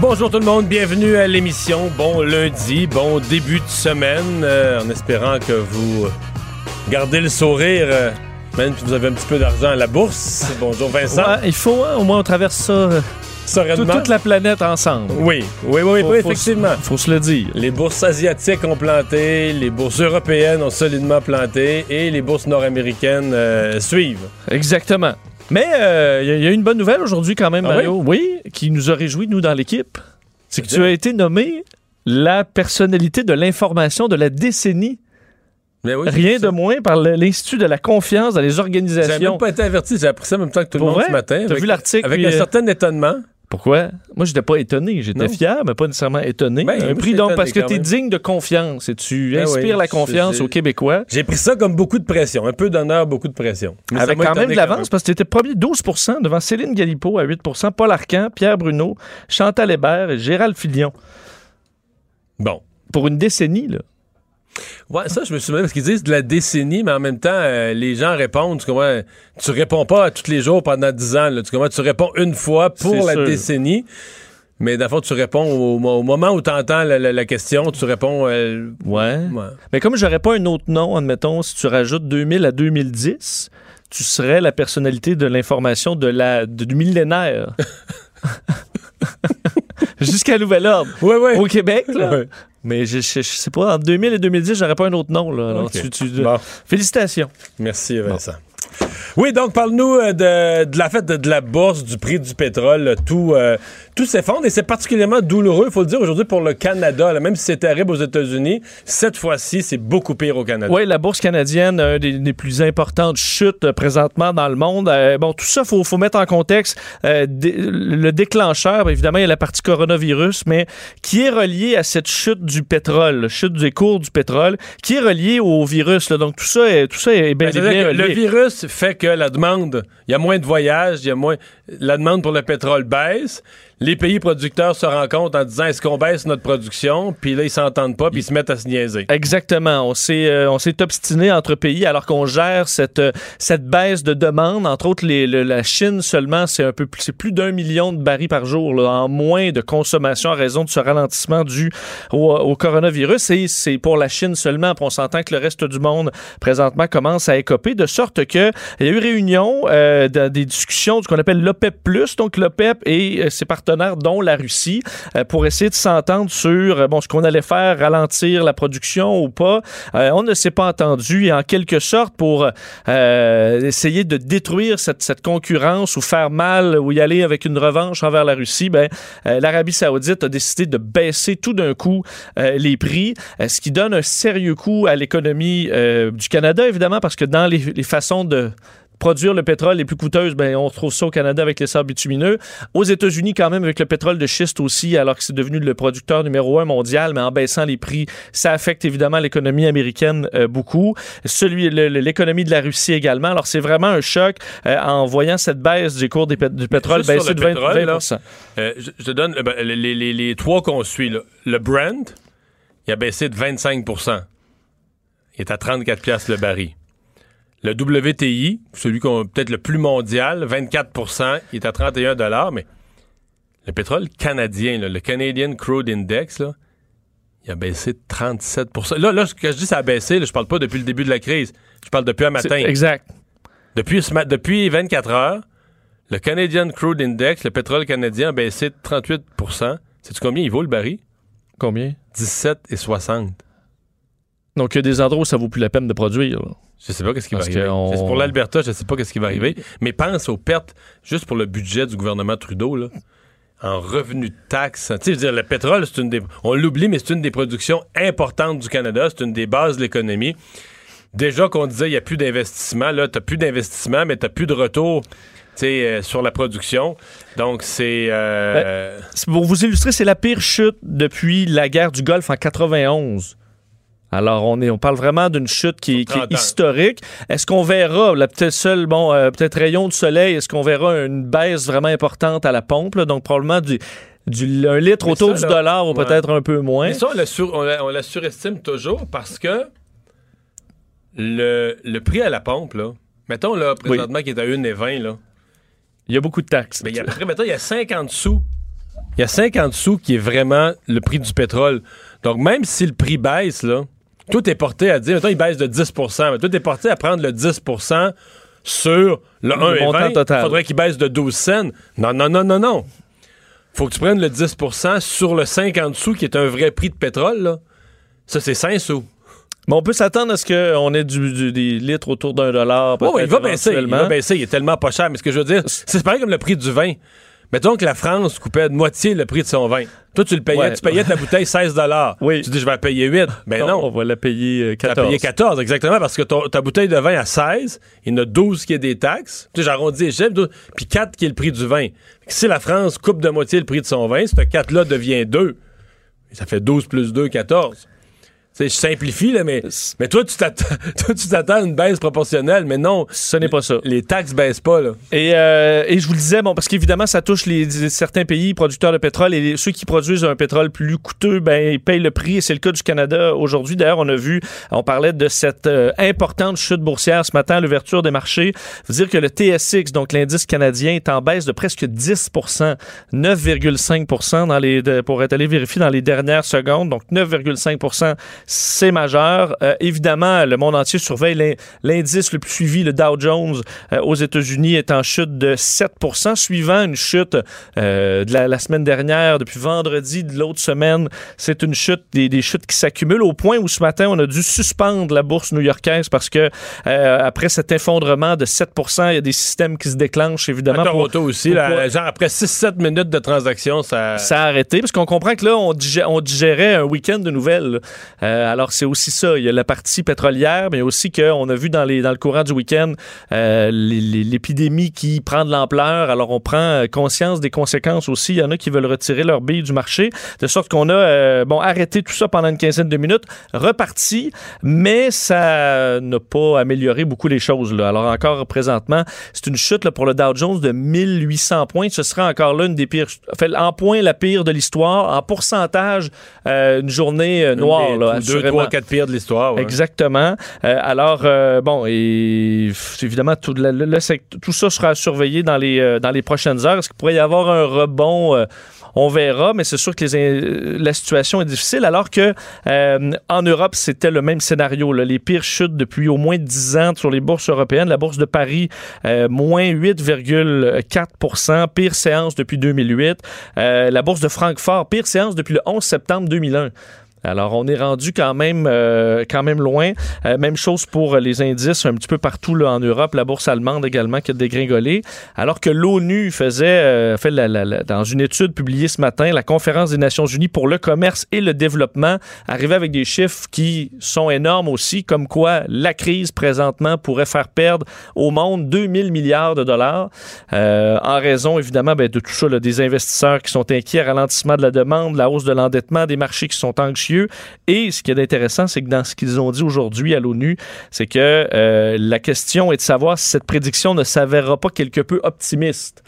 Bonjour tout le monde, bienvenue à l'émission. Bon lundi, bon début de semaine, euh, en espérant que vous gardez le sourire, euh, même si vous avez un petit peu d'argent à la bourse. Bonjour Vincent. Ouais, il faut, hein, au moins, on traverse ça, euh, Sereinement. toute, toute la planète ensemble. Oui, oui, oui, oui, Faut- oui, faut effectivement. se- Faut se le dire. Les bourses asiatiques ont planté, les bourses européennes ont solidement planté et les bourses nord-américaines suivent. Exactement. Mais euh, il y, a- il y a une bonne nouvelle aujourd'hui quand même, Ah Mario. Oui? qui nous a réjouis, nous, dans l'équipe. C'est que tu as été nommé la personnalité de l'information de la décennie. Mais oui, Rien de moins par l'Institut de la confiance dans les J'avais organisations. même pas été averti, j'ai appris ça en même temps que tout Pour le monde vrai? ce matin. T'as vu l'article, Avec puis, un euh, certain étonnement. Pourquoi? Moi, j'étais pas étonné. J'étais fier, mais pas nécessairement étonné. Ben, un prix donc parce que tu es digne de confiance et tu Ben inspires oui, la confiance aux Québécois. J'ai pris ça comme beaucoup de pression. Un peu d'honneur, beaucoup de pression. Mais Avec quand même de l'avance, parce que tu étais premier 12% devant Céline Galipo à 8% Paul Arcan, Pierre Bruno, Chantal Hébert et Gérald Filion. Bon. Pour une décennie, là. Ouais, ça, je me souviens parce qu'ils disent de la décennie, mais en même temps, euh, les gens répondent. Tu, comprends? tu réponds pas à tous les jours pendant 10 ans. Là, tu, comprends? tu réponds une fois pour la sûr. décennie. Mais d'abord, tu réponds au, au moment où tu entends la, la- la question, tu réponds. euh, Ouais. ouais. Mais comme j'aurais pas un autre nom, admettons, si tu rajoutes 2000 à 2010, tu serais la personnalité de l'information de la, de- du millénaire. Jusqu'à nouvel ordre. Ouais, ouais. Au Québec, là. Mais je, je, je sais pas, entre 2000 et 2010, j'aurais pas un autre nom, là. Alors, Ok. tu- tu- Bon. Félicitations. Merci, Vincent. Oui, donc parle-nous euh, de, de la fête de, de la bourse, du prix du pétrole, là, tout, euh, tout s'effondre et c'est particulièrement douloureux, il faut le dire aujourd'hui pour le Canada, là, même si c'est terrible aux États-Unis, cette fois-ci c'est beaucoup pire au Canada. Oui, la bourse canadienne, un des, des plus importantes chutes euh, présentement dans le monde. Euh, bon, tout ça, il faut, faut mettre en contexte euh, le déclencheur. bien évidemment, il y a la partie coronavirus, mais qui est relié à cette chute du pétrole, la chute des cours du pétrole, qui est relié au virus. là. Donc, tout ça est, tout ça est bien, Ben, bien que le relié. virus fait que la demande, il y a moins de voyages, il y a moins, la demande pour le pétrole baisse. Les pays producteurs se compte en disant est-ce qu'on baisse notre production, puis là ils s'entendent pas, puis ils se mettent à se niaiser. Exactement. On s'est, euh, on s'est obstiné entre pays alors qu'on gère cette, euh, cette baisse de demande. Entre autres, les, le- la Chine seulement, c'est un peu plus, c'est plus d'un million de barils par jour là, en moins de consommation à raison de ce ralentissement dû au, coronavirus. Et c'est pour la Chine seulement. Puis on s'entend que le reste du monde présentement commence à écoper de sorte que il y a eu réunion euh, de- des discussions de ce qu'on appelle l'OPEP+, donc l'OPEP et euh, ses partenaires, dont la Russie, euh, pour essayer de s'entendre sur euh, bon, ce qu'on allait faire, ralentir la production ou pas. Euh, on ne s'est pas entendu et en quelque sorte pour essayer de détruire cette, concurrence ou faire mal ou y aller avec une revanche envers la Russie, ben, l'Arabie saoudite a décidé de baisser tout d'un coup les prix, ce qui donne un sérieux coup à l'économie du Canada, évidemment, parce que dans les façons de produire le pétrole les plus coûteuses, ben, on retrouve ça au Canada avec les sables bitumineux. Aux États-Unis, quand même, avec le pétrole de schiste aussi, alors que c'est devenu le producteur numéro un mondial, mais en baissant les prix, ça affecte évidemment l'économie américaine euh, beaucoup. Celui, l'économie de la Russie également. Alors, c'est vraiment un choc euh, en voyant cette baisse du cours des du pétrole baisser de 20, pétrole, là, 20%. Euh, je, je te donne ben, les, les- les trois qu'on suit. là. Le Brent, il a baissé de 25% Il est à 34 piastres le baril. Le WTI, celui qu'on peut-être le plus mondial, 24 il est à 31 mais le pétrole canadien, là, le Canadian Crude Index, là, il a baissé de 37 Là, là, ce que je dis, ça a baissé. Là, je parle pas depuis le début de la crise. Je parle depuis un matin. Exact. Depuis, ce ma- depuis 24 heures, le Canadian Crude Index, le pétrole canadien, a baissé de 38% Sais-tu combien il vaut le baril? Combien? 17 et 60. Donc, il y a des endroits où ça vaut plus la peine de produire. là. Je sais pas qu'est-ce qui va arriver. on- C'est pour l'Alberta, je sais pas qu'est-ce qui va arriver. Mais pense aux pertes, juste pour le budget du gouvernement Trudeau, là, en revenus de taxes. Tu sais, je veux dire, le pétrole, c'est une des. On l'oublie, mais c'est une des productions importantes du Canada. C'est une des bases de l'économie. Déjà qu'on disait il n'y a plus d'investissement, là, tu plus d'investissement, mais tu plus de retour euh, sur la production. Donc, c'est... euh, C'est- Pour vous illustrer, c'est la pire chute depuis la guerre du Golfe en 91. Alors, on, est, on parle vraiment d'une chute qui, Sur qui 30 est historique. Est-ce qu'on verra, la peut-être seul, bon, euh, peut-être rayon de soleil, est-ce qu'on verra une baisse vraiment importante à la pompe? là? Donc, probablement du, du un litre Mais autour ça, du là, dollar ou ouais. peut-être un peu moins. Mais ça, on la, sur- on la- on la surestime toujours parce que le, le prix à la pompe, là, mettons, là, présentement, qui est à 1,20, là, Il y a beaucoup de taxes. mais il y a, après, mettons, il y a 50 sous. Il y a 50 sous qui est vraiment le prix du pétrole. Donc, même si le prix baisse, là, tout est porté à dire, mettons, il baisse de 10% mais tout est porté à prendre le 10% sur le 1,20. montant total. Il faudrait qu'il baisse de 12 cents. Non, non, non, non, non. Faut que tu prennes le 10% sur le 50 sous qui est un vrai prix de pétrole, là. Ça, c'est 5 sous. Mais on peut s'attendre à ce qu'on ait du, du- des litres autour d'un dollar. Oui, il va baisser. Il va baisser. Il est tellement pas cher. Mais ce que je veux dire, c'est pareil comme le prix du vin. Mettons que la France coupait de moitié le prix de son vin. Toi, tu le payais. Ouais. Tu payais ta bouteille 16 Oui. Tu dis, je vais la payer 8. Ben non. On va la payer euh, Tu 14. payer 14, exactement, parce que ton- ta bouteille de vin à 16, il y en a 12 qui est des taxes. Tu sais, j'arrondis les chiffres, 12, puis 4 qui est le prix du vin. Si la France coupe de moitié le prix de son vin, ce 4-là devient 2. Ça fait 12 plus 2, 14. Je simplifie, là, mais, mais toi, tu t'attends toi, tu t'attends à une baisse proportionnelle, mais non. Ce n'est pas ça. Les taxes baissent pas, là. Et, euh, et je vous le disais, bon, parce qu'évidemment, ça touche les, certains pays producteurs de pétrole et les- ceux qui produisent un pétrole plus coûteux, ben, ils payent le prix et c'est le cas du Canada aujourd'hui. D'ailleurs, on a vu, on parlait de cette euh, importante chute boursière ce matin à l'ouverture des marchés. Faut dire que le TSX, donc l'indice canadien, est en baisse de presque 10% 9,5% dans les, de- pour être allé vérifier dans les dernières secondes. Donc 9,5 c'est majeur. Euh, évidemment, le monde entier surveille l'in- l'indice le plus suivi, le Dow Jones euh, aux États-Unis, est en chute de 7% suivant une chute euh, de la, la semaine dernière, depuis vendredi de l'autre semaine. C'est une chute, des, des chutes qui s'accumulent au point où ce matin, on a dû suspendre la bourse new-yorkaise parce que après cet effondrement de 7% il y a des systèmes qui se déclenchent, évidemment. À pour- Toronto aussi, pour là, pas- genre après 6-7 minutes de transaction, ça. ça a arrêté parce qu'on comprend que là, on, digé- on digérait un week-end de nouvelles. là. Euh, alors, c'est aussi ça. Il y a la partie pétrolière, mais aussi qu'on a vu dans, les, dans le courant du week-end euh, l'épidémie qui prend de l'ampleur. Alors, on prend euh, conscience des conséquences aussi. Il y en a qui veulent retirer leur bille du marché, de sorte qu'on a euh, bon arrêté tout ça pendant une quinzaine de minutes, reparti, mais ça n'a pas amélioré beaucoup les choses. Là. Alors, encore présentement, c'est une chute là, pour le Dow Jones de 1800 points. Ce sera encore là une des pires, fait, en points la pire de l'histoire. En pourcentage, euh, une journée noire. Une là, des- deux, assurément. trois, quatre pires de l'histoire. ouais. Exactement. Euh, alors, euh, bon, et évidemment, tout, ça sera surveillé dans les, euh, dans les prochaines heures. Est-ce qu'il pourrait y avoir un rebond? On verra, mais c'est sûr que les la situation est difficile, alors que euh, en Europe, c'était le même scénario. là. Les pires chutes depuis au moins 10 ans sur les bourses européennes. La bourse de Paris, euh, moins 8,4% Pire séance depuis 2008. Euh, la bourse de Francfort, pire séance depuis le 11 septembre 2001. Alors, on est rendu quand même, euh, quand même loin. Euh, même chose pour les indices un petit peu partout là, en Europe. La bourse allemande également qui a dégringolé. Alors que l'ONU faisait, euh, fait dans une étude publiée ce matin, la conférence des Nations Unies pour le commerce et le développement arrivait avec des chiffres qui sont énormes aussi, comme quoi la crise présentement pourrait faire perdre au monde 2000 milliards de dollars en raison évidemment ben, de tout ça, des investisseurs qui sont inquiets, ralentissement de la demande, la hausse de l'endettement, des marchés qui sont anxieux. Et ce qui est intéressant, c'est que dans ce qu'ils ont dit aujourd'hui à l'ONU, c'est que euh, la question est de savoir si cette prédiction ne s'avérera pas quelque peu optimiste.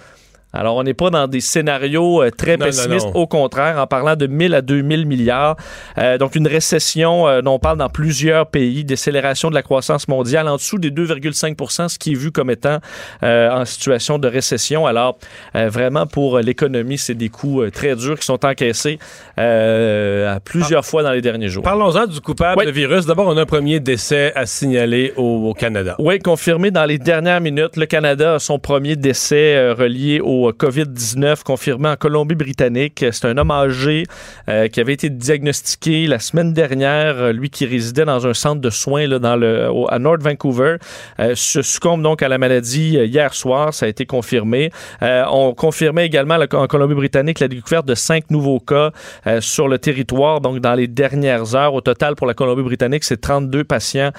Alors, on n'est pas dans des scénarios euh, très Non, pessimistes. non. Au contraire, en parlant de 1000 à 2000 milliards. Euh, donc, une récession euh, dont on parle dans plusieurs pays, décélération de la croissance mondiale en dessous des 2,5% ce qui est vu comme étant euh, en situation de récession. Alors, euh, vraiment, pour l'économie, c'est des coûts euh, très durs qui sont encaissés euh, à plusieurs fois dans les derniers jours. Parlons-en du coupable Oui. de virus. D'abord, on a un premier décès à signaler au, au Canada. Oui, confirmé dans les dernières minutes. Le Canada a son premier décès relié au au COVID-19 confirmé en Colombie-Britannique. C'est un homme âgé euh, qui avait été diagnostiqué la semaine dernière, euh, lui qui résidait dans un centre de soins là, dans le, à North Vancouver, euh, se succombe donc à la maladie euh, hier soir. Ça a été confirmé. On confirmait également là, en Colombie-Britannique la découverte de cinq nouveaux cas sur le territoire, donc dans les dernières heures. Au total, pour la Colombie-Britannique, c'est 32 patients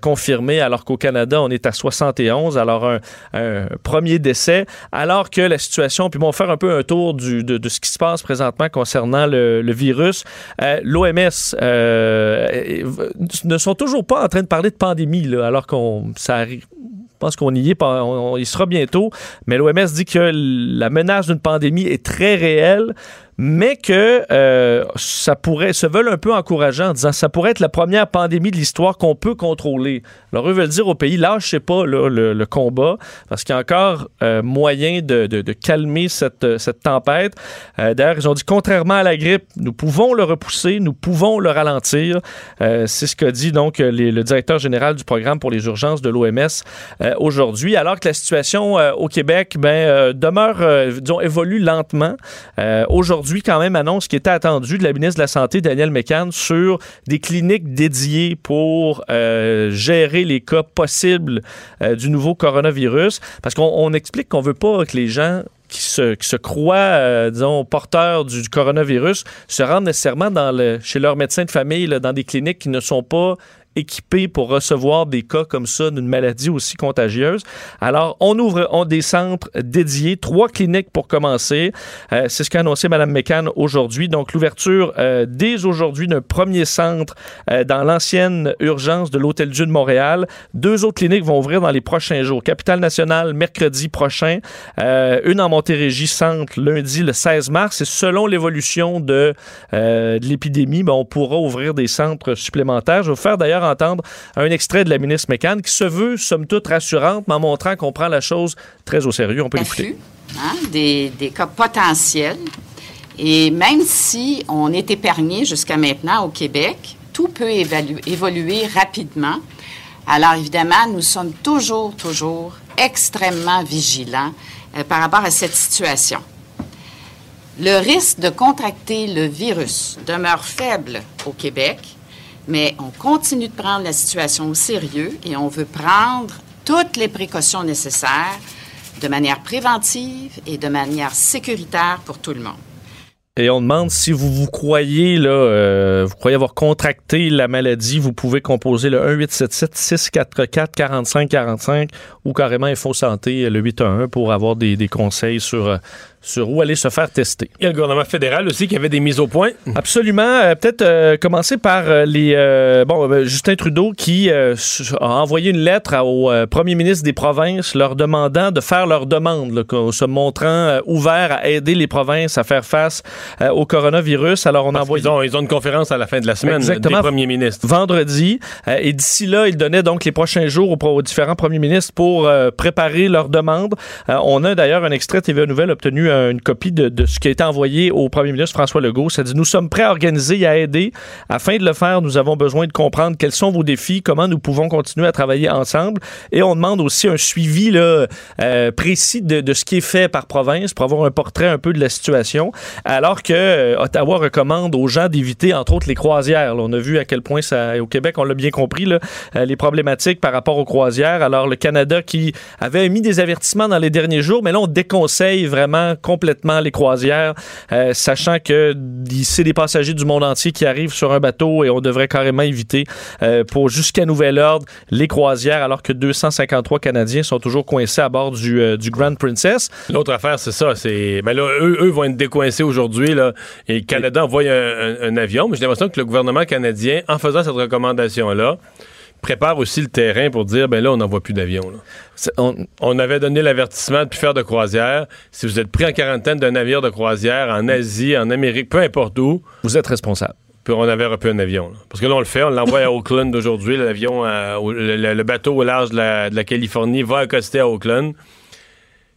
confirmés, alors qu'au Canada, on est à 71. Alors, un, un premier décès, alors que la situation, puis bon, faire un peu un tour de, de ce qui se passe présentement concernant le, virus. Euh, L'OMS euh, ne sont toujours pas en train de parler de pandémie, là, alors qu'on arrive. Pense qu'on y est, on y sera bientôt. Mais l'OMS dit que la menace d'une pandémie est très réelle, mais que euh, ça pourrait, se veulent un peu encourageant en disant ça pourrait être la première pandémie de l'histoire qu'on peut contrôler. Alors eux veulent dire au pays, lâchez pas là, le, le combat, parce qu'il y a encore euh, moyen de, de- calmer cette, euh, cette tempête. D'ailleurs, ils ont dit, contrairement à la grippe, nous pouvons le repousser, nous pouvons le ralentir. C'est ce qu'a dit donc le directeur général du programme pour les urgences de l'OMS aujourd'hui, alors que la situation au Québec ben, demeure, disons, évolue lentement. Euh, aujourd'hui, quand même, annonce qui était attendu de la ministre de la Santé, Danielle Mécan, sur des cliniques dédiées pour euh, gérer les cas possibles euh, du nouveau coronavirus. Parce qu'on on explique qu'on veut pas que les gens qui se, croient, euh, disons, porteurs du, coronavirus se rendent nécessairement chez leur médecin de famille, dans des cliniques qui ne sont pas équipés pour recevoir des cas comme ça d'une maladie aussi contagieuse. Alors, on ouvre on, des centres dédiés, trois cliniques pour commencer. Euh, c'est ce qu'a annoncé Mme McCann aujourd'hui. Donc, l'ouverture euh, dès aujourd'hui d'un premier centre euh, dans l'ancienne urgence de l'Hôtel Dieu de Montréal. Deux autres cliniques vont ouvrir dans les prochains jours. Capitale nationale, mercredi prochain. Une en Montérégie centre, lundi le 16 mars. Et selon l'évolution de, de l'épidémie, ben, on pourra ouvrir des centres supplémentaires. Je vais vous faire d'ailleurs entendre un extrait de la ministre McCann qui se veut, somme toute, rassurante, mais en montrant qu'on prend la chose très au sérieux. On peut l'écouter. hein, des, des cas potentiels. Et même si on est épargné jusqu'à maintenant au Québec, tout peut évoluer rapidement. Alors évidemment, nous sommes toujours, toujours extrêmement vigilants euh, par rapport à cette situation. Le risque de contracter le virus demeure faible au Québec, mais on continue de prendre la situation au sérieux et on veut prendre toutes les précautions nécessaires de manière préventive et de manière sécuritaire pour tout le monde. Et on demande si vous vous croyez, là, euh, vous croyez avoir contracté la maladie, vous pouvez composer le 1-877-644-4545 ou carrément Info Santé, le 811 pour avoir des, des conseils sur, euh, sur où aller se faire tester. Il y a le gouvernement fédéral aussi qui avait des mises au point. Absolument. Euh, Peut-être euh, commencer par euh, les bon euh, Justin Trudeau qui a envoyé une lettre au premier ministre des provinces leur demandant de faire leur demande, là, se montrant ouvert à aider les provinces à faire face au coronavirus. Alors on Parce envoyé qu'ils ont, ils ont une conférence à la fin de la semaine Exactement. des premiers ministres. vendredi. Et d'ici là, il donnait donc les prochains jours aux, différents premiers ministres pour préparer leurs demandes. Euh, on a d'ailleurs un extrait TVA Nouvelle obtenu une copie de, de ce qui a été envoyé au premier ministre François Legault. Ça dit Nous sommes prêts à organiser et à aider. Afin de le faire, nous avons besoin de comprendre quels sont vos défis, comment nous pouvons continuer à travailler ensemble. Et on demande aussi un suivi là, euh, précis de, de ce qui est fait par province pour avoir un portrait un peu de la situation. Alors que euh, Ottawa recommande aux gens d'éviter, entre autres, les croisières. là. on a vu à quel point ça, au Québec, on l'a bien compris, là, euh, les problématiques par rapport aux croisières. Alors, le Canada qui avait mis des avertissements dans les derniers jours, mais là, on déconseille vraiment complètement les croisières, euh, sachant que c'est des passagers du monde entier qui arrivent sur un bateau et on devrait carrément éviter, euh, pour jusqu'à nouvel ordre, les croisières, alors que 253 Canadiens sont toujours coincés à bord du, euh, du Grand Princess. L'autre affaire, c'est ça. C'est, ben là, eux, eux vont être décoincés aujourd'hui, là, et le Canada envoie un, un- un avion. Mais j'ai l'impression que le gouvernement canadien, en faisant cette recommandation-là, prépare aussi le terrain pour dire, ben là, on n'envoie plus d'avions. on- On avait donné l'avertissement de plus faire de croisière. Si vous êtes pris en quarantaine d'un navire de croisière en Asie, en Amérique, peu importe où, vous êtes responsable. puis on avait repris un avion. là. Parce que là, on le fait, on l'envoie à Auckland aujourd'hui. L'avion, euh, le, bateau au large de la, de la Californie va accoster à Auckland.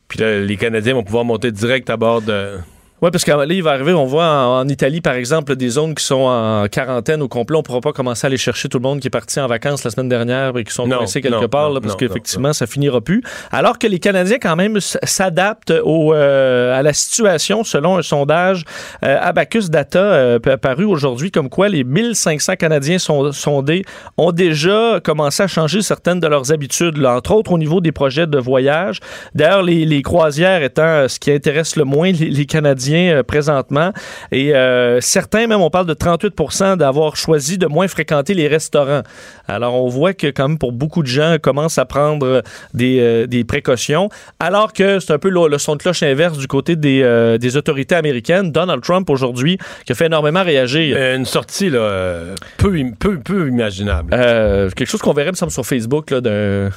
Puis là, les Canadiens vont pouvoir monter direct à bord de, Oui, parce que là, il va arriver, on voit en, en Italie, par exemple, des zones qui sont en quarantaine au complet. On ne pourra pas commencer à aller chercher tout le monde qui est parti en vacances la semaine dernière et qui sont coincés quelque non, part, non, là, parce qu'effectivement, ça finira plus. Alors que les Canadiens, quand même, s'adaptent euh, à la situation selon un sondage euh, Abacus Data euh, pa- paru aujourd'hui, comme quoi les 1500 Canadiens sont, sondés ont déjà commencé à changer certaines de leurs habitudes, là, entre autres au niveau des projets de voyage. D'ailleurs, les, les croisières étant euh, ce qui intéresse le moins les, les Canadiens euh, présentement. Et euh, certains, même, on parle de 38 d'avoir choisi de moins fréquenter les restaurants. Alors, on voit que, quand même, pour beaucoup de gens, commencent à prendre des, euh, des précautions. Alors que c'est un peu le, le son de cloche inverse du côté des, des autorités américaines. Donald Trump, aujourd'hui, qui a fait énormément réagir. Une sortie là, peu, peu, peu imaginable. Euh, quelque chose qu'on verrait, me semble, sur Facebook, là, d'un,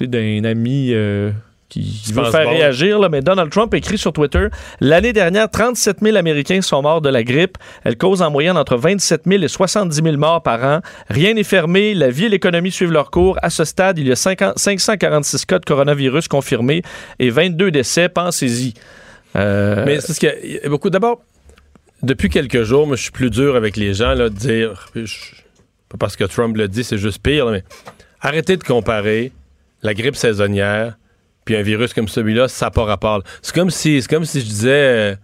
d'un ami euh, qui, qui veut faire bon? réagir. Là, mais Donald Trump écrit sur Twitter L'année dernière, 37 000 Américains sont morts de la grippe. Elle cause en moyenne entre 27 000 et 70 000 morts par an. Rien n'est fermé. La vie et l'économie suivent leur cours. À ce stade, il y a 50 546 cas de coronavirus confirmés et 22 décès. Pensez-y. Euh, Mais c'est ce qu'il y a beaucoup. D'abord, depuis quelques jours, moi, je suis plus dur avec les gens là, de dire. pas parce que Trump le dit, c'est juste pire, là, mais arrêtez de comparer la grippe saisonnière puis un virus comme celui-là, ça n'a pas rapport. C'est comme si, c'est comme si je disais. euh,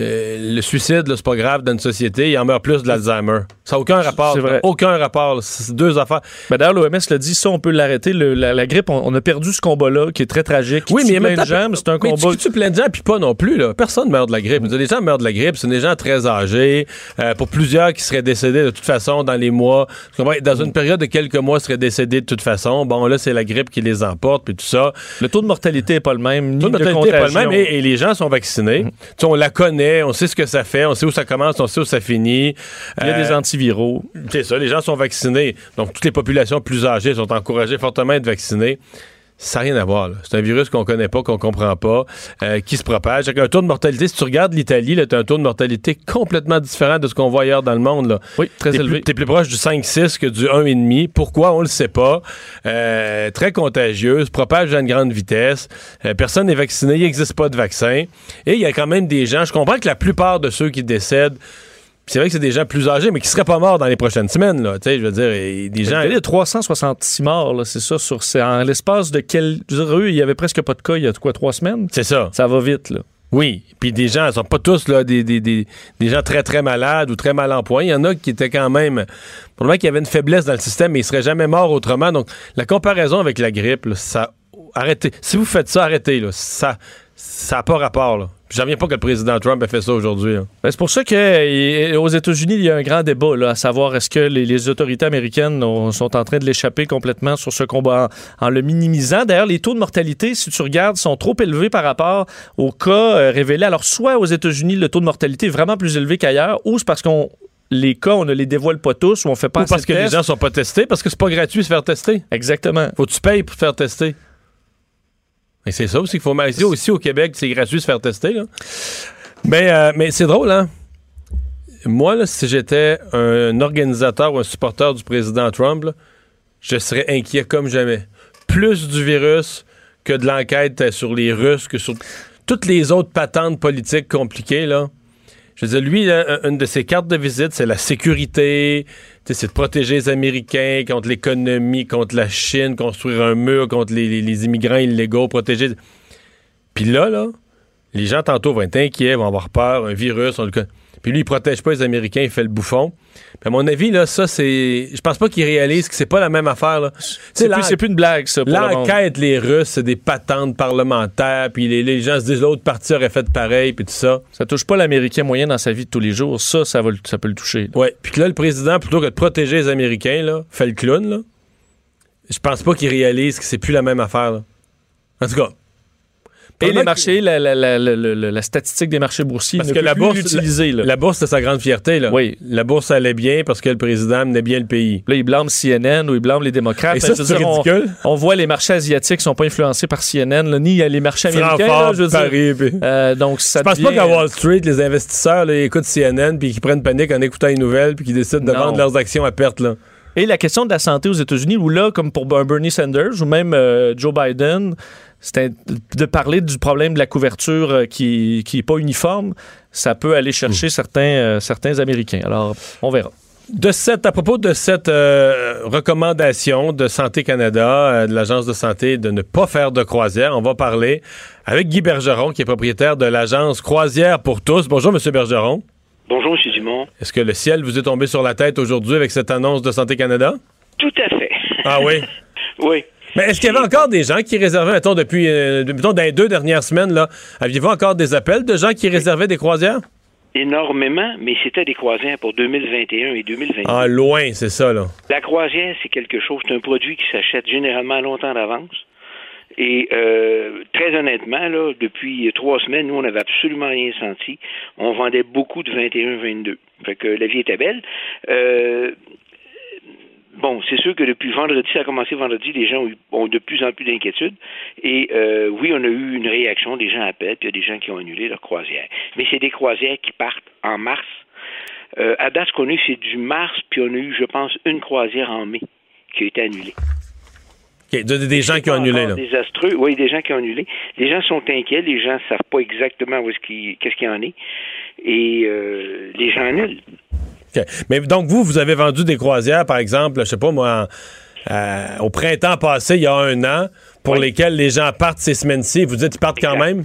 euh, le suicide, c'est pas grave dans une société, il en meurt plus de l'Alzheimer. Ça n'a aucun rapport. C'est vrai. Aucun rapport. C'est deux affaires. Ben D'ailleurs, l'OMS l'a dit, ça, on peut l'arrêter. Le- la, la grippe, on, on a perdu ce combat-là, qui est très tragique. Oui, mais plein même de gens, c'est un mais combat. tu tues plein de gens, puis pas non plus. Là? Personne meurt de la grippe. Les gens meurent de la grippe, c'est des gens très âgés. Euh, pour plusieurs qui seraient décédés de toute façon dans les mois, tu dans une période de quelques mois, seraient décédés de toute façon. Bon, là, c'est la grippe qui les emporte, puis tout ça. Le taux de mortalité n'est pas le même, ni Toute de mortalité est pas le même, et, et les gens sont vaccinés. Tu sais, on la connaît, on sait ce que ça fait, on sait où ça commence, on sait où ça finit. Il y a Euh, des antiviraux. c'est ça, les gens sont vaccinés. Donc, toutes les populations plus âgées sont encouragées fortement à être vaccinées. Ça n'a rien à voir. C'est un virus qu'on connaît pas, qu'on comprend pas, euh, qui se propage. Avec un taux de mortalité, si tu regardes l'Italie, tu as un taux de mortalité complètement différent de ce qu'on voit ailleurs dans le monde. Là. Oui, très élevé. plus, t'es plus proche du 5-6 que du 1,5. Pourquoi? On le sait pas. Euh, très contagieuse, propage à une grande vitesse. Euh, personne n'est vacciné, il n'existe pas de vaccin. Et il y a quand même des gens, je comprends que la plupart de ceux qui décèdent, c'est vrai que c'est des gens plus âgés, mais qui seraient pas morts dans les prochaines semaines. Là, Tu sais, je veux dire, et des gens... Il y a 366 morts, c'est ça, sur, c'est en l'espace de quel... Je veux dire, eux, il y avait presque pas de cas il y a quoi, trois semaines? C'est ça. Ça va vite, là. Oui, puis des gens, ils sont pas tous là, des, des, des, des gens très, très malades ou très mal en point. Il y en a qui étaient quand même... Probablement qu'il y avait une faiblesse dans le système, mais ils seraient jamais morts autrement. Donc, la comparaison avec la grippe, là, ça... Arrêtez. Si vous faites ça, arrêtez. Là. Ça ça n'a pas rapport. Là. J'en reviens pas que le président Trump ait fait ça aujourd'hui. là. Ben, c'est pour ça qu'aux États-Unis, il y a un grand débat, là, à savoir est-ce que les, les autorités américaines ont- sont en train de l'échapper complètement sur ce combat en, en le minimisant. D'ailleurs, les taux de mortalité, si tu regardes, sont trop élevés par rapport aux cas euh, révélés. Alors, soit aux États-Unis, le taux de mortalité est vraiment plus élevé qu'ailleurs, ou c'est parce qu'on les cas, on ne les dévoile pas tous, ou on fait pas Ou parce de que les gens sont pas testés, parce que c'est pas gratuit se faire tester. Exactement. Faut que tu payes pour te faire tester. Et c'est ça aussi qu'il faut. Ici aussi au Québec, c'est gratuit se faire tester. Là. Mais, euh, mais c'est drôle, hein? Moi, là, si j'étais un organisateur ou un supporter du président Trump, là, je serais inquiet comme jamais. Plus du virus que de l'enquête sur les Russes, que sur toutes les autres patentes politiques compliquées, là. Je veux dire, lui, là, une de ses cartes de visite, c'est la sécurité, c'est de protéger les Américains contre l'économie, contre la Chine, construire un mur contre les, immigrants illégaux, protéger. Puis là, là, les gens tantôt vont être inquiets, vont avoir peur, un virus, on. Puis lui, il protège pas les Américains, il fait le bouffon. À mon avis, là, ça, c'est. Je pense pas qu'il réalise que c'est pas la même affaire, C'est plus, plus une blague, ça. pour le monde. L'enquête, les Russes, c'est des patentes parlementaires, puis les, les gens se disent l'autre parti aurait fait pareil, puis tout ça. Ça touche pas l'Américain moyen dans sa vie de tous les jours. Ça, ça, va, ça peut le toucher. Ouais. Puis que là, le président, plutôt que de protéger les Américains, là, fait le clown, là. Je pense pas qu'il réalise que c'est plus la même affaire, là. En tout cas. Et les marchés, la, la- la- la- la- la statistique des marchés boursiers, Parce ne que la bourse-. La bourse, c'est sa grande fierté, là. Oui. La bourse allait bien parce que le président menait bien le pays. Là, ils blâment CNN ou ils blâment les démocrates. Et ça, veux c'est ridicule. On, voit les marchés asiatiques sont pas influencés par CNN, ni les marchés américains. Je veux dire. Paris, Euh, donc, ça Je pense pas qu'à Wall Street, les investisseurs écoutent CNN puis qu'ils prennent panique en écoutant les nouvelles puis qu'ils décident de vendre leurs actions à perte. Là. Et la question de la santé aux États-Unis, où là, comme pour Bernie Sanders ou même euh, Joe Biden, c'est un- de parler du problème de la couverture euh, qui qui est pas uniforme, ça peut aller chercher certains euh, certains Américains. Alors, on verra. De cette, à propos de cette euh, recommandation de Santé Canada, euh, de l'Agence de santé, de ne pas faire de croisière, on va parler avec Guy Bergeron, qui est propriétaire de l'agence Croisière pour tous. Bonjour, Monsieur Bergeron. Bonjour, M. Dumont. Est-ce que le ciel vous est tombé sur la tête aujourd'hui avec cette annonce de Santé Canada? Tout à fait. Ah oui? oui. Mais est-ce qu'il y avait encore des gens qui réservaient, mettons, depuis, euh, mettons, dans les deux dernières semaines, là, aviez-vous encore des appels de gens qui réservaient des croisières? Énormément, mais c'était des croisières pour 2021 et 2022. Ah, loin, c'est ça, là. La croisière, c'est quelque chose, c'est un produit qui s'achète généralement longtemps d'avance. Et euh, très honnêtement, là, depuis trois semaines, nous, on n'avait absolument rien senti. On vendait beaucoup de 21-22. Fait que la vie était belle. Euh, bon, c'est sûr que depuis vendredi, ça a commencé vendredi, les gens ont, de plus en plus d'inquiétudes. Et euh, oui, on a eu une réaction, des gens appellent, puis il y a des gens qui ont annulé leur croisière. Mais c'est des croisières qui partent en mars. Euh, à date, ce qu'on a eu, c'est du mars, puis on a eu, je pense, une croisière en mai qui a été annulée. OK, de- des gens qui ont annulé, là. Désastreux, oui, des gens qui ont annulé. Les gens sont inquiets, les gens ne savent pas exactement où est-ce qu'il, qu'est-ce qu'il y en est. Et euh, les gens annulent. Mais donc, vous, vous avez vendu des croisières, par exemple, je sais pas moi, en- euh, au printemps passé, il y a un an, pour Oui. lesquels les gens partent ces semaines-ci. Vous dites qu'ils partent quand même?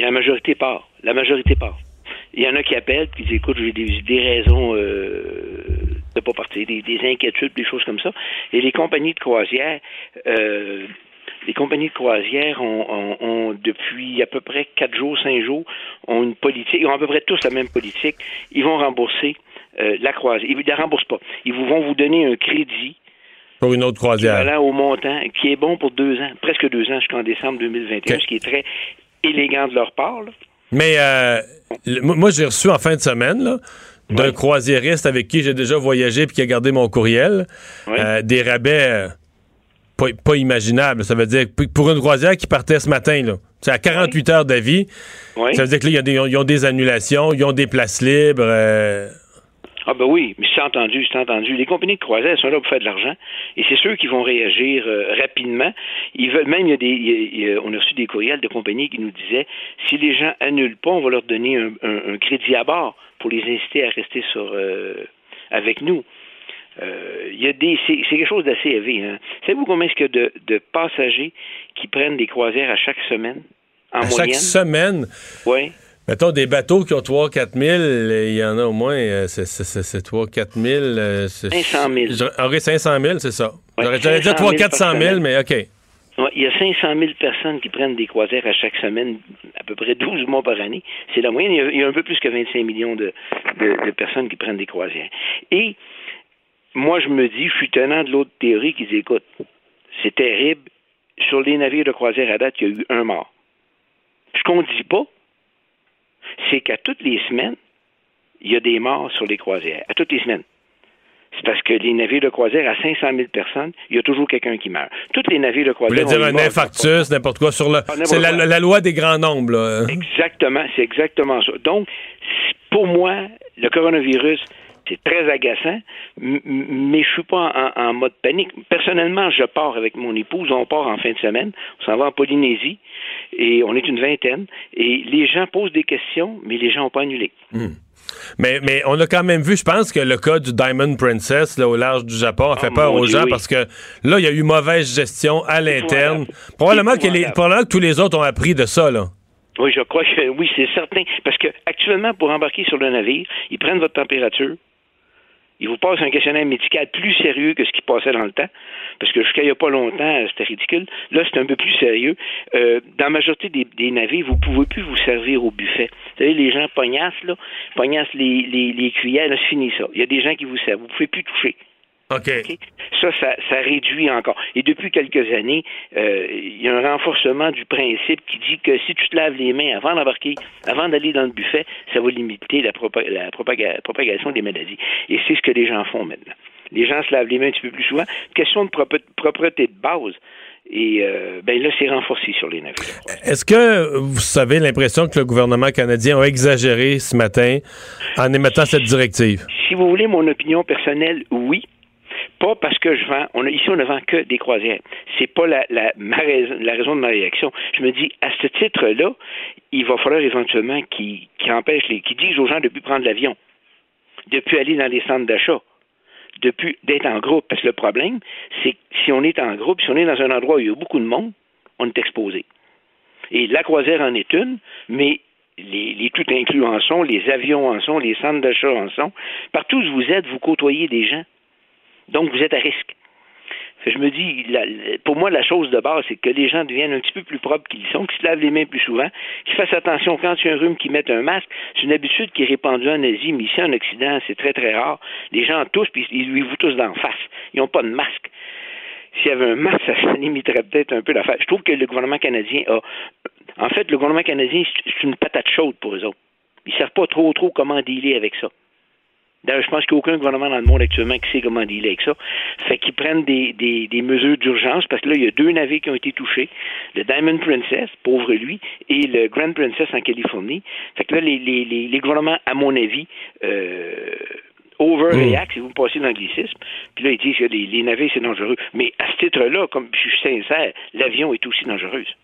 La majorité part. La majorité part. Il y en a qui appellent puis disent écoute, j'ai des, des raisons euh, de pas partir, des, des inquiétudes, des choses comme ça. Et les compagnies de croisière, euh, les compagnies de croisière ont, ont- ont, depuis à peu près quatre jours, cinq jours, ont une politique, ils ont à peu près tous la même politique. Ils vont rembourser euh, la croisière. Ils ne la remboursent pas. Ils vous, vont vous donner un crédit Pour une autre croisière. équivalent au montant, qui est bon pour deux ans, presque deux ans jusqu'en décembre 2021, Ok. ce qui est très élégant de leur part. là. Mais euh, le- moi, j'ai reçu en fin de semaine d'un croisiériste avec qui j'ai déjà voyagé puis qui a gardé mon courriel euh, des rabais pas, pas imaginables. Ça veut dire que pour une croisière qui partait ce matin, là, c'est à 48 heures d'avis, Oui. ça veut dire que là, il y a des- ils ont des annulations, ils ont des places libres. euh, Ah ben oui, mais c'est entendu, c'est entendu. Les compagnies de croisière sont là pour faire de l'argent et c'est ceux qui vont réagir euh, rapidement. Ils veulent même il y a des il y a- on a reçu des courriels de compagnies qui nous disaient si les gens annulent pas, on va leur donner un, un- un crédit à bord pour les inciter à rester sur euh, avec nous. Euh, Il y a des c'est c'est quelque chose d'assez élevé. Hein. Savez-vous combien est-ce qu'il y a de, de passagers qui prennent des croisières à chaque semaine? En à chaque moyenne? semaine, Oui. mettons des bateaux qui ont 3-4 000, euh, il y en a au moins, euh, c'est- c'est c'est- c'est 3-4 000. euh, c'est- 500 000. Je- ah oui, 500 000, c'est ça. Ouais, J'aurais j'aurais dit 500 000 300-400 000, par mais OK. Ouais, il y a 500 000 personnes qui prennent des croisières à chaque semaine, à peu près 12 mois par année. C'est la moyenne. Il y, a, il y a un peu plus que 25 millions de, de- de personnes qui prennent des croisières. Et moi, je me dis, je suis tenant de l'autre théorie qui dit, écoute, c'est terrible. Sur les navires de croisière à date, il y a eu un mort. Ce qu'on ne dit pas, c'est qu'à toutes les semaines, il y a des morts sur les croisières. À toutes les semaines. C'est parce que les navires de croisière, à 500 000 personnes, il y a toujours quelqu'un qui meurt. Tous les navires de Vous croisière. voulez dire un infarctus, n'importe quoi sur le. Ah, C'est la, loi des grands nombres, là. Exactement, c'est exactement ça. Donc, pour moi, le coronavirus, c'est très agaçant, mais je suis pas en, en mode panique. Personnellement, je pars avec mon épouse, on part en fin de semaine, on s'en va en Polynésie, et on est une vingtaine, et les gens posent des questions, mais les gens n'ont pas annulé. Mais, mais on a quand même vu, je pense que le cas du Diamond Princess là, au large du Japon a fait Oh, peur aux Dieu, gens oui. parce que là, il y a eu mauvaise gestion à l'interne. Probablement que, les, probablement que tous les autres ont appris de ça. Là. Oui, je crois que oui, c'est certain. Parce que actuellement, pour embarquer sur le navire, ils prennent votre température. Ils vous passent un questionnaire médical plus sérieux que ce qui passait dans le temps. Parce que jusqu'à il n'y a pas longtemps, c'était ridicule. Là, c'est un peu plus sérieux. Euh, dans la majorité des, navires, vous ne pouvez plus vous servir au buffet. Vous savez, les gens pognassent, là, pognassent les, les, les cuillères, là, c'est fini ça. Il y a des gens qui vous servent. Vous ne pouvez plus toucher. Ça, ça, ça réduit encore. Et depuis quelques années, euh, il y a un renforcement du principe qui dit que si tu te laves les mains avant d'embarquer, avant d'aller dans le buffet, ça va limiter la, propa- la propaga- propagation des maladies. Et c'est ce que les gens font maintenant. Les gens se lavent les mains un petit peu plus souvent. Question de propreté de base. Et euh, ben là, c'est renforcé sur les navires. Est-ce que vous avez l'impression que le gouvernement canadien a exagéré ce matin en émettant cette directive? Si vous voulez mon opinion personnelle, oui. Pas parce que je vends. On a, ici, on ne vend que des croisières. C'est pas la, la, ma raison, la raison de ma réaction. Je me dis, à ce titre-là, il va falloir éventuellement qu'ils empêchent les, qu'ils disent aux gens de plus prendre l'avion, de plus aller dans les centres d'achat, de plus d'être en groupe. Parce que le problème, c'est que si on est en groupe, si on est dans un endroit où il y a beaucoup de monde, on est exposé. Et la croisière en est une, mais les, les tout inclus en sont, les avions en sont, les centres d'achat en sont. Partout où vous êtes, vous côtoyez des gens. Donc, vous êtes à risque. Je me dis, pour moi, la chose de base, c'est que les gens deviennent un petit peu plus propres qu'ils sont, qu'ils se lavent les mains plus souvent, qu'ils fassent attention quand il y a un rhume, qu'ils mettent un masque. C'est une habitude qui est répandue en Asie, mais ici en Occident, c'est très, très rare. Les gens toussent, puis ils lui vous tous d'en face. Ils n'ont pas de masque. S'il y avait un masque, ça limiterait peut-être un peu l'affaire. Je trouve que le gouvernement canadien a. En fait, le gouvernement canadien, c'est une patate chaude pour eux autres. Ils ne savent pas trop, trop comment dealer avec ça. D'ailleurs, je pense qu'il n'y a aucun gouvernement dans le monde actuellement qui sait comment dealer avec ça. Fait qu'ils prennent des, des, des mesures d'urgence parce que là, il y a deux navires qui ont été touchés. Le Diamond Princess, pauvre lui, et le Grand Princess en Californie. Fait que là, les, les, les, les gouvernements, à mon avis, euh, overreact, si vous me passez l'anglicisme. Puis là, ils disent que les, les navires, c'est dangereux. Mais à ce titre-là, comme je suis sincère, l'avion est aussi dangereuse.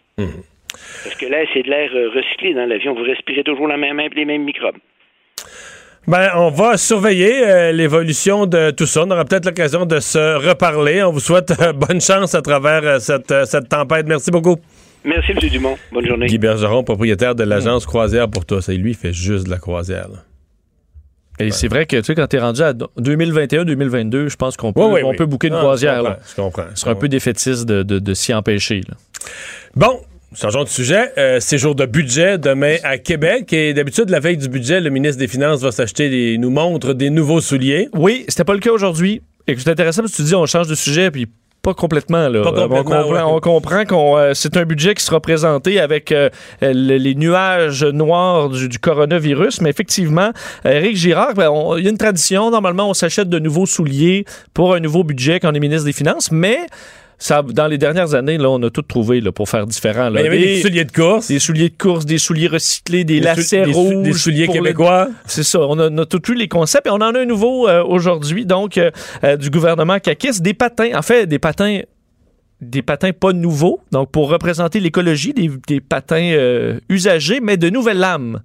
Parce que là, c'est de l'air euh, recyclé dans l'avion. Vous respirez toujours la même, les mêmes microbes. Ben, on va surveiller euh, l'évolution de tout ça. On aura peut-être l'occasion de se reparler. On vous souhaite euh, bonne chance à travers euh, cette, euh, cette tempête. Merci beaucoup. Merci, M. Dumont. Bonne journée. Guy Bergeron, propriétaire de l'agence Croisière pour tous. Et lui, il fait juste de la croisière. là. Et c'est vrai que, tu sais, quand t'es rendu à 2021-2022, je pense qu'on peut, Oui, oui, on oui. peut booker une Non, croisière. Je là. comprends. Je comprends. Ce serait un peu défaitiste de, de, de s'y empêcher. là. Bon, changeons de sujet. Euh, c'est jour de budget demain à Québec. Et d'habitude, la veille du budget, le ministre des Finances va s'acheter des, nous montre des nouveaux souliers. Oui, c'était pas le cas aujourd'hui. Et c'est intéressant parce que tu dis on change de sujet, puis pas complètement. Là. Pas complètement, on comprend, ouais. on comprend qu'on euh, c'est un budget qui sera présenté avec euh, le- les nuages noirs du, du coronavirus, mais effectivement, euh, Éric Girard, ben, il y a une tradition. Normalement, on s'achète de nouveaux souliers pour un nouveau budget quand on est ministre des Finances, mais ça, dans les dernières années, là, on a tout trouvé là, pour faire différent. là. Mais il y avait des souliers de course. des souliers de course, des souliers recyclés, des, Des lacets des rouges. des souliers le- québécois. c'est ça. On a, on a tout eu les concepts et on en a un nouveau euh, aujourd'hui, donc, euh, euh, du gouvernement Kakis. Des patins, en fait, des patins. Des patins pas nouveaux, donc pour représenter l'écologie, des, des patins euh, usagés, mais de nouvelles lames,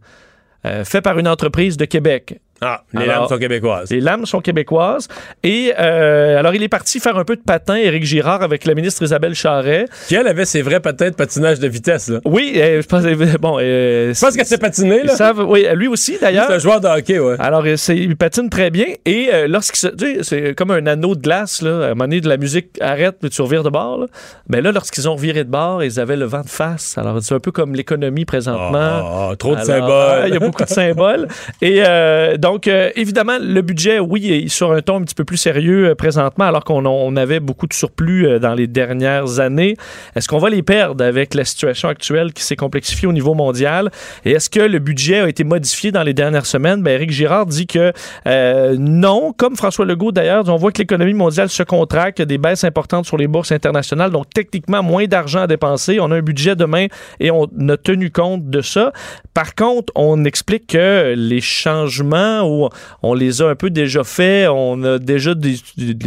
euh, faits par une entreprise de Québec. Ah, les Alors, lames sont québécoises. Les lames sont québécoises. Et euh, alors, il est parti faire un peu de patin, Éric Girard, avec la ministre Isabelle Charret. Qui, elle, avait ses vrais patins de patinage de vitesse. Là. Oui, euh, je pense, euh, bon, euh, Je pense qu'elle s'est patinée. Là. savent- oui, lui aussi, d'ailleurs. C'est un joueur de hockey, ouais. Alors, il patine très bien. Et lorsqu'il se. Tu sais, c'est comme un anneau de glace, là. À un moment donné, de la musique arrête, puis tu revires de bord. Là. Ben là, lorsqu'ils ont reviré de bord, ils avaient le vent de face. Alors, c'est un peu comme l'économie présentement. Ah, trop de Alors, symboles. Il y a beaucoup de symboles. Et euh, donc, euh, évidemment, le budget, oui, est sur un ton un petit peu plus sérieux euh, présentement, alors qu'on on avait beaucoup de surplus euh, dans les dernières années. Est-ce qu'on va les perdre avec la situation actuelle qui s'est complexifiée au niveau mondial? Et est-ce que le budget a été modifié dans les dernières semaines? Ben, Éric Girard dit que euh, non, comme François Legault d'ailleurs, on voit que l'économie mondiale se contracte, des baisses importantes sur les bourses internationales, donc techniquement moins d'argent à dépenser. On a un budget demain et on a tenu compte de ça. Par contre, on explique que les changements, ou on les a un peu déjà faits, on a déjà des,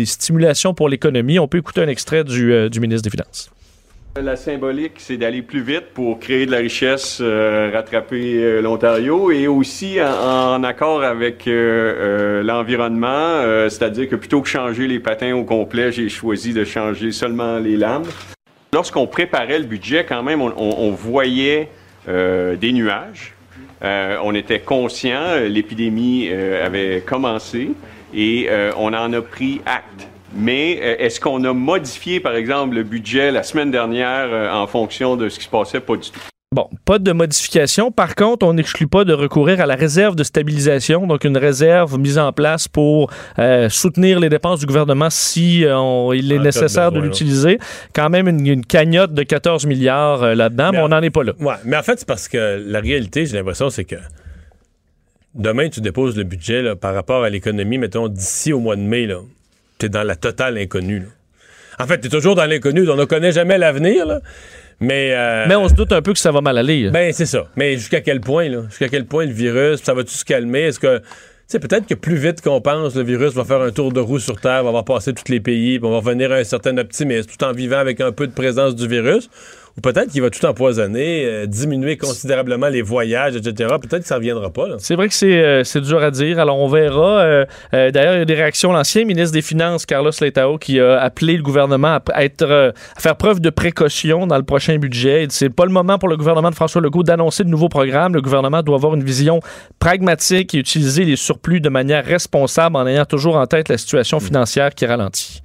stimulations pour l'économie. On peut écouter un extrait du, euh, du ministre des Finances. La symbolique, c'est d'aller plus vite pour créer de la richesse, euh, rattraper euh, l'Ontario et aussi en, accord avec l'environnement, c'est-à-dire que plutôt que changer les patins au complet, j'ai choisi de changer seulement les lames. Lorsqu'on préparait le budget, quand même, on, voyait des nuages. Euh, on était conscient, euh, l'épidémie euh, avait commencé et on en a pris acte. Mais est-ce qu'on a modifié, par exemple, le budget la semaine dernière en fonction de ce qui se passait? Pas du tout. Bon, pas de modification. Par contre, on n'exclut pas de recourir à la réserve de stabilisation, donc une réserve mise en place pour euh, soutenir les dépenses du gouvernement si euh, on- il est En de nécessaire de l'utiliser. Quand même une, une cagnotte de 14 milliards euh, là-dedans, mais Mais- on n'en est pas là. Ouais, mais en fait, c'est parce que la réalité, j'ai l'impression, c'est que demain, tu déposes le budget là, par rapport à l'économie, mettons, d'ici au mois de mai, là, t'es dans la totale inconnue. là. En fait, t'es toujours dans l'inconnu, on ne connaît jamais l'avenir. Mais, euh, Mais on se doute un peu que ça va mal aller. là. ben, c'est ça. Mais jusqu'à quel point, là? Jusqu'à quel point le virus, ça va-tu se calmer? Est-ce que. sais, peut-être que plus vite qu'on pense, le virus va faire un tour de roue sur Terre, va avoir passé tous les pays, puis on va revenir à un certain optimisme, tout en vivant avec un peu de présence du virus. Ou peut-être qu'il va tout empoisonner, euh, diminuer considérablement les voyages, etc. Peut-être que ça ne reviendra pas. C'est vrai que c'est euh, c'est dur à dire. Alors, on verra. Euh, D'ailleurs, il y a des réactions. L'ancien ministre des Finances, Carlos Letao, qui a appelé le gouvernement à, être, à faire preuve de précaution dans le prochain budget. C'est pas le moment pour le gouvernement de François Legault d'annoncer de nouveaux programmes. Le gouvernement doit avoir une vision pragmatique et utiliser les surplus de manière responsable en ayant toujours en tête la situation financière qui ralentit.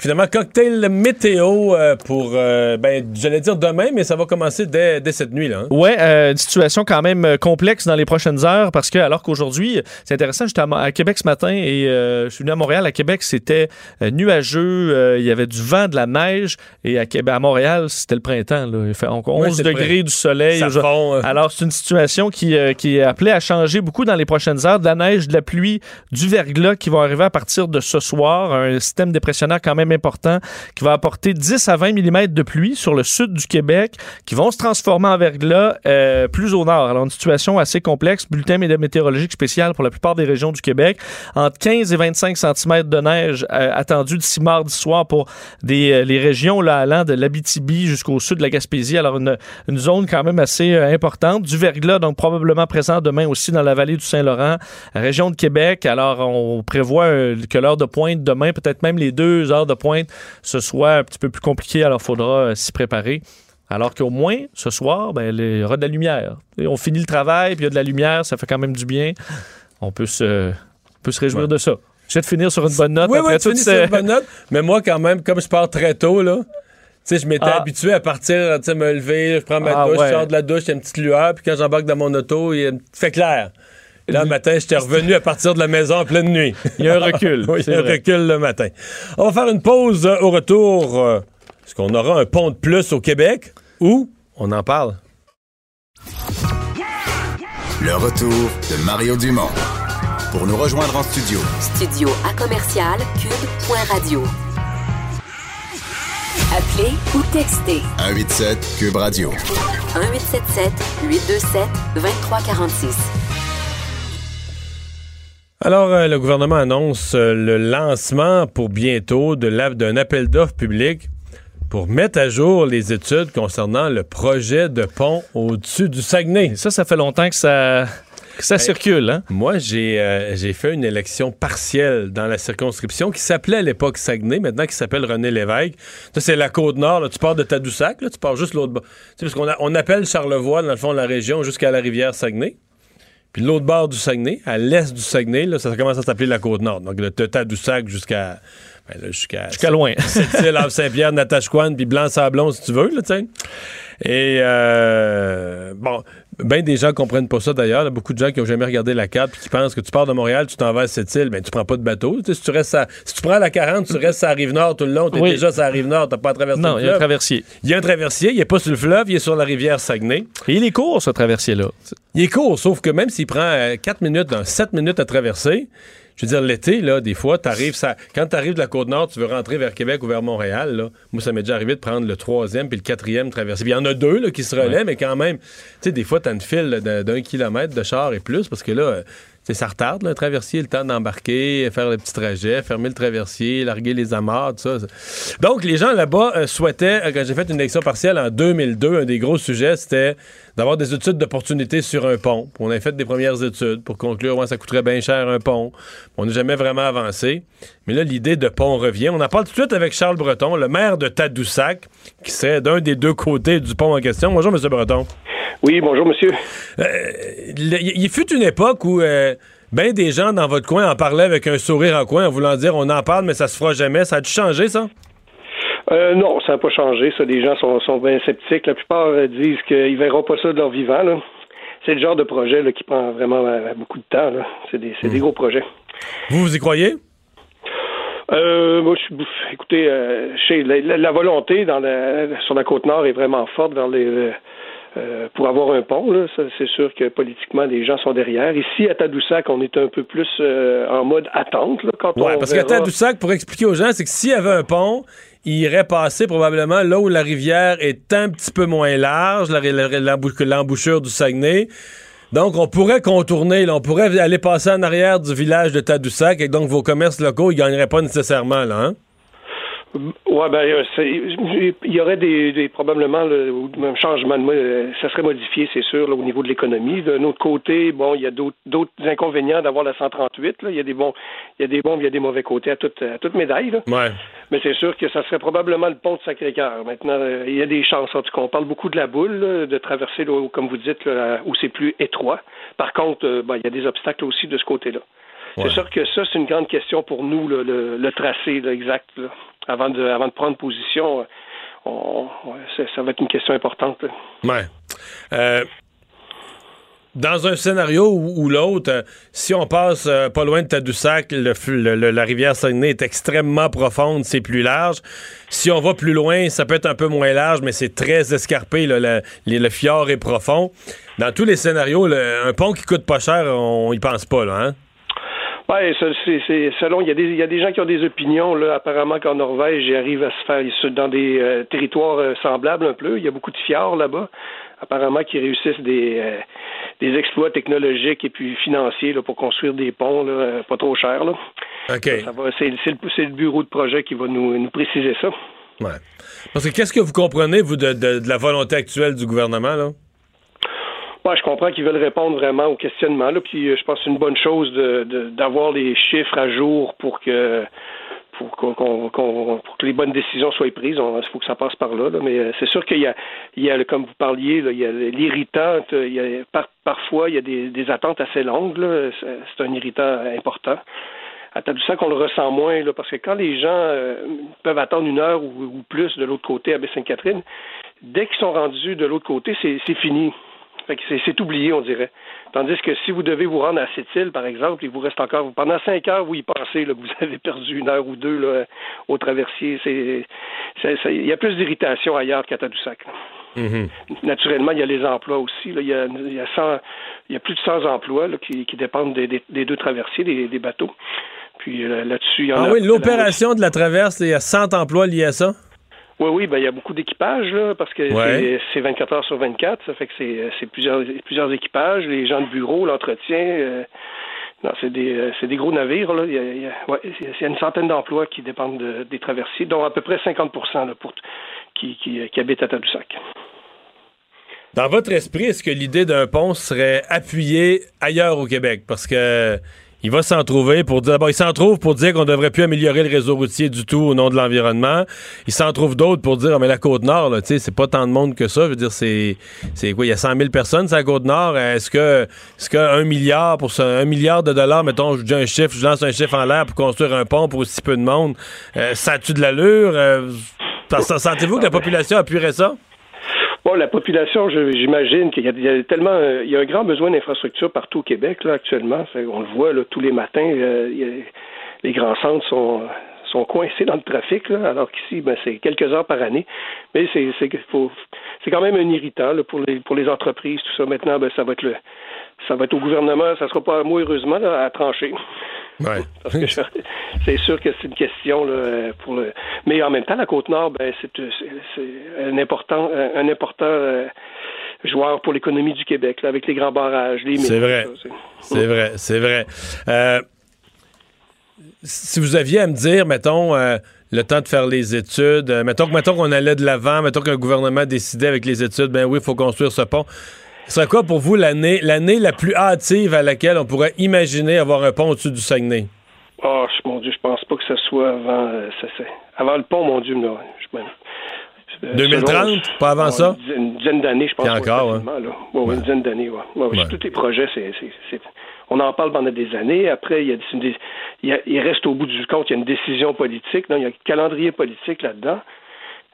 Finalement, cocktail météo euh, pour, euh, ben, j'allais dire demain, mais ça va commencer dès, dès cette nuit. là. hein. Ouais, euh, une situation quand même complexe dans les prochaines heures parce que alors qu'aujourd'hui, c'est intéressant, j'étais à, Québec ce matin et je suis venu à Montréal. À Québec, c'était nuageux, il y avait du vent, de la neige et à, Québec, à Montréal, c'était le printemps. Là. Il fait encore Ouais, 11 c'est le degrés du soleil. Ça fond, euh. Alors, c'est une situation qui, qui est appelée à changer beaucoup dans les prochaines heures. De la neige, de la pluie, du verglas qui vont arriver à partir de ce soir. Un système dépressionnaire quand même important qui va apporter 10 à 20 mm de pluie sur le sud du Québec qui vont se transformer en verglas euh, plus au nord. Alors, une situation assez complexe. Bulletin mé- météorologique spécial pour la plupart des régions du Québec. Entre 15 et 25 cm de neige euh, attendu d'ici mardi soir pour des, euh, les régions là, allant de l'Abitibi jusqu'au sud de la Gaspésie. Alors, une, une zone quand même assez euh, importante. Du verglas, donc probablement présent demain aussi dans la vallée du Saint-Laurent, région de Québec. Alors, on prévoit que l'heure de pointe demain, peut-être même les deux heures de pointe, ce soit un petit peu plus compliqué. Alors, il faudra euh, s'y préparer. Alors qu'au moins, ce soir, ben, il y aura de la lumière. Et on finit le travail, puis il y a de la lumière, ça fait quand même du bien. On peut se, on peut se réjouir Ouais. de ça. Je vais te finir sur une bonne note. Oui, après oui, tu finis sur une bonne note. Mais moi, quand même, comme je pars très tôt, là, je m'étais Ah. habitué à partir, me lever, je prends ma Ah, douche, ouais. je sors de la douche, il y a une petite lueur, puis quand j'embarque dans mon auto, il fait clair. Et là, le matin, j'étais revenu à partir de la maison en pleine nuit. Il y a un recul, oui, il y a un vrai. recul le matin. On va faire une pause euh, au retour. euh, Est-ce qu'on aura un pont de plus au Québec ou on en parle? Le retour de Mario Dumont. Pour nous rejoindre en studio, Studio à commercial cube.radio. Appelez ou textez 187 Cube Radio. 1877 827 2346. Alors, euh, le gouvernement annonce euh, le lancement pour bientôt d'un appel d'offres public pour mettre à jour les études concernant le projet de pont au-dessus du Saguenay. Et ça, ça fait longtemps que ça, que ça circule. Hein? Moi, j'ai euh, j'ai fait une élection partielle dans la circonscription qui s'appelait à l'époque Saguenay, maintenant qui s'appelle René Lévesque. Ça, c'est la Côte-Nord. là. Tu pars de Tadoussac, là, tu pars juste l'autre bord. Tu sais, parce qu'on on appelle Charlevoix, dans le fond, la région, jusqu'à la rivière Saguenay. Puis l'autre bord du Saguenay, à l'est du Saguenay, là, ça commence à s'appeler la Côte-Nord. Donc, de Tadoussac jusqu'à... ben, là, jusqu'à Jusqu'à loin. Sept-Îles, Havre-Saint-Pierre, Natashquan, puis Blanc-Sablon, si tu veux, là, tu sais. Et, euh, bon, ben des gens comprennent pas ça, d'ailleurs. Il y a Beaucoup de gens qui ont jamais regardé la carte puis qui pensent que tu pars de Montréal, tu t'en vas à Sept-Îles, ben tu prends pas de bateau. Tu sais, si, tu restes à- si tu prends la 40, tu restes à la Rive-Nord tout le long, t'es Oui. déjà sur la Rive-Nord, t'as pas à traverser Non, le il y a un traversier. Il y a un traversier, il est pas sur le fleuve, il est sur la rivière Saguenay. Et il est court, ce traversier-là. Il est court, sauf que même s'il prend 4 minutes, 7 minutes à traverser, je veux dire, l'été, là, des fois, t'arrives, ça, quand tu arrives de la Côte-Nord, tu veux rentrer vers Québec ou vers Montréal, là, moi, ça m'est déjà arrivé de prendre le troisième puis le quatrième traversée. Puis il y en a deux là, qui se relaient, mais quand même, tu sais, des fois, t'as une file d'un kilomètre de char et plus, parce que là, ça retarde, un traversier, le temps d'embarquer, faire le petit trajet, fermer le traversier, larguer les amarres, tout ça. Donc, les gens là-bas euh, souhaitaient, euh, quand j'ai fait une élection partielle en 2002, un des gros sujets, c'était d'avoir des études d'opportunité sur un pont. On a fait des premières études pour conclure, ouais, ça coûterait bien cher un pont. On n'a jamais vraiment avancé. Mais là, l'idée de pont revient. On en parle tout de suite avec Charles Breton, le maire de Tadoussac, qui serait d'un des deux côtés du pont en question. Bonjour, M. Breton. Oui, bonjour, monsieur. Euh, il fut une époque où euh, ben des gens dans votre coin en parlaient avec un sourire en coin en voulant dire on en parle, mais ça se fera jamais. Ça a dû changer, ça? Euh, non, ça n'a pas changé. Ça, les gens sont, sont bien sceptiques. La plupart euh, disent qu'ils verront pas ça de leur vivant. là. C'est le genre de projet là, qui prend vraiment euh, beaucoup de temps. là. C'est des, c'est des gros projets. Vous, vous y croyez? Euh, moi, je suis, écoutez, euh, chez la- la volonté dans la, sur la côte nord est vraiment forte vers les, euh, pour avoir un pont. Là, ça, c'est sûr que politiquement, les gens sont derrière. Ici, à Tadoussac, on est un peu plus euh, en mode attente. Là, quand Ouais, on parce qu'à Tadoussac, pour expliquer aux gens, c'est que s'il y avait un pont, il irait passer probablement là où la rivière est un petit peu moins large, que l'embouchure du Saguenay. Donc, on pourrait contourner, là, on pourrait aller passer en arrière du village de Tadoussac et donc vos commerces locaux, ils gagneraient pas nécessairement, là, hein? Ouais, ben, euh, il y aurait des, des probablement le, un changement de euh, ça serait modifié, c'est sûr, là, au niveau de l'économie. D'un autre côté, bon, il y a d'autres d'autres inconvénients d'avoir la 138. Là. Il y a des bons, il y a des bons, il y a des mauvais côtés à toute, à toute médaille. Là. Ouais. Mais c'est sûr que ça serait probablement le pont de Sacré-Cœur. Maintenant, euh, il y a des chances. En tout cas, on parle beaucoup de la boule, là, de traverser, là, comme vous dites, là, où c'est plus étroit. Par contre, ben, il y a des obstacles aussi de ce côté-là. Ouais. C'est sûr que ça, c'est une grande question pour nous, le, le tracé là, exact. là. Avant, de, avant de prendre position, euh, on, ouais, ça, va être une question importante. là. Ouais. Euh, dans un scénario ou, l'autre, si on passe euh, pas loin de Tadoussac, le, le- la rivière Saguenay est extrêmement profonde, c'est plus large. Si on va plus loin, ça peut être un peu moins large, mais c'est très escarpé. là, le, les- le fjord est profond. Dans tous les scénarios, un pont qui coûte pas cher, on y pense pas, là, hein? Ouais, c'est, selon, il y, a des, il y a des gens qui ont des opinions, là, apparemment qu'en Norvège, ils arrivent à se faire dans des euh, territoires euh, semblables un peu. Il y a beaucoup de fjords là-bas. Apparemment qu'ils réussissent des, euh, des exploits technologiques et puis financiers là, pour construire des ponts là, pas trop chers. Là. OK. Ça va, c'est, c'est le, c'est le bureau de projet qui va nous, nous préciser ça. Ouais. Parce que qu'est-ce que vous comprenez, vous, de, de- de la volonté actuelle du gouvernement, là? Ouais, je comprends qu'ils veulent répondre vraiment au questionnement. Là, puis euh, je pense que c'est une bonne chose d'avoir les chiffres à jour pour que pour, qu'on, qu'on- qu'on- pour que les bonnes décisions soient prises. Il faut que ça passe par là. Mais euh, c'est sûr qu'il y a, il y a comme vous parliez, il y a l'irritant. Par- parfois, il y a des, attentes assez longues. C'est, un irritant important. À Tadoussac, on le ressent moins, parce que quand les gens euh, peuvent attendre une heure ou, ou plus de l'autre côté à Baie-Sainte-Catherine, dès qu'ils sont rendus de l'autre côté, c'est fini. Fait que c'est, oublié, on dirait. Tandis que si vous devez vous rendre à Sept-Îles, par exemple, il vous reste encore pendant cinq heures, vous y pensez là, que vous avez perdu une heure ou deux là, au traversier. Il y a plus d'irritation ailleurs qu'à Tadoussac. Mhm. Naturellement, il y a les emplois aussi. là. Il, y a, il, y a 100 il y a plus de 100 emplois là, qui, qui dépendent des, des- des deux traversiers, des, des bateaux. Puis euh, là-dessus, il y en Ah a. oui, l'opération de la traverse, il y a 100 emplois liés à ça? Oui, oui, ben, il y a beaucoup d'équipages, là, parce que Ouais. c'est- c'est 24 heures sur 24. Ça fait que c'est c'est plusieurs, plusieurs équipages, les gens de bureau, l'entretien. euh, non, c'est des, euh, c'est des gros navires, là. Il y a, il y a- ouais, il y a- il y a une centaine d'emplois qui dépendent de- des traversiers, dont à peu près 50% là, pour, qui, qui, qui habitent à Tadoussac. Dans votre esprit, est-ce que l'idée d'un pont serait appuyée ailleurs au Québec? Parce que il va s'en trouver pour dire. D'abord, il s'en trouve pour dire qu'on devrait plus améliorer le réseau routier du tout au nom de l'environnement. Il s'en trouve d'autres pour dire, Ah, mais la Côte-Nord, tu sais, c'est pas tant de monde que ça. Je veux dire, c'est, c'est quoi? Il y a 100 000 personnes sur la Côte-Nord. Est-ce que, est-ce qu'un milliard pour un milliard de dollars, mettons, je dis un chiffre, je lance un chiffre en l'air pour construire un pont pour aussi peu de monde, euh, ça a-tu de l'allure? Euh, sentez-vous que la population appuierait ça? Bon, la population, j'imagine qu'il y, a- tellement, euh, il y a un grand besoin d'infrastructures partout au Québec là actuellement. On le voit là, tous les matins. euh, les grands centres sont sont coincés dans le trafic, là, alors qu'ici, ben, c'est quelques heures par année. Mais c'est c'est quand même un irritant là, pour les pour les entreprises, tout ça. Maintenant, ben, ça va être le ça va être au gouvernement, ça sera pas moi heureusement là, à trancher. Ouais. Parce que c'est sûr que c'est une question là, pour le. Mais en même temps, la Côte-Nord, ben, c'est, c'est un important, un important euh, joueur pour l'économie du Québec, là, avec les grands barrages, les C'est vrai. C'est vrai, c'est vrai. Euh, si vous aviez à me dire, mettons, euh, le temps de faire les études, euh, mettons, que- mettons qu'on allait de l'avant, mettons qu'un gouvernement décidait avec les études, ben oui, il faut construire ce pont. Ce serait quoi pour vous l'année, l'année la plus hâtive à laquelle on pourrait imaginer avoir un pont au-dessus du Saguenay? Oh, mon Dieu, je pense pas que ce soit avant, euh, ça, c'est- avant le pont, mon Dieu. Je, euh, 2030? selon- Pas avant ça? Une dizaine, d'années, je pense. Puis encore, ouais, facilement, là. Ouais, ouais, Une dizaine d'années, Ouais. Tous les projets, c'est, on en parle pendant des années. Après, il, y a, il, y a- il reste au bout du compte, il y a une décision politique. Non, il y a un calendrier politique là-dedans.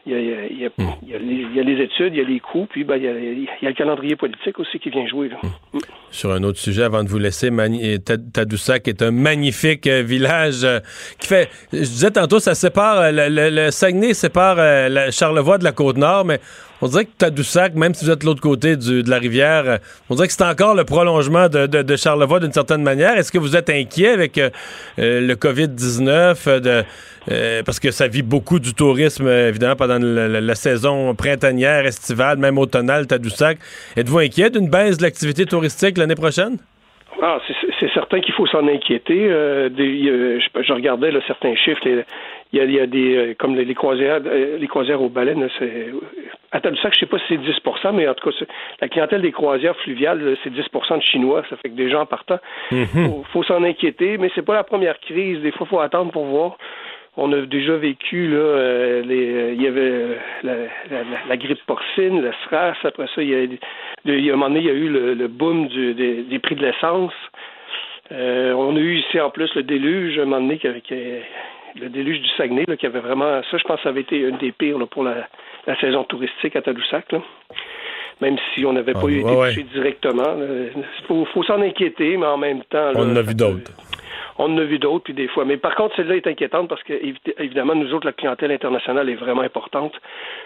Il y, a, il, y a, il, y a, il y a les, il y a les études, il y a les coûts, puis ben, il, y a, le calendrier politique aussi qui vient jouer. Là. Hmm. Sur un autre sujet, avant de vous laisser, Mani- Tad- Tadoussac est un magnifique euh, village euh, qui fait. Je disais tantôt, ça sépare. euh, le, le- le Saguenay sépare euh, la Charlevoix de la Côte-Nord, mais on dirait que Tadoussac, même si vous êtes de l'autre côté du- de la rivière, on dirait que c'est encore le prolongement de, de- Charlevoix d'une certaine manière. Est-ce que vous êtes inquiet avec euh, euh, le COVID-19 euh, parce que ça vit beaucoup du tourisme, évidemment, pendant la, saison printanière, estivale, même automnale, Tadoussac. Êtes-vous inquiet d'une baisse de l'activité touristique l'année prochaine? Ah, c'est- certain qu'il faut s'en inquiéter. Je, regardais certains chiffres. Il y a, il y a des euh, comme les, les croisières, euh, les croisières aux baleines. C'est à Tadoussac, je sais pas si c'est 10% mais en tout cas, la clientèle des croisières fluviales, c'est 10% de Chinois. Ça fait que des gens partant, faut, faut s'en inquiéter. Mais c'est pas la première crise. Des fois, faut attendre pour voir. On a déjà vécu là, euh, les, euh, il y avait euh, la, la- la- la grippe porcine, le SRAS. Après ça, il y a, il y a un moment donné, il y a eu le, le boom du- des, des prix de l'essence. Euh, on a eu ici en plus le déluge, un moment donné, qui, qui- le déluge du Saguenay, là, qui avait vraiment. Ça, je pense que ça avait été une des pires là, pour la, la saison touristique à Tadoussac. Là. Même si on n'avait pas Ah, eu été ouais, touché directement. Il faut, faut s'en inquiéter, mais en même temps. On en a vu d'autres. On en a vu d'autres, puis des fois. Mais par contre, celle-là est inquiétante parce que, évi- évidemment, nous autres, la clientèle internationale est vraiment importante.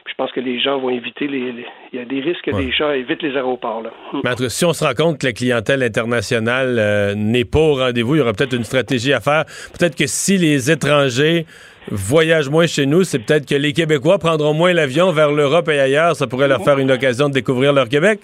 Puis je pense que les gens vont éviter les. les- Il y a des risques que Ouais. les gens évitent les aéroports. Là. Hmm. Mais en tout cas, si on se rend compte que la clientèle internationale euh, n'est pas au rendez-vous, il y aura peut-être une stratégie à faire. Peut-être que si les étrangers voyagent moins chez nous, c'est peut-être que les Québécois prendront moins l'avion vers l'Europe et ailleurs. Ça pourrait leur faire une occasion de découvrir leur Québec.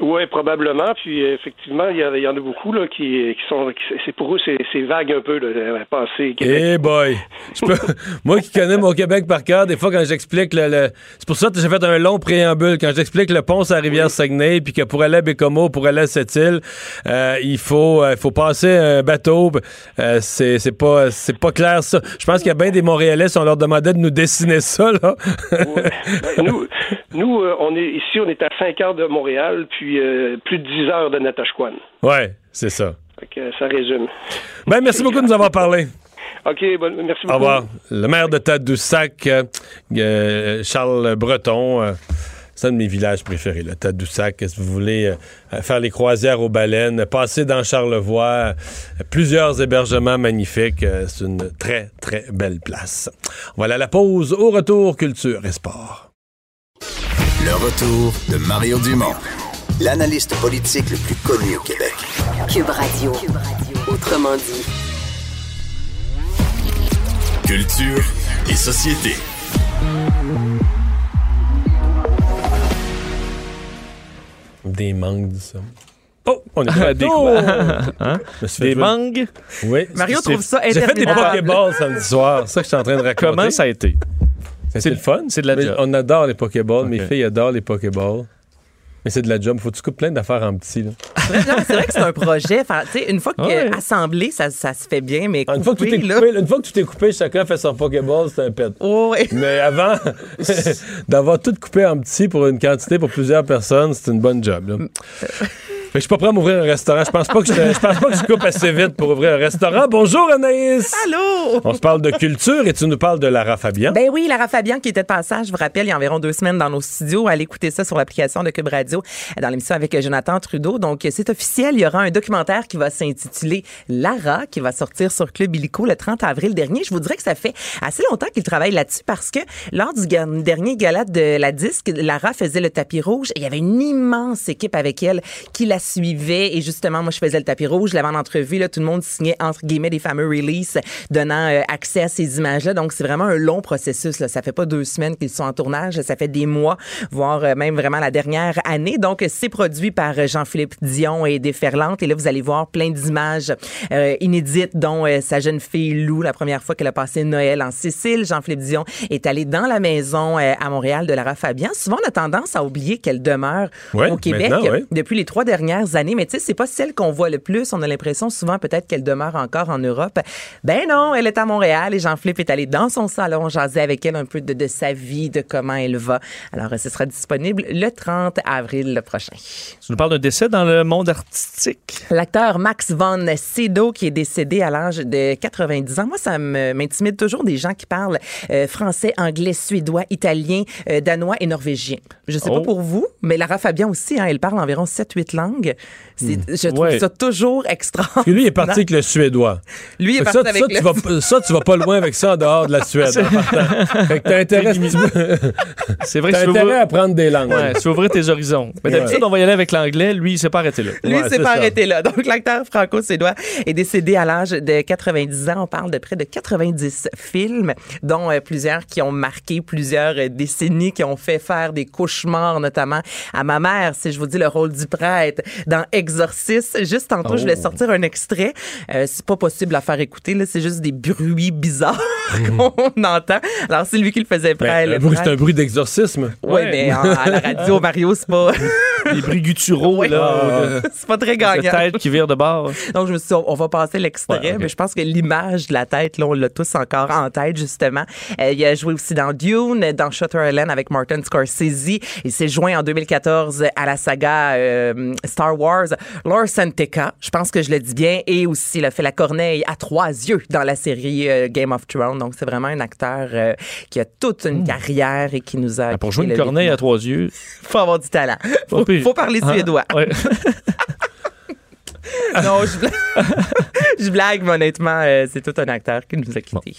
Oui, probablement. Puis effectivement, il y, y en a beaucoup là, qui, qui sont. qui- c'est pour eux, c'est vague un peu de penser Québec. Eh boy! Je peux- Moi qui connais mon Québec par cœur, des fois quand j'explique le. le- C'est pour ça que j'ai fait un long préambule. Quand j'explique le pont sur la rivière Saguenay, puis que pour aller à Bécomo, pour aller à Sept-Îles, euh, il faut, euh, il faut passer un bateau. Euh, c'est c'est pas, c'est pas clair ça. Je pense qu'il y a bien des Montréalais, si on leur demandait de nous dessiner ça, là. Ouais. Ben, nous, nous euh, on est ici, on est à 5 heures de Montréal, puis euh, plus de 10 heures de Natashquan. ouais, c'est ça. Fait que, ça résume. Ben, merci beaucoup de nous avoir parlé. OK, bon, merci Au beaucoup. revoir. Le maire de Tadoussac, euh, euh, Charles Breton. euh, c'est un de mes villages préférés, le Tadoussac. Si vous voulez euh, faire les croisières aux baleines, passer dans Charlevoix, plusieurs hébergements magnifiques. euh, c'est une très, très belle place. Voilà la pause. Au retour, culture et sport. Le retour de Mario Dumont, l'analyste politique le plus connu au Québec. Cube Radio. Autrement dit. Culture et société. Des mangues, dit ça. Oh, on est Des des quoi? Hein? Des jouer- mangues? Oui. Mario trouve ça J'ai fait des interminable. Pokéballs samedi soir. C'est ça que je suis en train de raconter. Comment ça a été? C'est le fun. c'est de la Mais job. On adore les Pokéballs. Ok. Mes filles adorent les Pokéballs. Mais c'est de la job. Faut que tu coupes plein d'affaires en petit. C'est vrai que c'est un projet. Enfin, une fois que Ouais. assemblé, ça, ça se fait bien, mais Ah, Une fois, que tout est là- coupé, une fois que tout est coupé, chacun fait son Pokéball, c'est un pet. Oh, ouais. Mais avant, d'avoir tout coupé en petit pour une quantité pour plusieurs personnes, c'est une bonne job. là. Je suis pas prêt à m'ouvrir un restaurant. Je pense pas que je, je pense pas que je coupe assez vite pour ouvrir un restaurant. Bonjour Anaïs. Allô? On se parle de culture et tu nous parles de Lara Fabian. Ben oui, Lara Fabian qui était de passage, je vous rappelle, il y a environ deux semaines dans nos studios. Allez écouter ça sur l'application de Cube Radio dans l'émission avec Jonathan Trudeau. Donc, c'est officiel. Il y aura un documentaire qui va s'intituler Lara, qui va sortir sur Club Illico le 30 avril dernier. Je vous dirais que ça fait assez longtemps qu'il travaille là-dessus parce que lors du dernier gala de la disque, Lara faisait le tapis rouge et il y avait une immense équipe avec elle qui la suivait. Et justement, moi, je faisais le tapis rouge. Je l'avais en entrevue. Là, tout le monde signait, entre guillemets, des fameux releases donnant euh, accès à ces images-là. Donc, c'est vraiment un long processus. Là. Ça fait pas deux semaines qu'ils sont en tournage. Ça fait des mois, voire euh, même vraiment la dernière année. Donc, c'est produit par euh, Jean-Philippe Dion et Déferlante. Et là, vous allez voir plein d'images euh, inédites, dont sa jeune fille Lou, la première fois qu'elle a passé Noël en Sicile. Jean-Philippe Dion est allé dans la maison à Montréal de Lara Fabian. Souvent, on a tendance à oublier qu'elle demeure Ouais, au Québec ouais. depuis les trois dernières années. Mais tu sais, c'est pas celle qu'on voit le plus. On a l'impression souvent peut-être qu'elle demeure encore en Europe. Ben non, elle est à Montréal et Jean-Philippe est allé dans son salon jaser avec elle un peu de, de sa vie, de comment elle va. Alors, ce sera disponible le 30 avril le prochain. Tu nous parles d'un décès dans le monde artistique. L'acteur Max von Sydow qui est décédé à l'âge de 90 ans. Moi, ça me- m'intimide toujours des gens qui parlent euh, français, anglais, suédois, italien, euh, danois et norvégien. Je sais Oh. pas pour vous, mais Lara Fabian aussi, hein, elle parle environ 7-8 langues. Langues. C'est- Je trouve Ouais. ça toujours extraordinaire. Lui, il est parti avec le Suédois. Lui, il est parti ça, avec ça, le... tu vas, ça, tu vas pas loin avec ça en dehors de la Suède. fait que t'as intérêt, C'est vrai que t'as tu veux intérêt ouvrir- à prendre des langues. Ouais, tu ouvrir tes horizons. Mais Ouais. d'habitude, on va y aller avec l'anglais. Lui, il s'est pas arrêté là. Lui, Ouais, c'est c'est pas ça. arrêté là. Donc, l'acteur franco-suédois est décédé à l'âge de 90 ans. On parle de près de 90 films, dont euh, plusieurs qui ont marqué plusieurs euh, décennies, qui ont fait faire des cauchemars, notamment à ma mère, si je vous dis le rôle du prêtre dans Juste tantôt, je voulais Oh. sortir un extrait. Euh, c'est pas possible à faire écouter, là. C'est juste des bruits bizarres qu'on entend. Alors, c'est lui qui le faisait Ben, bruit- prêtre. c'est un bruit d'exorcisme. Oui, mais à la radio, Mario, c'est pas, Gutturaux, Ouais. là. ou de- c'est pas très gagnant. tête qui vire de bord. Donc, je me suis dit, on on va passer l'extrait, Ouais, mais je pense que l'image de la tête, là, on l'a tous encore en tête, justement. Euh, il a joué aussi dans Dune, dans Shutter Island avec Martin Scorsese. Il s'est joint en 2014 à la saga euh, Star Wars. Lord Santeca, je pense que je le dis bien, et aussi il a fait la corneille à trois yeux dans la série euh, Game of Thrones. Donc, c'est vraiment un acteur euh, qui a toute une carrière et qui nous a... Ah, Pour jouer une le corneille à trois yeux. Faut avoir du talent. Faut, faut parler Hein? suédois. Ouais. Non, je blague, je blague mais honnêtement, euh, c'est tout un acteur qui nous a quittés.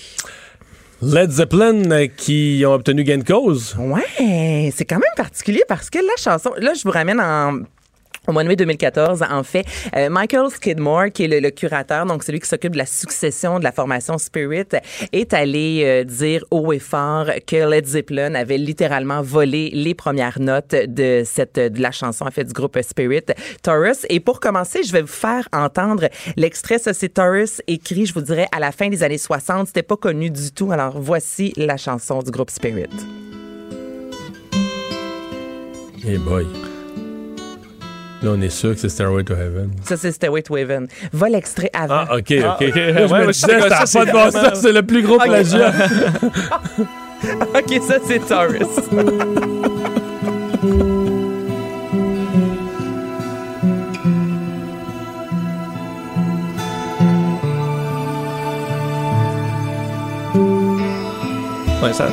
Led Zeppelin euh, qui ont obtenu gain de cause. Ouais, c'est quand même particulier parce que la chanson, là, je vous ramène en. Au mois de mai 2014, en fait, euh, Michael Skidmore, qui est le, curateur, donc celui qui s'occupe de la succession de la formation Spirit, est allé euh, dire haut et fort que Led Zeppelin avait littéralement volé les premières notes de cette de la chanson en fait du groupe Spirit, Taurus. Et pour commencer, je vais vous faire entendre l'extrait. Ça, c'est Taurus écrit, je vous dirais, à la fin des années 60. C'était pas connu du tout. Alors voici la chanson du groupe Spirit. Hey boy. Là, on est sûr que c'est Stairway to Heaven. Ça, c'est Stairway to Heaven. Va l'extrait avant. Ah, OK, OK. Ah, ok. Là, je Ouais, me disais, ça, n'a pas de bon c'est sens, c'est le plus gros Ok. plagiat. OK, ça, c'est Taurus. Ouais, ça,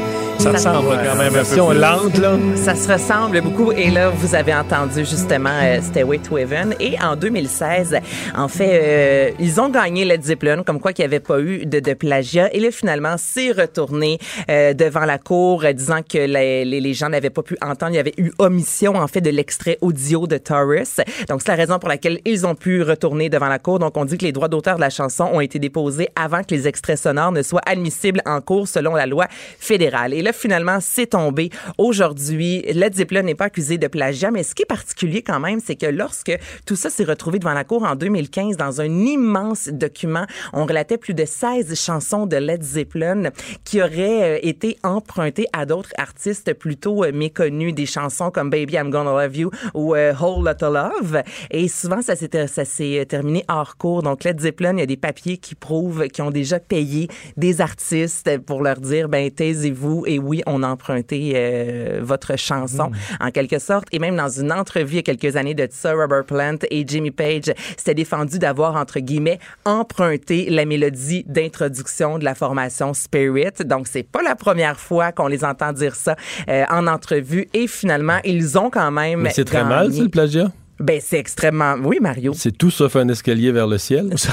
ça ressemble quand même un peu. Version lente, là. Ça se ressemble beaucoup. Et là, vous avez entendu justement euh, Stairway to Heaven. Et en 2016, en fait, euh, ils ont gagné Led Zeppelin, comme quoi qu'il n'y avait pas eu de, de plagiat. Et là, finalement, c'est retourné euh, devant la cour, euh, disant que les, les, les gens n'avaient pas pu entendre. Il y avait eu omission, en fait, de l'extrait audio de Taurus. Donc, c'est la raison pour laquelle ils ont pu retourner devant la cour. Donc, on dit que les droits d'auteur de la chanson ont été déposés avant que les extraits sonores ne soient admissibles en cours selon la loi fédérale. Et là, finalement, c'est tombé. Aujourd'hui, Led Zeppelin n'est pas accusé de plagiat, mais ce qui est particulier quand même, c'est que lorsque tout ça s'est retrouvé devant la cour en 2015 dans un immense document, on relatait plus de 16 chansons de Led Zeppelin qui auraient euh, été empruntées à d'autres artistes plutôt euh, méconnus, des chansons comme Baby I'm Gonna Love You ou euh, Whole Lotta Love. Et souvent, ça s'est terminé hors cours. Donc, Led Zeppelin, il y a des papiers qui prouvent qu'ils ont déjà payé des artistes pour leur dire, ben taisez-vous et oui, on a emprunté euh, votre chanson en quelque sorte. Et même dans une entrevue il y a quelques années de ça, Robert Plant et Jimmy Page s'étaient défendus d'avoir entre guillemets emprunté la mélodie d'introduction de la formation Spirit. Donc c'est pas la première fois qu'on les entend dire ça euh, en entrevue. Et finalement, ils ont quand même. Mais c'est très gagné. mal, c'est le plagiat? Ben c'est extrêmement. Oui, Mario. C'est tout sauf un escalier vers le ciel.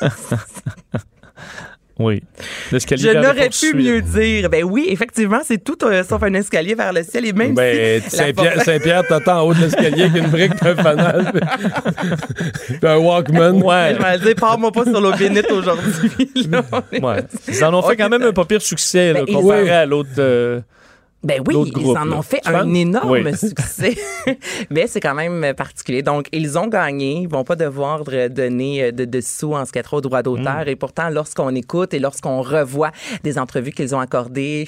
Oui. L'escalier Je n'aurais pu mieux dire. Ben oui, effectivement, c'est tout euh, sauf un escalier vers le ciel et même Ben, si Saint-Pierre, Saint-Pierre t'attends en haut de l'escalier avec une brique un fanal. puis- puis un Walkman. Ouais. Je vais dire, pars-moi pas sur l'eau bénite aujourd'hui. là. Ouais. Ils en ont fait quand même un pas pire succès là, Ben, comparé Oui. à l'autre. euh, Ben oui, ils groupe, en ont fait un énorme Oui. succès. Mais c'est quand même particulier. Donc, ils ont gagné. Ils vont pas devoir euh, donner euh, de, de sous en ce qui a trop au droit d'auteur. Et pourtant, lorsqu'on écoute et lorsqu'on revoit des entrevues qu'ils ont accordées,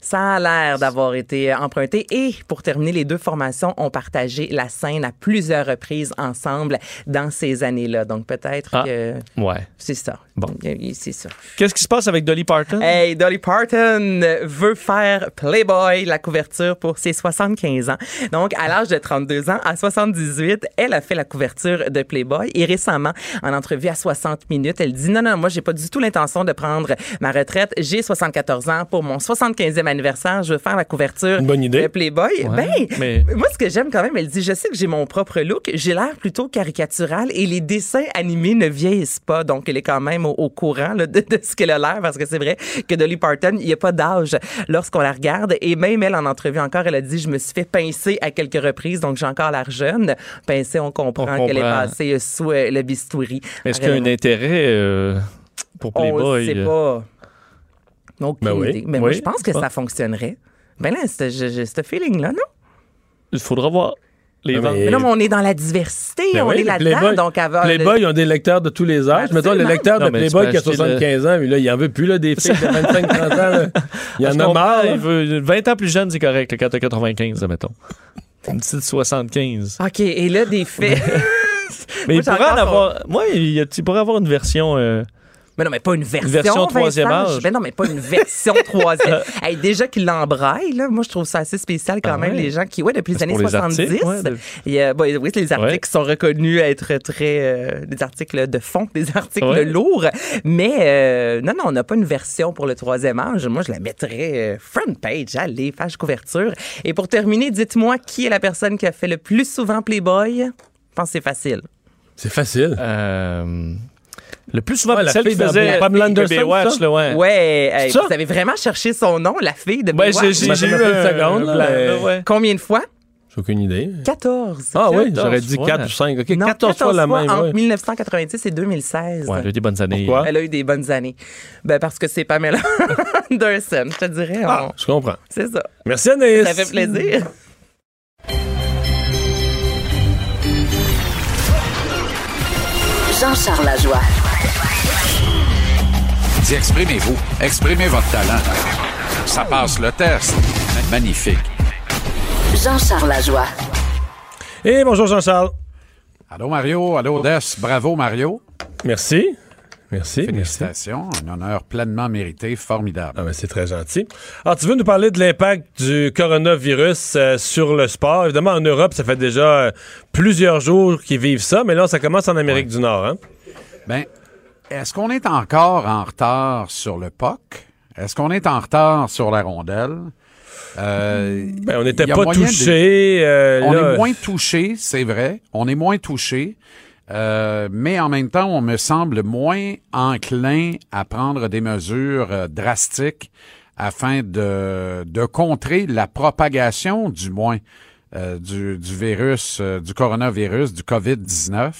ça a l'air d'avoir été emprunté. Et pour terminer, les deux formations ont partagé la scène à plusieurs reprises ensemble dans ces années-là. Donc, peut-être Ah. que Ouais. c'est ça. Bon. C'est ça. Qu'est-ce qui se passe avec Dolly Parton? Hey, Dolly Parton veut faire Playboy, la couverture pour ses 75 ans. Donc, à l'âge de 32 ans, à 78, elle a fait la couverture de Playboy. Et récemment, en entrevue à 60 minutes, elle dit non, non, moi, j'ai pas du tout l'intention de prendre ma retraite. J'ai 74 ans pour mon 75e anniversaire, je veux faire la couverture Une bonne idée. de Playboy. ben, mais- moi, ce que j'aime quand même, elle dit, je sais que j'ai mon propre look, j'ai l'air plutôt caricatural et les dessins animés ne vieillissent pas. Donc, elle est quand même au, au courant là, de, de ce qu'elle a l'air parce que c'est vrai que Dolly Parton, il n'y a pas d'âge lorsqu'on la regarde. Et même elle, en entrevue encore, elle a dit, je me suis fait pincer à quelques reprises, donc j'ai encore l'air jeune. Pincer, on comprend, On qu'elle est passée sous euh, le bistouri. Est-ce qu'il y a un intérêt euh, pour On Playboy? ne sait euh? Donc, Ben oui, Mais moi, oui. je pense que ça fonctionnerait. Ben là, c'est- j'ai ce feeling-là, non? Il faudra voir. Les Ah, ventes. mais- Mais non, mais on est dans la diversité, Ben on oui, est là-dedans, Playboy- donc avoir... Playboy, ils ont des lecteurs de tous les âges. Mettons, le lecteur de Non, mais Playboy qui a acheter 75 ans, mais là, il en veut plus, là, des filles de 25-30 ans. là. Il en a marre. il veut- 20 ans plus jeune, c'est correct, le 4 95, mettons. Une petite 75. OK, et là, des faits... Mais Moi, il pourrait en avoir. Moi, il, y a- il pourrait avoir une version. euh, Mais non, mais pas une version, version troisième âge. Mais non, mais pas une version troisième. Hey, déjà qu'il l'embraille, là, moi, je trouve ça assez spécial quand Ah même, ouais. les gens qui, ouais, depuis les années pour les 70, articles, ouais, de- bon, oui, les articles Ouais. qui sont reconnus être très, euh, des articles de fond, des articles Ouais. lourds. Mais, euh, non, non, on n'a pas une version pour le troisième âge. Moi, je la mettrais euh, front page, allez, page couverture. Et pour terminer, dites-moi qui est la personne qui a fait le plus souvent Playboy? Je pense que c'est facile. C'est facile. euh, le plus souvent, Ouais, la celle qui fille dans faisait Pamela Anderson, Baywatch, ça? là, ouais. Ouais, hey, vous avez vraiment cherché son nom, la fille de Ouais, Baywatch? j'ai j'ai- eu une un seconde, ouais. Combien de fois? J'ai aucune idée. 14. Ah oui, 14 j'aurais dit fois. 4 ou 5. OK, Non, 14 fois la même. entre ouais. 1990 et 2016. Ouais, elle a eu des bonnes années. Pourquoi? Elle a eu des bonnes années. Ben parce que c'est Pamela Anderson, je te dirais. Ah, on- je comprends. C'est ça. Merci, Anaïs. Ça fait plaisir. Jean-Charles Lajoie. Exprimez-vous. Exprimez votre talent. Ça passe le test. Magnifique. Jean-Charles Lajoie. Et bonjour, Jean-Charles. Allô, Mario. Allô, Des. Bravo, Mario. Merci. Merci. Merci. Félicitations. Un honneur pleinement mérité. Formidable. Ah ben, c'est très gentil. Alors, tu veux nous parler de l'impact du coronavirus euh, sur le sport? Évidemment, en Europe, ça fait déjà euh, plusieurs jours qu'ils vivent ça, mais là, ça commence en Amérique du Nord. Hein? Ben, est-ce qu'on est encore en retard sur le POC? Est-ce qu'on est en retard sur la rondelle? Euh, Ben, on n'était pas de- touché. euh, On là, est moins touché, c'est vrai. On est moins touché. Euh, mais en même temps, on me semble moins enclin à prendre des mesures drastiques afin de, de contrer la propagation, du moins, du, du virus, du coronavirus, du COVID-19.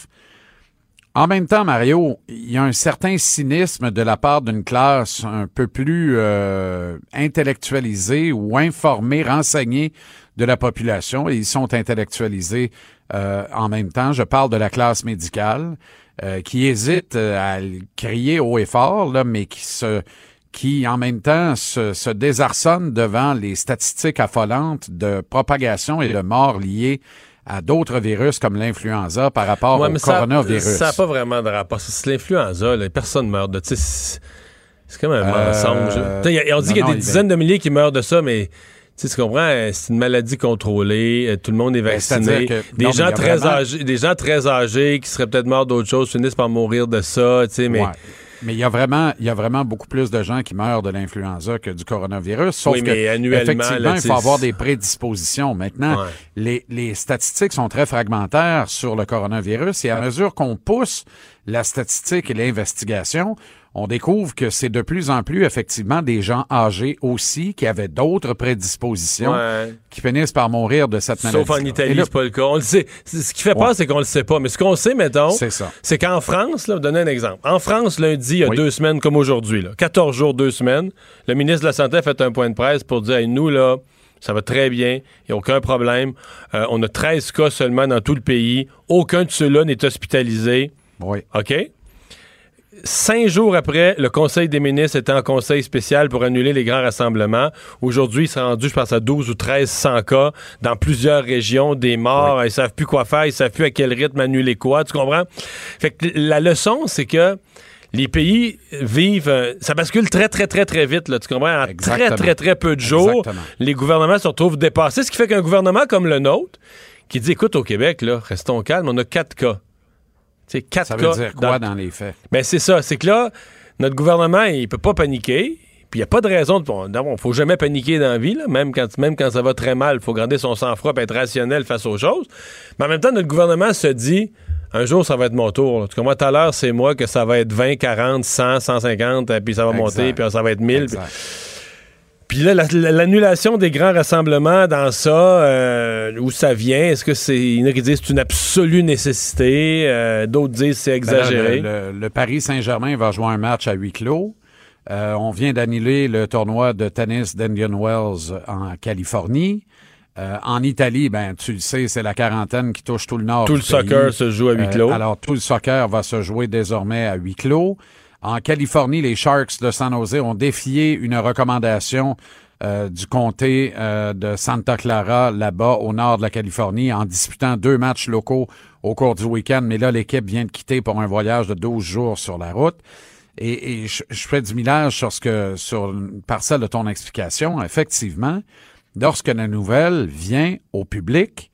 En même temps, Mario, il y a un certain cynisme de la part d'une classe un peu plus euh, intellectualisée ou informée, renseignée de la population. Et ils sont intellectualisés euh, en même temps. Je parle de la classe médicale euh, qui hésite à crier haut et fort, mais qui se qui en même temps se, se désarçonne devant les statistiques affolantes de propagation et de morts liées à d'autres virus comme l'influenza par rapport Ouais, au coronavirus. Ça n'a pas vraiment de rapport. C'est l'influenza, personne meurt de. tu sais, C'est comme un Euh, mensonge. On dit non, qu'il y a non, des dizaines de milliers qui meurent de ça, mais. Tu sais, tu comprends, euh, c'est une maladie contrôlée, euh, tout le monde est Ben, vacciné. que- des, non, gens très vraiment- âgés, des gens très âgés qui seraient peut-être morts d'autre chose finissent par mourir de ça, tu sais, mais. Ouais. Mais il y a vraiment, il y a vraiment beaucoup plus de gens qui meurent de l'influenza que du coronavirus. Sauf Oui, que, mais annuellement, effectivement, là, il faut avoir des prédispositions. Maintenant, Ouais. les, les statistiques sont très fragmentaires sur le coronavirus et à mesure qu'on pousse la statistique et l'investigation, on découvre que c'est de plus en plus effectivement des gens âgés aussi qui avaient d'autres prédispositions Ouais. qui finissent par mourir de cette maladie. Sauf en Italie, c'est pas le cas. On le sait. Ce qui fait peur, Ouais. c'est qu'on le sait pas. Mais ce qu'on sait, mettons, C'est qu'en France, là, je vais donner un exemple. En France, lundi, il y a Oui. deux semaines comme aujourd'hui, là, 14 jours, deux semaines, le ministre de la Santé a fait un point de presse pour dire Hey, nous, là, ça va très bien, il n'y a aucun problème. Euh, on a 13 cas seulement dans tout le pays. Aucun de ceux-là n'est hospitalisé. oui. OK? Cinq jours après, le Conseil des ministres était en conseil spécial pour annuler les grands rassemblements. Aujourd'hui, il s'est rendu, je pense, à 12 ou 1300 cas dans plusieurs régions, des morts. Ils savent plus quoi faire, ils savent plus à quel rythme annuler quoi. Tu comprends? Fait que la leçon, c'est que les pays vivent, euh, ça bascule très, très, très, très vite. Là, tu comprends? En très, très, très peu de jours, Exactement. les gouvernements se retrouvent dépassés. Ce qui fait qu'un gouvernement comme le nôtre, qui dit, écoute, au Québec, là, restons calmes, on a quatre cas. C'est quatre Ça cas. veut dire quoi dans les faits? Ben c'est ça, c'est que là, notre gouvernement, il peut pas paniquer Puis il n'y a pas de raison. Il ne faut jamais paniquer dans la vie, là. Même, quand, même quand ça va très mal. Il faut garder son sang-froid et être rationnel face aux choses. Mais en même temps, notre gouvernement se dit un jour, ça va être mon tour. là. Tu comprends? Tout à l'heure, c'est moi que ça va être 20, 40, 100, 150, euh, puis ça va Exact. monter, puis ça va être 1000. Puis, Exact. Puis là, la- la- l'annulation des grands rassemblements dans ça, euh, où ça vient, est-ce que c'est. Il y en a qui disent c'est une absolue nécessité, euh, d'autres disent c'est Ben là, exagéré? le, le- le Paris Saint-Germain va jouer un match à huis clos. Euh, on vient d'annuler le tournoi de tennis d'Indian Wells en Californie. En Italie, ben tu le sais, c'est la quarantaine qui touche tout le nord. Tout le soccer se joue à huis clos. alors tout le soccer va se jouer désormais à huis clos. En Californie, les Sharks de San Jose ont défié une recommandation euh, du comté euh, de Santa Clara, là-bas, au nord de la Californie, en disputant deux matchs locaux au cours du week-end. Mais là, l'équipe vient de quitter pour un voyage de 12 jours sur la route. Et, et je, je fais du millage sur ce que sur une parcelle de ton explication. Effectivement, lorsque la nouvelle vient au public,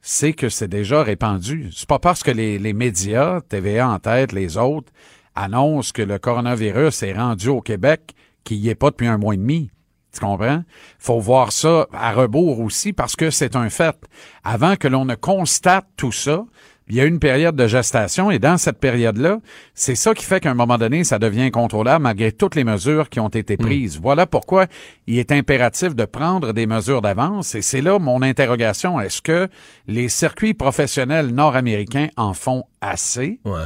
c'est que c'est déjà répandu. C'est pas parce que les, les médias, TVA en tête, les autres, annoncent que le coronavirus est rendu au Québec qu'il n'y est pas depuis un mois et demi. Tu comprends? Faut voir ça à rebours aussi parce que c'est un fait. Avant que l'on ne constate tout ça, il y a une période de gestation et dans cette période-là, c'est ça qui fait qu'à un moment donné, ça devient incontrôlable malgré toutes les mesures qui ont été prises. Voilà pourquoi il est impératif de prendre des mesures d'avance et c'est là mon interrogation. Est-ce que les circuits professionnels nord-américains en font assez? Ouais.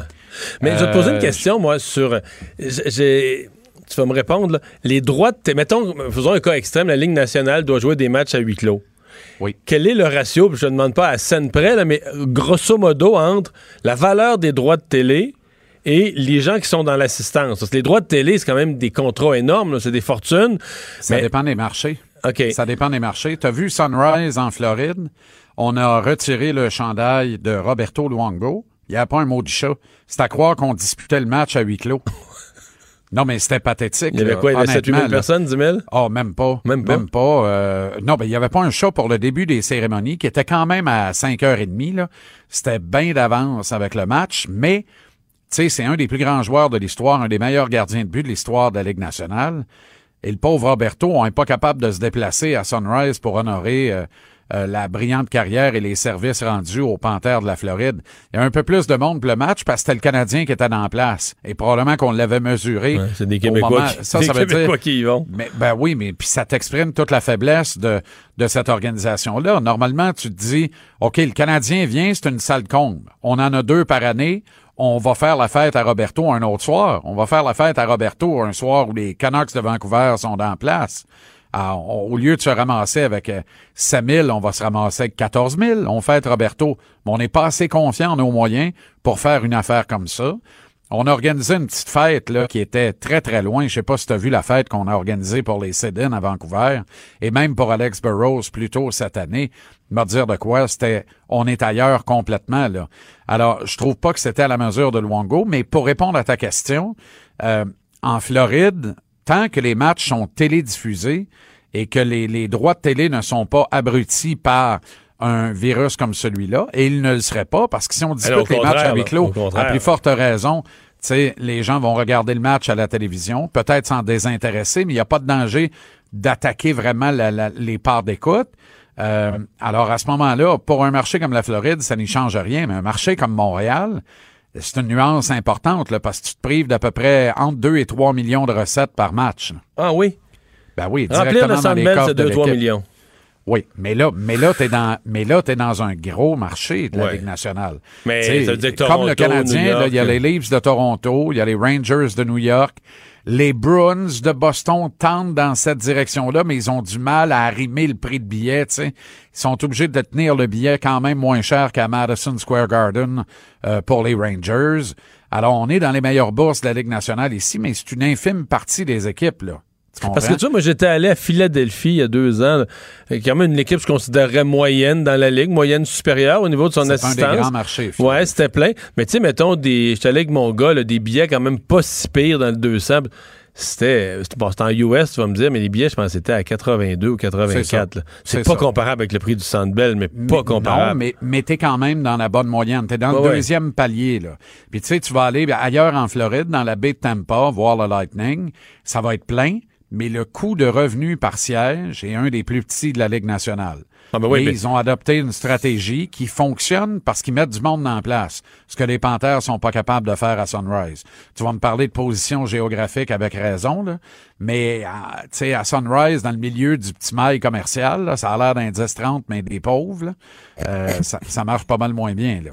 Mais je vais te poser une Euh, question, moi, sur. j'ai-. Tu vas me répondre, là. Les droits de. Mettons, faisons un cas extrême, la Ligue nationale doit jouer des matchs à huis clos. Oui. Quel est le ratio, je ne demande pas à scène près, là, mais grosso modo, entre la valeur des droits de télé et les gens qui sont dans l'assistance? Parce que les droits de télé, c'est quand même des contrats énormes, c'est des fortunes. Ça Mais- dépend des marchés. OK. Ça dépend des marchés. Tu as vu Sunrise en Floride? On a retiré le chandail de Roberto Luongo. Il n'y a pas un mot du chat. C'est à croire qu'on disputait le match à huis clos. Non, mais c'était pathétique. Il y avait quoi? Il y avait 7 000 honnêtement, là. personnes, 10 000? Oh, même pas. Même pas? euh, non, ben, il n'y avait pas un chat pour le début des cérémonies, qui était quand même à 5h30, là. C'était bien d'avance avec le match, mais, tu sais, c'est un des plus grands joueurs de l'histoire, un des meilleurs gardiens de but de l'histoire de la Ligue nationale. Et le pauvre Roberto, on n'est pas capable de se déplacer à Sunrise pour honorer euh, euh, la brillante carrière et les services rendus aux Panthères de la Floride. Il y a un peu plus de monde pour le match parce que c'était le Canadien qui était dans la place. Et probablement qu'on l'avait mesuré. Ouais, c'est des Québécois moment- qui- ça, des ça veut dire- Québécois qui y vont. mais ben oui, mais puis ça t'exprime toute la faiblesse de, de cette organisation-là. Normalement, tu te dis, OK, le Canadien vient, c'est une salle comble. On en a deux par année. On va faire la fête à Roberto un autre soir. On va faire la fête à Roberto un soir où les Canucks de Vancouver sont en place. On- au lieu de se ramasser avec euh, 5 000, on va se ramasser avec 14 000. On fête Roberto. Mais on n'est pas assez confiant en nos moyens pour faire une affaire comme ça. On a organisé une petite fête là, qui était très, très loin. Je sais pas si tu as vu la fête qu'on a organisée pour les Sedin à Vancouver et même pour Alex Burrows plus tôt cette année. Me dire de quoi, c'était on est ailleurs complètement. là. Alors, je trouve pas que c'était à la mesure de Luongo, mais pour répondre à ta question, euh, en Floride, tant que les matchs sont télédiffusés et que les, les droits de télé ne sont pas abrutis par un virus comme celui-là, et ils ne le seraient pas, parce que si on dispute les matchs à huis clos, à plus forte raison, tu sais, les gens vont regarder le match à la télévision, peut-être s'en désintéresser, mais il n'y a pas de danger d'attaquer vraiment la- la- les parts d'écoute. Euh, Alors, à ce moment-là, pour un marché comme la Floride, ça n'y change rien, mais un marché comme Montréal, c'est une nuance importante, là, parce que tu te prives d'à peu près entre 2 et 3 millions de recettes par match. Ah oui? Ben oui, Remplir le directement dans les coffres c'est de 2-3 l'équipe. millions. Oui, mais là, mais là, t'es dans, mais là, t'es dans un gros marché de la Ouais. Ligue nationale. Mais Tu sais, ça veut dire que comme Toronto, le Canadien, New là, il y a York, les Leafs de Toronto, il y a les Rangers de New York, les Bruins de Boston tentent dans cette direction-là, mais ils ont du mal à arrimer le prix de billet. Ils sont obligés de tenir le billet quand même moins cher qu'à Madison Square Garden euh, pour les Rangers. Alors, on est dans les meilleures bourses de la Ligue nationale ici, mais c'est une infime partie des équipes là. Parce que tu vois, moi, j'étais allé à Philadelphie il y a deux ans. Quand même une équipe que je considérerais moyenne dans la ligue, moyenne supérieure au niveau de son C'est un assistance. des grands marchés. Ouais, c'était plein. Mais tu sais, mettons, des, j'étais allé avec mon gars, là, des billets quand même pas si pires dans le 200. C'était, bon, c'était en US, tu vas me dire, mais les billets, je pense c'était à 82 ou 84. là. C'est pas ça. comparable avec le prix du Centre Bell, mais Mais- pas comparable. Non, mais, mais t'es quand même dans la bonne moyenne. T'es dans le ouais. deuxième palier, là. Puis tu sais, tu vas aller ailleurs en Floride, dans la baie de Tampa, voir le Lightning. Ça va être plein. Mais le coût de revenu par siège est un des plus petits de la Ligue nationale. Ah ben oui, mais- ils ont adopté une stratégie qui fonctionne parce qu'ils mettent du monde en place, ce que les Panthères sont pas capables de faire à Sunrise. Tu vas me parler de position géographique avec raison, là, mais à- tu sais à Sunrise, dans le milieu du petit mail commercial, là, ça a l'air d'un 10-30, mais des pauvres, là, euh, ça, ça marche pas mal moins bien. Là.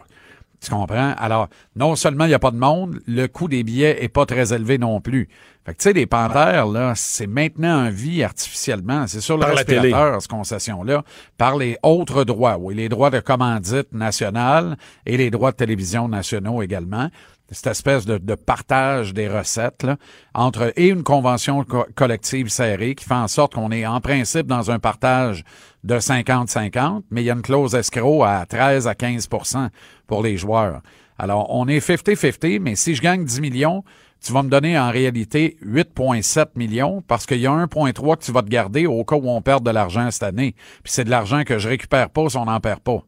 Tu comprends? Alors, non seulement il n'y a pas de monde, le coût des billets est pas très élevé non plus. Fait que, tu sais, les panthères, là, c'est maintenant en vie artificiellement. C'est sur le Par la télé. respirateur, cette concession-là, par les autres droits. Oui, les droits de commandite nationale et les droits de télévision nationaux également. Cette espèce de, de partage des recettes, là, entre, et une convention co- collective serrée qui fait en sorte qu'on est en principe dans un partage de 50-50, mais il y a une clause escroc à 13 à 15 pour les joueurs. Alors, on est 50-50, mais si je gagne 10 millions, tu vas me donner en réalité 8,7 millions parce qu'il y a 1,3 que tu vas te garder au cas où on perd de l'argent cette année. Puis c'est de l'argent que je récupère pas si on n'en perd pas.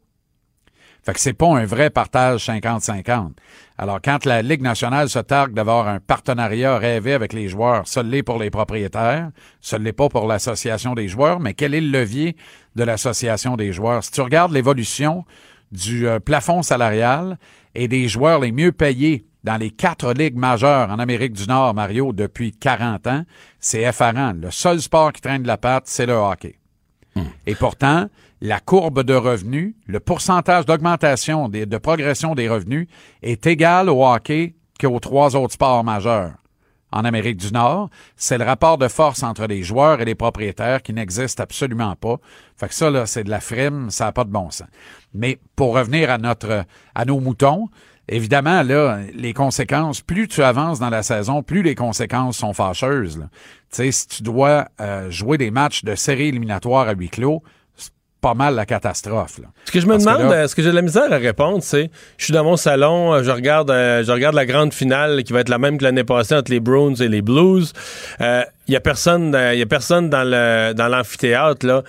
Fait que c'est pas un vrai partage 50-50. Alors, quand la Ligue nationale se targue d'avoir un partenariat rêvé avec les joueurs, ça l'est pour les propriétaires, ça l'est pas pour l'association des joueurs, mais quel est le levier de l'association des joueurs? Si tu regardes l'évolution du euh, plafond salarial et des joueurs les mieux payés dans les quatre ligues majeures en Amérique du Nord, Mario, depuis 40 ans, c'est effarant. Le seul sport qui traîne de la patte, c'est le hockey. Et pourtant, la courbe de revenus, le pourcentage d'augmentation, de progression des revenus est égal au hockey qu'aux trois autres sports majeurs. En Amérique du Nord, c'est le rapport de force entre les joueurs et les propriétaires qui n'existe absolument pas. Fait que ça, là, c'est de la frime, ça n'a pas de bon sens. Mais pour revenir à notre, à nos moutons, évidemment, là, les conséquences, plus tu avances dans la saison, plus les conséquences sont fâcheuses. Tu sais, si tu dois euh, jouer des matchs de série éliminatoire à huis clos, c'est pas mal la catastrophe. Là. Ce que je me Parce que demande, là- euh, ce que j'ai de la misère à répondre, c'est je suis dans mon salon, euh, je regarde, euh, je regarde la grande finale qui va être la même que l'année passée entre les Bruins et les Blues. Il y a personne, euh, y a personne dans le dans l'amphithéâtre là.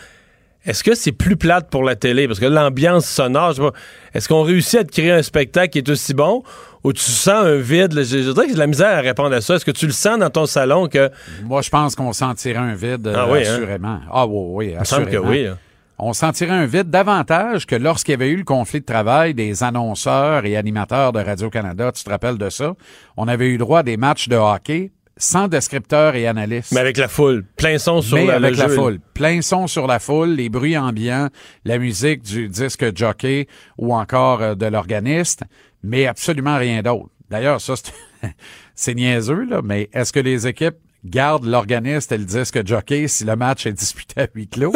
Est-ce que c'est plus plate pour la télé? Parce que l'ambiance sonore, je sais pas, est-ce qu'on réussit à te créer un spectacle qui est aussi bon ou tu sens un vide? Là? je, je dirais que j'ai de la misère à répondre à ça. Est-ce que tu le sens dans ton salon que Moi, je pense qu'on sentirait un vide, Ah oui, hein? assurément. Ah oui, oui, Il me semble assurément. que oui, hein. On sentirait un vide davantage que lorsqu'il y avait eu le conflit de travail des annonceurs et animateurs de Radio-Canada. Tu te rappelles de ça? On avait eu droit à des matchs de hockey sans descripteurs et analystes. mais avec la foule, plein son sur Mais la, avec le la jeu, foule. Plein son sur la foule, les bruits ambiants, la musique du disque jockey ou encore euh, de l'organiste, mais absolument rien d'autre. D'ailleurs, ça, c'est- c'est niaiseux, là, mais est-ce que les équipes gardent l'organiste et le disque jockey si le match est disputé à huis clos?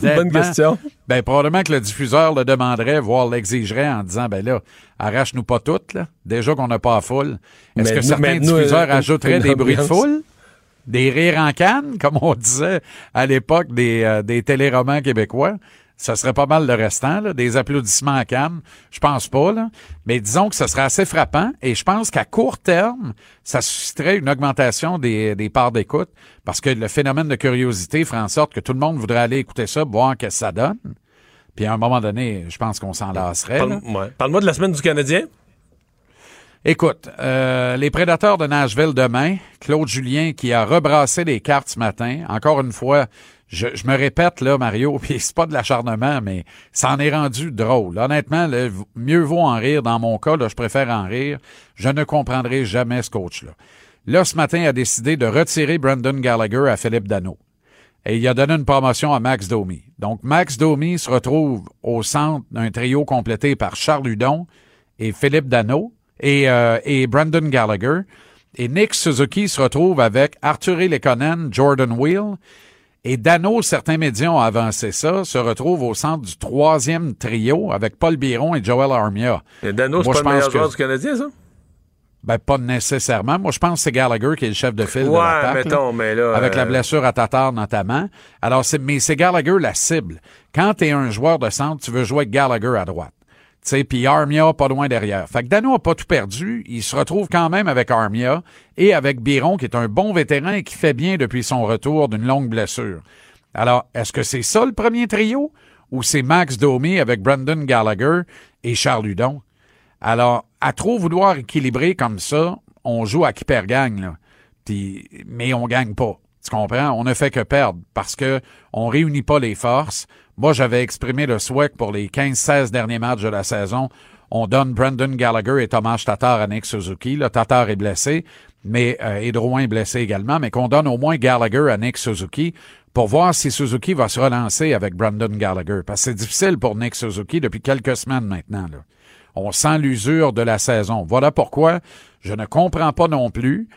C'est une bonne question. Ben, probablement que le diffuseur le demanderait, voire l'exigerait en disant, ben là, arrache-nous pas toutes, là. Déjà qu'on n'a pas la foule. Est-ce que nous- certains nous, diffuseurs ajouteraient une des bruits de foule? Des rires en canne, comme on disait à l'époque des, euh, des téléromans québécois? Ça serait pas mal le restant, là. Des applaudissements en canne. Je pense pas, là. Mais disons que ce serait assez frappant et je pense qu'à court terme, ça susciterait une augmentation des, des parts d'écoute parce que le phénomène de curiosité ferait en sorte que tout le monde voudrait aller écouter ça, voir qu'est-ce que ça donne. Puis à un moment donné, je pense qu'on s'en lasserait. là. Parle- ouais. Parle-moi de la semaine du Canadien. Écoute, euh, les prédateurs de Nashville demain, Claude Julien qui a rebrassé les cartes ce matin, encore une fois, je, me répète là, Mario, puis c'est pas de l'acharnement, mais ça en est rendu drôle. Honnêtement, mieux vaut en rire. Dans mon cas, là, je préfère en rire. Je ne comprendrai jamais ce coach-là. Là, ce matin, il a décidé de retirer Brandon Gallagher à Philippe Dano. Et il a donné une promotion à Max Domi. Donc, Max Domi se retrouve au centre d'un trio complété par Charles Hudon et Philippe Dano et, euh, et Brandon Gallagher. Et Nick Suzuki se retrouve avec Arthur Lekonen, Jordan Wheel. Et Dano, certains médias ont avancé ça, se retrouve au centre du troisième trio avec Paul Biron et Joel Armia. Et Dano, c'est pas je le meilleur que- joueur du Canadien, ça? Ben, pas nécessairement. Moi, je pense que c'est Gallagher qui est le chef de file de Ouais, là. mettons, mais là. avec la euh, blessure à Tatar notamment. Alors, c'est, mais c'est Gallagher la cible. Quand tu es un joueur de centre, tu veux jouer avec Gallagher à droite. Sais, puis Armia pas loin derrière. Fait que a pas tout perdu. Il se retrouve quand même avec Armia et avec Biron, qui est un bon vétéran et qui fait bien depuis son retour d'une longue blessure. Alors, est-ce que c'est ça le premier trio? Ou c'est Max Domi avec Brandon Gallagher et Charles Hudon? Alors, à trop vouloir équilibrer comme ça, on joue à qui perd gagne, là. Mais on gagne pas. Tu comprends? On ne fait que perdre parce que on réunit pas les forces. Moi, j'avais exprimé le souhait que pour les 15-16 derniers matchs de la saison, on donne Brendan Gallagher et Thomas Tatar à Nick Suzuki. Le Tatar est blessé, mais euh, est blessé également, mais qu'on donne au moins Gallagher à Nick Suzuki pour voir si Suzuki va se relancer avec Brendan Gallagher. Parce que c'est difficile pour Nick Suzuki depuis quelques semaines maintenant. On sent l'usure de la saison. Voilà pourquoi je ne comprends pas non plus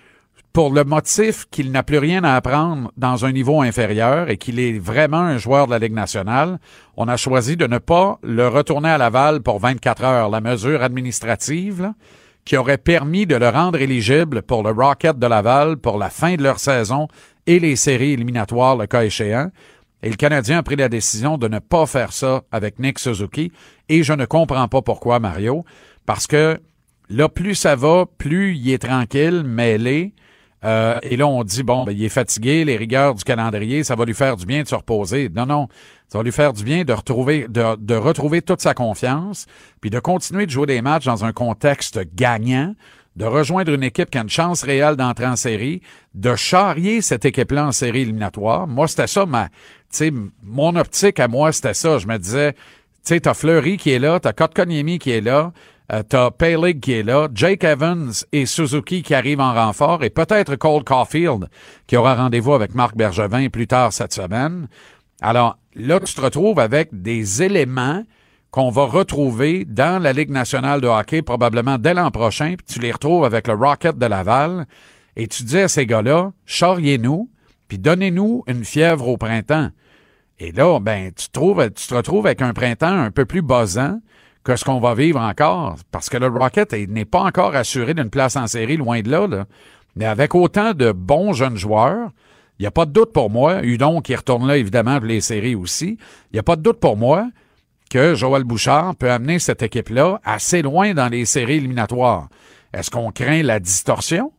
pour le motif qu'il n'a plus rien à apprendre dans un niveau inférieur et qu'il est vraiment un joueur de la Ligue nationale, on a choisi de ne pas le retourner à Laval pour 24 heures. La mesure administrative qui aurait permis de le rendre éligible pour le Rocket de Laval pour la fin de leur saison et les séries éliminatoires, le cas échéant. Et le Canadien a pris la décision de ne pas faire ça avec Nick Suzuki. Et je ne comprends pas pourquoi, Mario, parce que là, plus ça va, plus il est tranquille, mêlé. Euh, et là, on dit, bon, ben, il est fatigué, les rigueurs du calendrier, ça va lui faire du bien de se reposer. Non, non, ça va lui faire du bien de retrouver, de, retrouver toute sa confiance, puis de continuer de jouer des matchs dans un contexte gagnant, de rejoindre une équipe qui a une chance réelle d'entrer en série, de charrier cette équipe-là en série éliminatoire. Moi, c'était ça, ma, mon optique à moi, c'était ça. Je me disais, tu sais, t'as Fleury qui est là, t'as Kotkaniemi qui est là, euh, t'as Paylig qui est là, Jake Evans et Suzuki qui arrivent en renfort, et peut-être Cole Caulfield qui aura rendez-vous avec Marc Bergevin plus tard cette semaine. Alors là, tu te retrouves avec des éléments qu'on va retrouver dans la Ligue nationale de hockey probablement dès l'an prochain, puis tu les retrouves avec le Rocket de Laval, et tu dis à ces gars-là, charriez-nous, puis donnez-nous une fièvre au printemps. Et là, ben, tu, te retrouves avec un printemps un peu plus buzzant que ce qu'on va vivre encore, parce que le Rocket n'est pas encore assuré d'une place en série, loin de là. Mais avec autant de bons jeunes joueurs, il n'y a pas de doute pour moi, Udon qui retourne là évidemment pour les séries aussi, il n'y a pas de doute pour moi que Joël Bouchard peut amener cette équipe-là assez loin dans les séries éliminatoires. Est-ce qu'on craint la distorsion?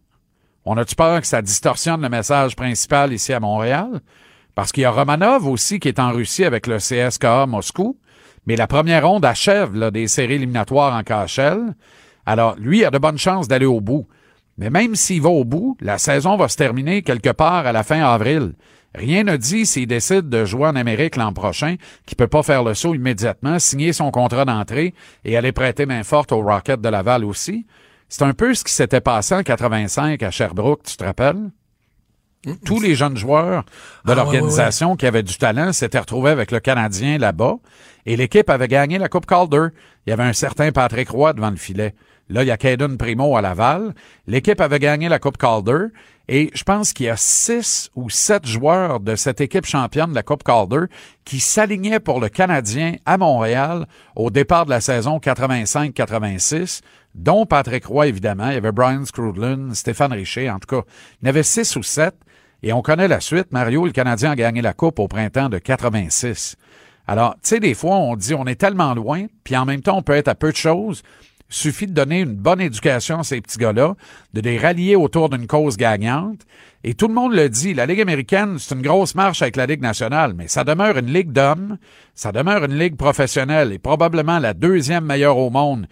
On a-tu peur que ça distorsionne le message principal ici à Montréal? Parce qu'il y a Romanov aussi qui est en Russie avec le CSKA Moscou, mais la première ronde achève là, des séries éliminatoires en KHL. Alors, lui a de bonnes chances d'aller au bout. Mais même s'il va au bout, la saison va se terminer quelque part à la fin avril. Rien ne dit s'il décide de jouer en Amérique l'an prochain qu'il peut pas faire le saut immédiatement, signer son contrat d'entrée et aller prêter main forte au Rocket de Laval aussi. C'est un peu ce qui s'était passé en 85 à Sherbrooke, tu te rappelles? Tous les jeunes joueurs de Ah, l'organisation qui avaient du talent s'étaient retrouvés avec le Canadien là-bas et l'équipe avait gagné la Coupe Calder. Il y avait un certain Patrick Roy devant le filet. Là, il y a Caden Primo à Laval. L'équipe avait gagné la Coupe Calder et je pense qu'il y a six ou sept joueurs de cette équipe championne de la Coupe Calder qui s'alignaient pour le Canadien à Montréal au départ de la saison 85-86, dont Patrick Roy, évidemment. Il y avait Brian Scrudlin, Stéphane Richer, en tout cas. Il y en avait six ou sept. Et on connaît la suite. Mario, le Canadien a gagné la Coupe au printemps de 86. Alors, tu sais, des fois, on dit on est tellement loin, puis en même temps, on peut être à peu de choses. Suffit de donner une bonne éducation à ces petits gars-là, de les rallier autour d'une cause gagnante. Et tout le monde le dit, la Ligue américaine, c'est une grosse marche avec la Ligue nationale, mais ça demeure une ligue d'hommes, ça demeure une ligue professionnelle et probablement la deuxième meilleure au monde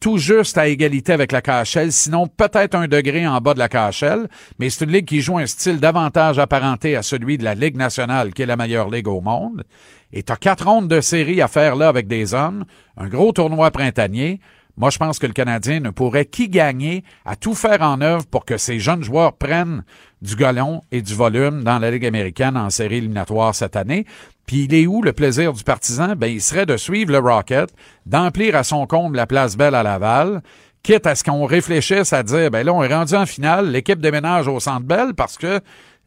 tout juste à égalité avec la KHL, sinon peut-être un degré en bas de la KHL, mais c'est une ligue qui joue un style davantage apparenté à celui de la Ligue nationale, qui est la meilleure ligue au monde. Et tu as quatre rondes de série à faire là avec des hommes, un gros tournoi printanier. Moi, je pense que le Canadien ne pourrait qu'y gagner à tout faire en œuvre pour que ces jeunes joueurs prennent du galon et du volume dans la Ligue américaine en série éliminatoire cette année. Puis il est où le plaisir du partisan? Ben, il serait de suivre le Rocket, d'emplir à son compte la place belle à Laval, quitte à ce qu'on réfléchisse à dire, ben là, on est rendu en finale, l'équipe déménage au Centre Bell parce que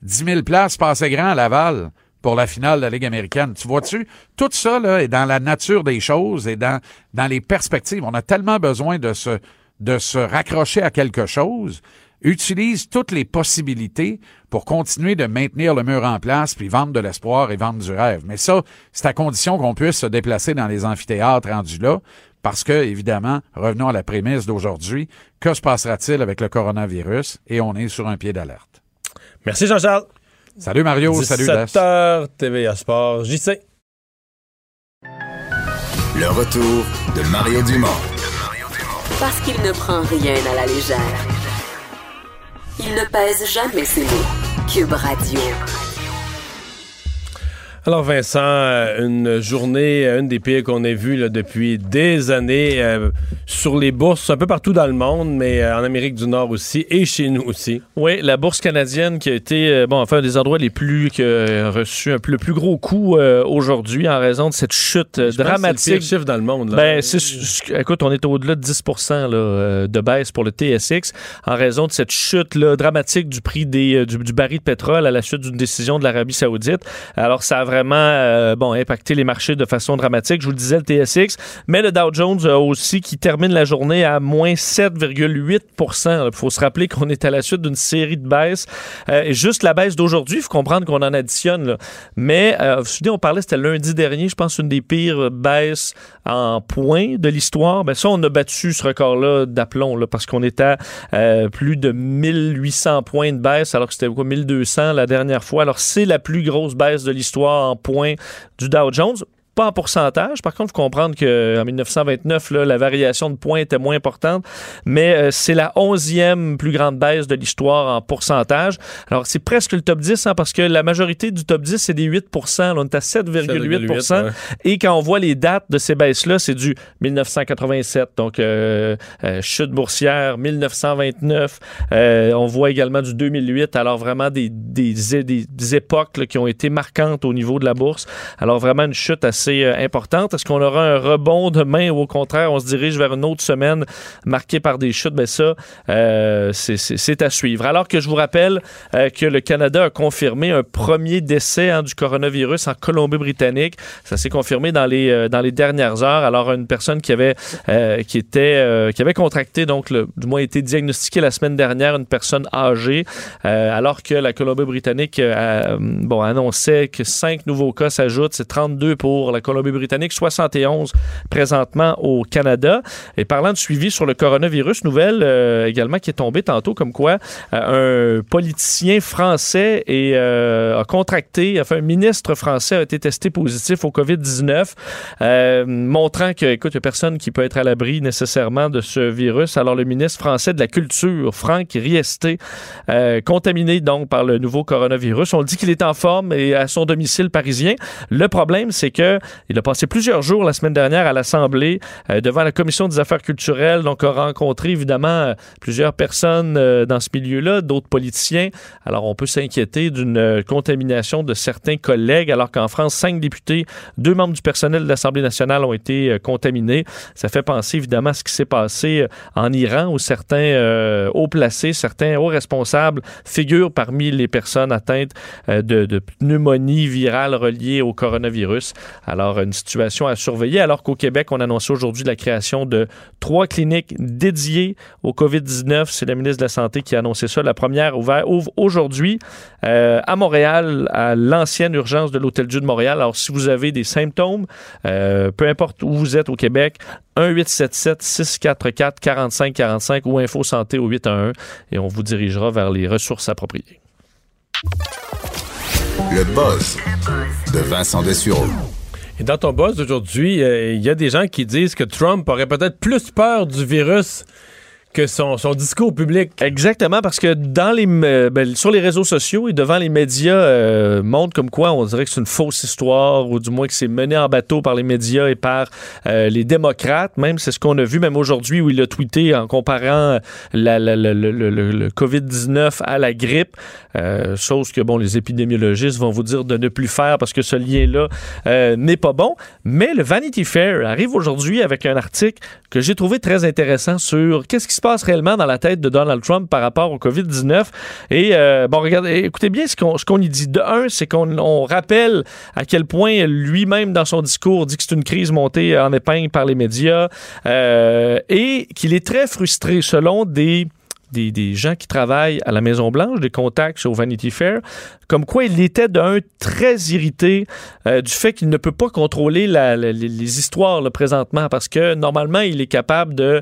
10 000 places passaient grand à Laval pour la finale de la Ligue américaine. Tu vois-tu? Tout ça là, est dans la nature des choses et dans, dans les perspectives. On a tellement besoin de se, de se raccrocher à quelque chose. Utilise toutes les possibilités pour continuer de maintenir le mur en place, puis vendre de l'espoir et vendre du rêve. Mais ça, c'est à condition qu'on puisse se déplacer dans les amphithéâtres rendus là, parce que, évidemment, revenons à la prémisse d'aujourd'hui, que se passera-t-il avec le coronavirus? Et on est sur un pied d'alerte. Merci Jean-Charles. Salut Mario, salut Dash. 17h, TVA Sport, JC. Le retour de Mario Dumont. Parce qu'il ne prend rien à la légère. Il ne pèse jamais ses mots. Cube Radio. Alors Vincent, euh, une journée, euh, une des pires qu'on ait vues là, depuis des années euh, sur les bourses un peu partout dans le monde, mais euh, en Amérique du Nord aussi et chez nous aussi. Oui, la bourse canadienne qui a été, euh, bon, enfin, un des endroits les plus, qui a reçu un le plus gros coup aujourd'hui en raison de cette chute euh, Je pense que C'est le dramatique. pire chiffre dans le monde. Là. Ben, écoute, on est au-delà de 10 là, de baisse pour le TSX en raison de cette chute là, dramatique du prix des, du, du baril de pétrole à la suite d'une décision de l'Arabie Saoudite. Alors, ça a vraiment euh, bon, impacté les marchés de façon dramatique. Je vous le disais, le TSX, mais le Dow Jones aussi qui termine la journée à moins 7,8% Il faut se rappeler qu'on est à la suite d'une série de baisses. Euh, et juste la baisse d'aujourd'hui, il faut comprendre qu'on en additionne. là. Mais, euh, vous souvenez, on parlait, c'était lundi dernier, je pense, une des pires baisses en points de l'histoire. Ben ça, on a battu ce record-là d'aplomb, parce qu'on était à plus de 1800 points de baisse, alors que c'était quoi, 1200 la dernière fois. Alors, c'est la plus grosse baisse de l'histoire en points du Dow Jones. Pas en pourcentage. Par contre, il faut comprendre qu'en 1929, là, la variation de points était moins importante, mais euh, c'est la onzième plus grande baisse de l'histoire en pourcentage. Alors, c'est presque le top 10, hein, parce que la majorité du top 10, c'est des 8 là. On est à 7,8 7,8, ouais. Et quand on voit les dates de ces baisses-là, c'est du 1987, donc euh, euh, chute boursière, 1929. Euh, on voit également du 2008. Alors, vraiment des, époques là, qui ont été marquantes au niveau de la bourse. Alors, vraiment une chute assez euh, importante. Est-ce qu'on aura un rebond demain ou au contraire, on se dirige vers une autre semaine marquée par des chutes? Ben ça, euh, c'est- à suivre. Alors que je vous rappelle euh, que le Canada a confirmé un premier décès hein, du coronavirus en Colombie-Britannique. Ça s'est confirmé dans les, dans les dernières heures. Alors, une personne qui avait, qui était, qui avait contracté, donc, du moins été diagnostiquée la semaine dernière, une personne âgée, alors que la Colombie-Britannique bon, annonçait que cinq nouveaux cas s'ajoutent. C'est 32 pour la Colombie-Britannique, 71 présentement au Canada. Et parlant de suivi sur le coronavirus, nouvelle euh, également qui est tombée tantôt, comme quoi euh, un politicien français euh, a contracté, enfin un ministre français a été testé positif au COVID-19, euh, montrant que, écoute, il n'y a personne qui peut être à l'abri nécessairement de ce virus. Alors le ministre français de la Culture, Franck Riesté, euh, contaminé donc par le nouveau coronavirus. On dit qu'il est en forme et à son domicile parisien. Le problème, c'est que il a passé plusieurs jours la semaine dernière à l'Assemblée euh, devant la commission des affaires culturelles, donc a rencontré évidemment euh, plusieurs personnes euh, dans ce milieu-là, d'autres politiciens. Alors on peut s'inquiéter d'une contamination de certains collègues, alors qu'en France, cinq députés, deux membres du personnel de l'Assemblée nationale ont été contaminés. Ça fait penser évidemment à ce qui s'est passé en Iran, où certains hauts placés, certains hauts responsables figurent parmi les personnes atteintes de pneumonie virale reliée au coronavirus. Alors, une situation à surveiller, alors qu'au Québec, on annonce aujourd'hui la création de trois cliniques dédiées au COVID-19. C'est la ministre de la Santé qui a annoncé ça. La première ouvert, ouvre aujourd'hui euh, à Montréal, à l'ancienne urgence de l'Hôtel Dieu de Montréal. Alors, si vous avez des symptômes, euh, peu importe où vous êtes au Québec, 1-877-644-4545 ou Info Santé au 811 et on vous dirigera vers les ressources appropriées. Le buzz de Vincent Dessureau. Et dans ton boss d'aujourd'hui, euh, il y a des gens qui disent que Trump aurait peut-être plus peur du virus que son, son discours public. Exactement, parce que dans les, euh, ben, sur les réseaux sociaux et devant les médias, euh, montrent comme quoi on dirait que c'est une fausse histoire, ou du moins que c'est mené en bateau par les médias et par euh, les démocrates. Même c'est ce qu'on a vu, même aujourd'hui, où il a tweeté en comparant la- le, le- le- le COVID-19 à la grippe, euh, chose que bon, les épidémiologistes vont vous dire de ne plus faire parce que ce lien-là euh, n'est pas bon. Mais le Vanity Fair arrive aujourd'hui avec un article que j'ai trouvé très intéressant sur qu'est-ce qui se passe réellement dans la tête de Donald Trump par rapport au COVID-19? Et euh, bon, regardez, écoutez bien ce qu'on qu'on y dit. De un, c'est qu'on on rappelle à quel point lui-même dans son discours dit que c'est une crise montée en épingle par les médias euh, et qu'il est très frustré selon des des, des gens qui travaillent à la Maison-Blanche, des contacts au Vanity Fair, comme quoi il était d'un très irrité euh, du fait qu'il ne peut pas contrôler les, histoires là, présentement parce que normalement il est capable de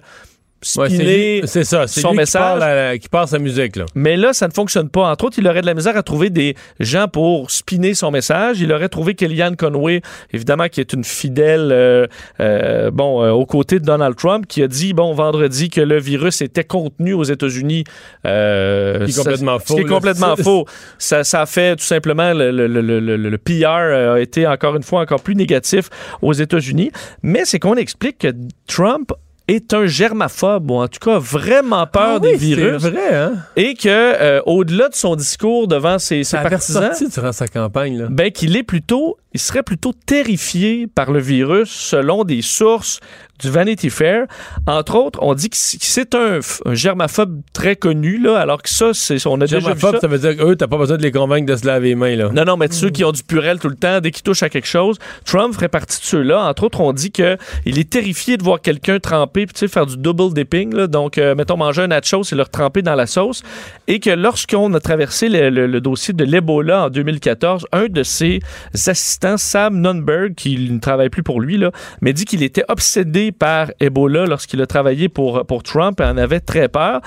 spinner c'est ça, c'est son lui qui message. parle qui passe sa musique. Là. Mais là, ça ne fonctionne pas. Entre autres, il aurait de la misère à trouver des gens pour spinner son message. Il aurait trouvé Kellyanne Conway, évidemment, qui est une fidèle, euh, euh, bon, euh, aux côtés de Donald Trump, qui a dit, bon, vendredi, que le virus était contenu aux États-Unis. Ce qui est ça- complètement Ce qui est faux, complètement C'est- faux. Ça, ça a fait tout simplement, le, le- le- le- PR a été encore une fois encore plus négatif aux États-Unis. Mais c'est qu'on explique que Trump est un germaphobe, ou en tout cas vraiment peur Ah des oui, virus. vrai, hein? Et que, euh, au-delà de son discours devant ses, ses partisans, durant sa campagne. Là. ben, qu'il est plutôt, il serait plutôt terrifié par le virus selon des sources du Vanity Fair. Entre autres, on dit que c'est un, un germaphobe très connu, là, alors que ça, c'est, on a déjà vu Germaphobe, ça. ça veut dire qu'eux, t'as pas besoin de les convaincre de se laver les mains. Là. Non, non, mais ceux qui ont du purel tout le temps, dès qu'ils touchent à quelque chose, Trump ferait partie de ceux-là. Entre autres, on dit que il est terrifié de voir quelqu'un tremper, puis tu sais, faire du double dipping. Là. Donc, euh, mettons, manger un nachos et le tremper dans la sauce. Et que lorsqu'on a traversé le, le- le dossier de l'Ebola en 2014, un de ses assistants, Sam Nunberg, qui ne travaille plus pour lui, mais dit qu'il était obsédé par Ebola lorsqu'il a travaillé pour, Trump et en avait très peur.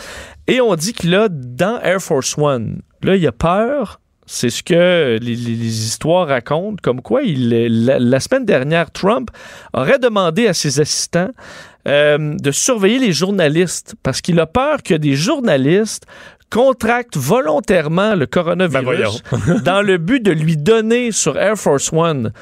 Et on dit qu'il a, dans Air Force One, là, il a peur c'est ce que les, histoires racontent, comme quoi la semaine dernière, Trump aurait demandé à ses assistants euh, de surveiller les journalistes parce qu'il a peur que des journalistes contractent volontairement le coronavirus dans le but de lui donner sur Air Force One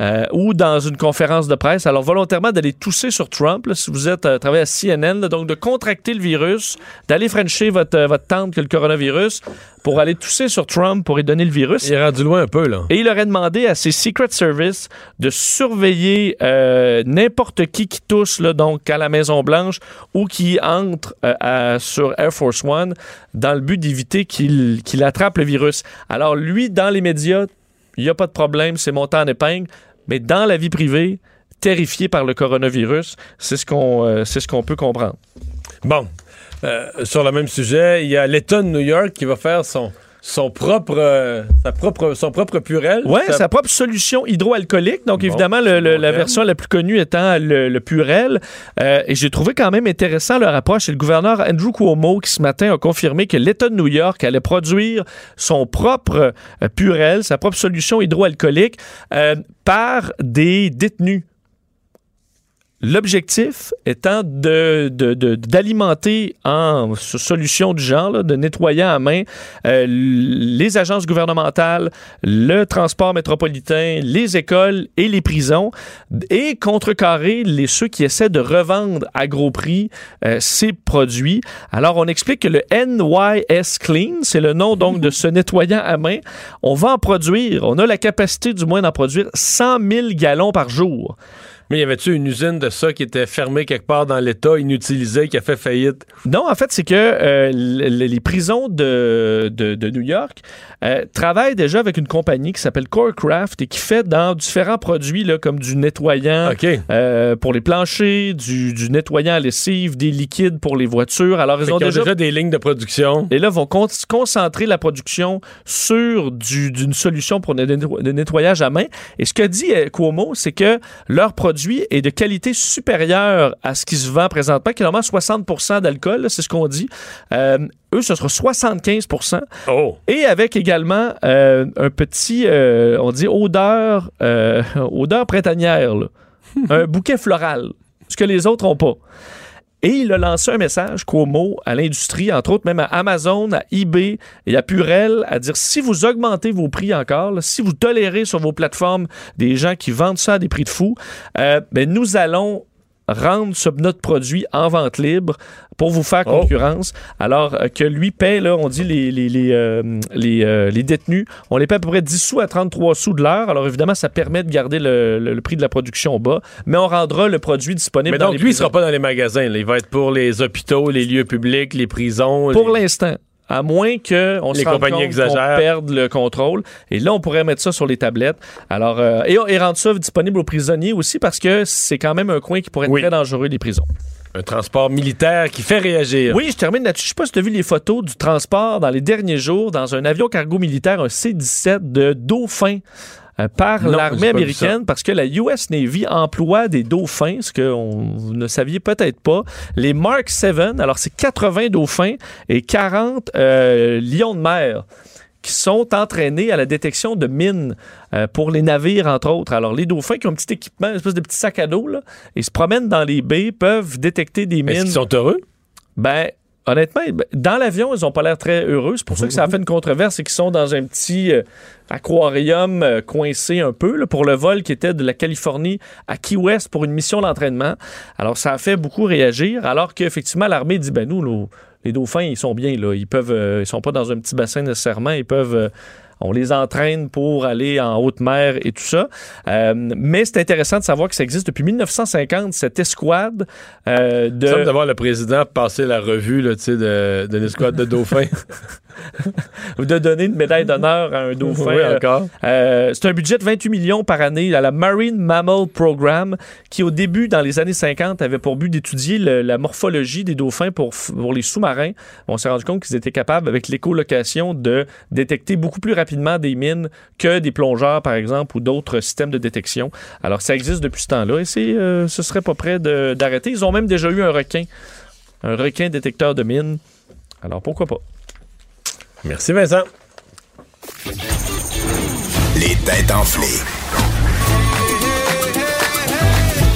euh, ou dans une conférence de presse, alors volontairement d'aller tousser sur Trump, là, si vous êtes euh, travaillez à CNN, là, donc de contracter le virus, d'aller frencher votre, euh, votre tante que le coronavirus pour aller tousser sur Trump pour lui donner le virus. Il est rendu loin un peu. là. Et il aurait demandé à ses Secret Service de surveiller euh, n'importe qui qui tousse là, donc à la Maison Blanche ou qui entre euh, à- sur Air Force One dans le but d'éviter qu'il qu'il attrape le virus. Alors lui, dans les médias, il n'y a pas de problème, c'est monté en épingle, mais dans la vie privée, terrifié par le coronavirus, c'est ce qu'on euh, qu'on peut comprendre. Bon, euh, sur le même sujet, il y a l'État de New York qui va faire son, son, propre, euh, sa propre, son propre purel. Oui, sa propre solution hydroalcoolique. Donc, Bon, évidemment, le- le- la version la plus connue étant le, le Purel. Euh, et j'ai trouvé quand même intéressant leur approche. C'est le gouverneur Andrew Cuomo qui, ce matin, a confirmé que l'État de New York allait produire son propre euh, Purel, sa propre solution hydroalcoolique, euh, par des détenus. L'objectif étant de, de- d'alimenter en so- solution du genre, de nettoyer à main euh, les agences gouvernementales, le transport métropolitain, les écoles et les prisons, et contrecarrer les ceux qui essaient de revendre à gros prix euh, ces produits. Alors, on explique que le NYS Clean, c'est le nom donc de ce nettoyant à main, on va en produire, on a la capacité du moins d'en produire 100 000 gallons par jour. Mais y avait-tu une usine de ça qui était fermée quelque part dans l'État, inutilisée, qui a fait faillite? Non, en fait, c'est que euh, les prisons de, de- de New York euh, travaillent déjà avec une compagnie qui s'appelle Corecraft et qui fait dans différents produits là, comme du nettoyant euh, pour les planchers, du, du nettoyant à lessive, des liquides pour les voitures. Alors, ils ont déjà... déjà des lignes de production. Et là, vont con- concentrer la production sur du- d'une solution pour le netto- le nettoyage à main. Et ce que dit Cuomo, c'est que leur produit est de qualité supérieure à ce qui se vend présentement, qui est normalement 60% d'alcool, c'est ce qu'on dit. Euh, eux, ce sera 75 Oh! et avec également euh, un petit, euh, on dit odeur, odeur printanière, là. un bouquet floral, ce que les autres n'ont pas. Et il a lancé un message, Cuomo, à l'industrie, entre autres même à Amazon, à eBay et à Purell, à dire si vous augmentez vos prix encore, si vous tolérez sur vos plateformes des gens qui vendent ça à des prix de fou, euh, ben, nous allons rendre notre produit en vente libre pour vous faire Oh. concurrence. Alors euh, que lui paie, là, on dit les, les, les, euh, les, euh, les détenus, on les paie à peu près 10 sous à 33 sous de l'heure. Alors évidemment, ça permet de garder le, le- le prix de la production bas, mais on rendra le produit disponible Mais dans donc, les lui, il prisons. sera pas dans les magasins. là. Il va être pour les hôpitaux, les lieux publics, les prisons. Pour l'instant. À moins qu'on Les se rende compagnies compte qu'on exagèrent. perde le contrôle. Et là, on pourrait mettre ça sur les tablettes. Alors, euh, et, et rendre ça disponible aux prisonniers aussi parce que c'est quand même un coin qui pourrait être Oui. très dangereux, les prisons. Un transport militaire qui fait réagir. Oui, je termine là-dessus. Je sais pas si tu as vu les photos du transport dans les derniers jours dans un avion cargo militaire, un C-17 de Dauphin. euh, par l'armée américaine parce que la US Navy emploie des dauphins, ce que on- vous ne saviez peut-être pas. Les Mark 7, alors c'est 80 dauphins et 40 euh, lions de mer qui sont entraînés à la détection de mines euh, pour les navires, entre autres. Alors, les dauphins qui ont un petit équipement, une espèce de petit sac à dos, là, et se promènent dans les baies, peuvent détecter des Est-ce mines. qu'ils sont heureux? Ben, honnêtement, ben, dans l'avion, ils ont pas l'air très heureux. C'est pour ça que ça a fait une controverse et qu'ils sont dans un petit euh, aquarium euh, coincé un peu là, pour le vol qui était de la Californie à Key West pour une mission d'entraînement. Alors, ça a fait beaucoup réagir, alors qu'effectivement, l'armée dit, ben nous, nos- les dauphins, ils sont bien, là. Ils peuvent, euh, ils sont pas dans un petit bassin nécessairement, ils peuvent... euh, on les entraîne pour aller en haute mer et tout ça. Euh, mais c'est intéressant de savoir que ça existe depuis 1950, cette escouade de... Il semble d'avoir le président passer la revue là, de l'escouade de dauphins. ou de donner une médaille d'honneur à un dauphin. Oui, encore. euh, c'est un budget de 28 millions par année à la Marine Mammal Program, qui au début, dans les années 50, avait pour but d'étudier la morphologie des dauphins pour, pour les sous-marins. On s'est rendu compte qu'ils étaient capables, avec l'écolocation, de détecter beaucoup plus rapidement des mines que des plongeurs, par exemple, ou d'autres systèmes de détection. Alors, ça existe depuis ce temps-là et c'est, euh, ce serait pas prêt de- d'arrêter. Ils ont même déjà eu un requin, un requin détecteur de mines. Alors, pourquoi pas? Merci, Vincent. Les têtes enflées.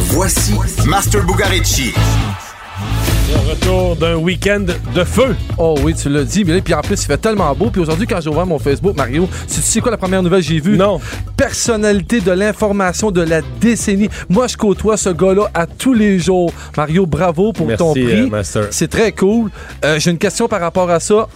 Voici Master Bugarici. Le retour d'un week-end de feu. Oh oui, tu l'as dit. Mais là, puis en plus, il fait tellement beau. Puis aujourd'hui, quand j'ai ouvert mon Facebook, Mario, tu sais quoi la première nouvelle que j'ai vue? Non. Personnalité de l'information de la décennie. Moi, je côtoie ce gars-là à tous les jours. Mario, bravo pour Merci, ton prix. euh, Master. C'est très cool. Euh, j'ai une question par rapport à ça.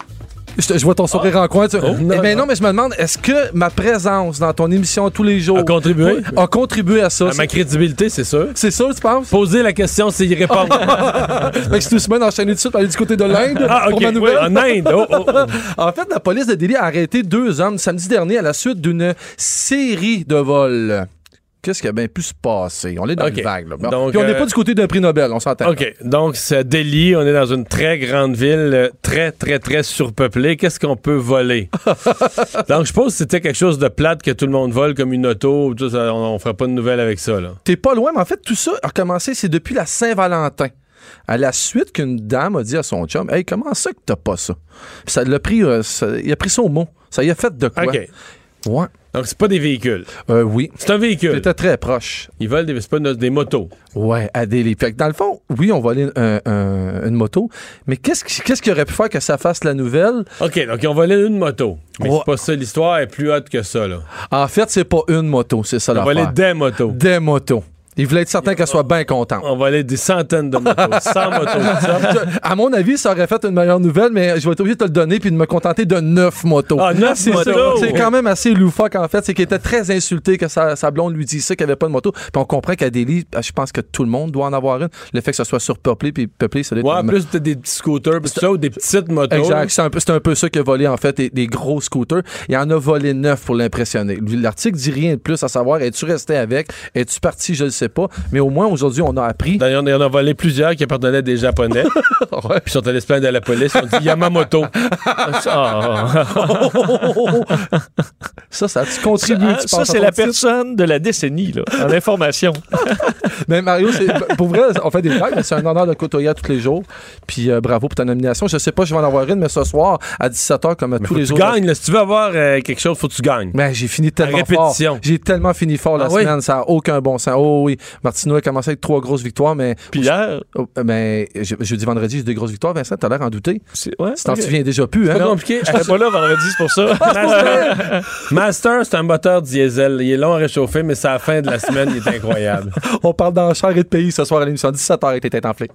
Je, vois ton sourire en coin. tu- Oh, non, Eh ben non. non, mais je me demande, est-ce que ma présence dans ton émission tous les jours A contribué? A contribué à ça? À ma crédibilité, c'est sûr. C'est ça, tu penses? Poser la question, c'est y répondre. Fait que je suis semaine enchaîné tout de suite pour aller du côté de l'Inde ah, pour ok. ma nouvelle. Oui, en Inde. Oh, oh, oh. En fait, la police de Delhi a arrêté deux hommes samedi dernier à la suite d'une série de vols. Qu'est-ce qui a bien pu se passer? On est dans une vague. Là. Bon. Donc, Puis on n'est euh, pas du côté d'un prix Nobel, on s'entend. OK. Donc, c'est à Delhi. On est dans une très grande ville, euh, très, très, très surpeuplée. Qu'est-ce qu'on peut voler? Donc, je suppose que c'était quelque chose de plate que tout le monde vole, comme une auto. Tout ça, on ne ferait pas de nouvelles avec ça. Là. T'es pas loin, mais en fait, tout ça a commencé, c'est depuis la Saint-Valentin. À la suite qu'une dame a dit à son chum Hey, comment ça que t'as pas ça? Puis ça l'a pris, euh, ça- il a pris au mot. Ça y a fait de quoi? OK. Ouais. Donc, c'est pas des véhicules. Euh, oui. C'est un véhicule. C'était très proche. Ils volent des, c'est pas des motos. Ouais, à Delhi. Fait que dans le fond, oui, on volait un- un- une moto, mais qu'est-ce qui, qu'est-ce qui aurait pu faire que ça fasse la nouvelle? OK. Donc, ils ont volé une moto. Mais Ouais. c'est pas ça. L'histoire est plus haute que ça. Là. En fait, c'est pas une moto, c'est ça Ils ont volé des motos. Des motos. Il voulait être certain qu'elle soit bien contente. On volait des centaines de motos. 100 motos. À mon avis, ça aurait fait une meilleure nouvelle, mais je vais être obligé de te le donner puis de me contenter de neuf motos. Ah, neuf C'est motos! ça. C'est quand même assez loufoque, en fait. C'est qu'il était très insulté que sa, sa blonde lui dise ça, qu'il n'y avait pas de moto. Puis on comprend qu'à Delhi, je pense que tout le monde doit en avoir une. Le fait que ça soit surpeuplé puis peuplé, ça doit Ouais, être en plus, des petits scooters, pis ça, ou des petites motos. Exact. C'est un, peu- un peu ça qu'il a volé, en fait, des, des gros scooters. Il en a volé neuf pour l'impressionner. L'article dit rien de plus à savoir, es-tu resté avec? Es-tu parti? Je ne sais pas. Mais au moins, aujourd'hui, on a appris. D'ailleurs, il y en a volé plusieurs qui appartenaient à des Japonais. Ouais. Puis ils sont allés se plaindre à la police. Ont dit Yamamoto. Ah. Ça, ça a-tu contribué, tu ça, penses, à c'est la titre? personne de la décennie, là, en information. Mais Mario, c'est- pour vrai, on fait des blagues, mais c'est un honneur de côtoyer à tous les jours. Puis euh, bravo pour ta nomination. Je sais pas, je vais en avoir une, mais ce soir, à 17h, comme à Mais tous faut les que tu autres. gagnes. là. Si tu veux avoir euh, quelque chose, faut que tu gagnes. Ben, j'ai fini tellement répétition. fort. J'ai tellement fini fort la Ah oui? semaine, ça n'a aucun bon sens. Oh oui, Martino a commencé avec trois grosses victoires, mais. Puis hier, Oh, ben, je, jeudi, vendredi, j'ai des grosses victoires. Vincent, t'as l'air en douter. c'est ouais, Tu t'en ok. souviens déjà plus, hein? C'est compliqué. Je serais pas là vendredi, c'est pour ça. Master, Master, c'est un moteur diesel. Il est long à réchauffer, mais c'est à la fin de la semaine, il est incroyable. On parle d'enchères et de pays ce soir à l'émission 17h avec les têtes enflées.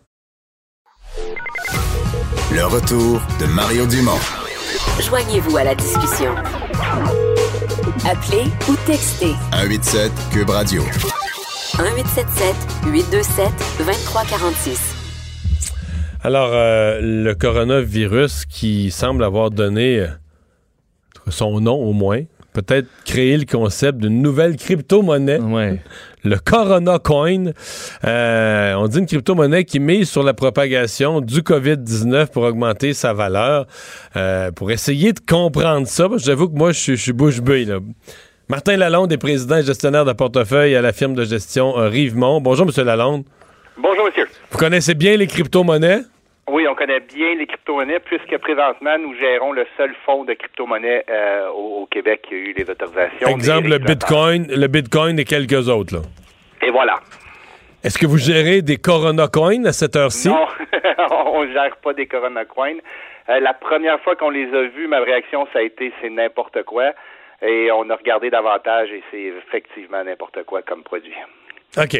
Le retour de Mario Dumont. Joignez-vous à la discussion. Appelez ou textez 187 Cube Radio. 1877 827 2346. Alors, euh, le coronavirus qui semble avoir donné euh, son nom au moins, peut-être créer le concept d'une nouvelle crypto-monnaie. Ouais. le Corona Coin. Euh, on dit une crypto-monnaie qui mise sur la propagation du COVID-19 pour augmenter sa valeur. Euh, pour essayer de comprendre ça, j'avoue que moi, je suis- je suis bouche bée. là. Martin Lalonde est président et gestionnaire de portefeuille à la firme de gestion euh, Rivemont. Bonjour, Monsieur Lalonde. Bonjour, monsieur. Vous connaissez bien les crypto-monnaies? Oui, on connaît bien les crypto-monnaies, puisque présentement, nous gérons le seul fonds de crypto-monnaies euh, au, au Québec qui a eu les autorisations. Exemple, le. Bitcoin, le Bitcoin et quelques autres. là. Et voilà. Est-ce que vous gérez des Corona Coins à cette heure-ci? Non, on ne gère pas des Corona Coins. Euh, la première fois qu'on les a vus, ma réaction, ça a été c'est n'importe quoi. Et on a regardé davantage et c'est effectivement n'importe quoi comme produit. OK.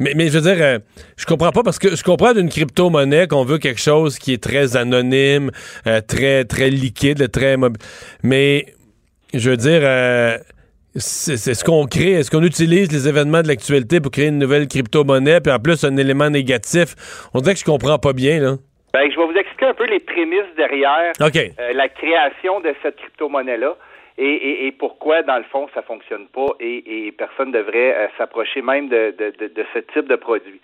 Mais, mais je veux dire, euh, je comprends pas parce que je comprends d'une crypto-monnaie qu'on veut quelque chose qui est très anonyme, euh, très, très liquide, très mobile. Mais je veux dire, euh, c'est ce qu'on crée, est-ce qu'on utilise les événements de l'actualité pour créer une nouvelle crypto-monnaie, puis en plus un élément négatif? On dirait que je comprends pas bien, là. Ben, je vais vous expliquer un peu les prémices derrière la création de cette crypto-monnaie-là et, et- et pourquoi, dans le fond, ça fonctionne pas et, et personne ne devrait euh, s'approcher même de, de- de- de ce type de produit?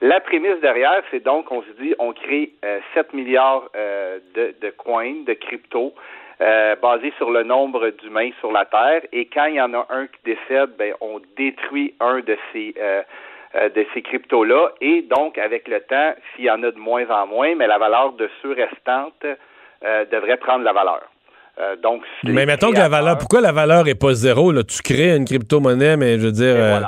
La prémisse derrière, c'est donc, on se dit, on crée euh, 7 milliards euh, de, de coins, de crypto, euh, basés sur le nombre d'humains sur la Terre. Et quand il y en a un qui décède, ben, on détruit un de ces, euh, de ces cryptos-là. Et donc, avec le temps, s'il y en a de moins en moins, mais la valeur de ceux restantes devrait prendre la valeur. Euh, donc, Mais mettons que la valeur, pourquoi la valeur est pas zéro, là? Tu crées une crypto-monnaie, mais je veux dire. euh,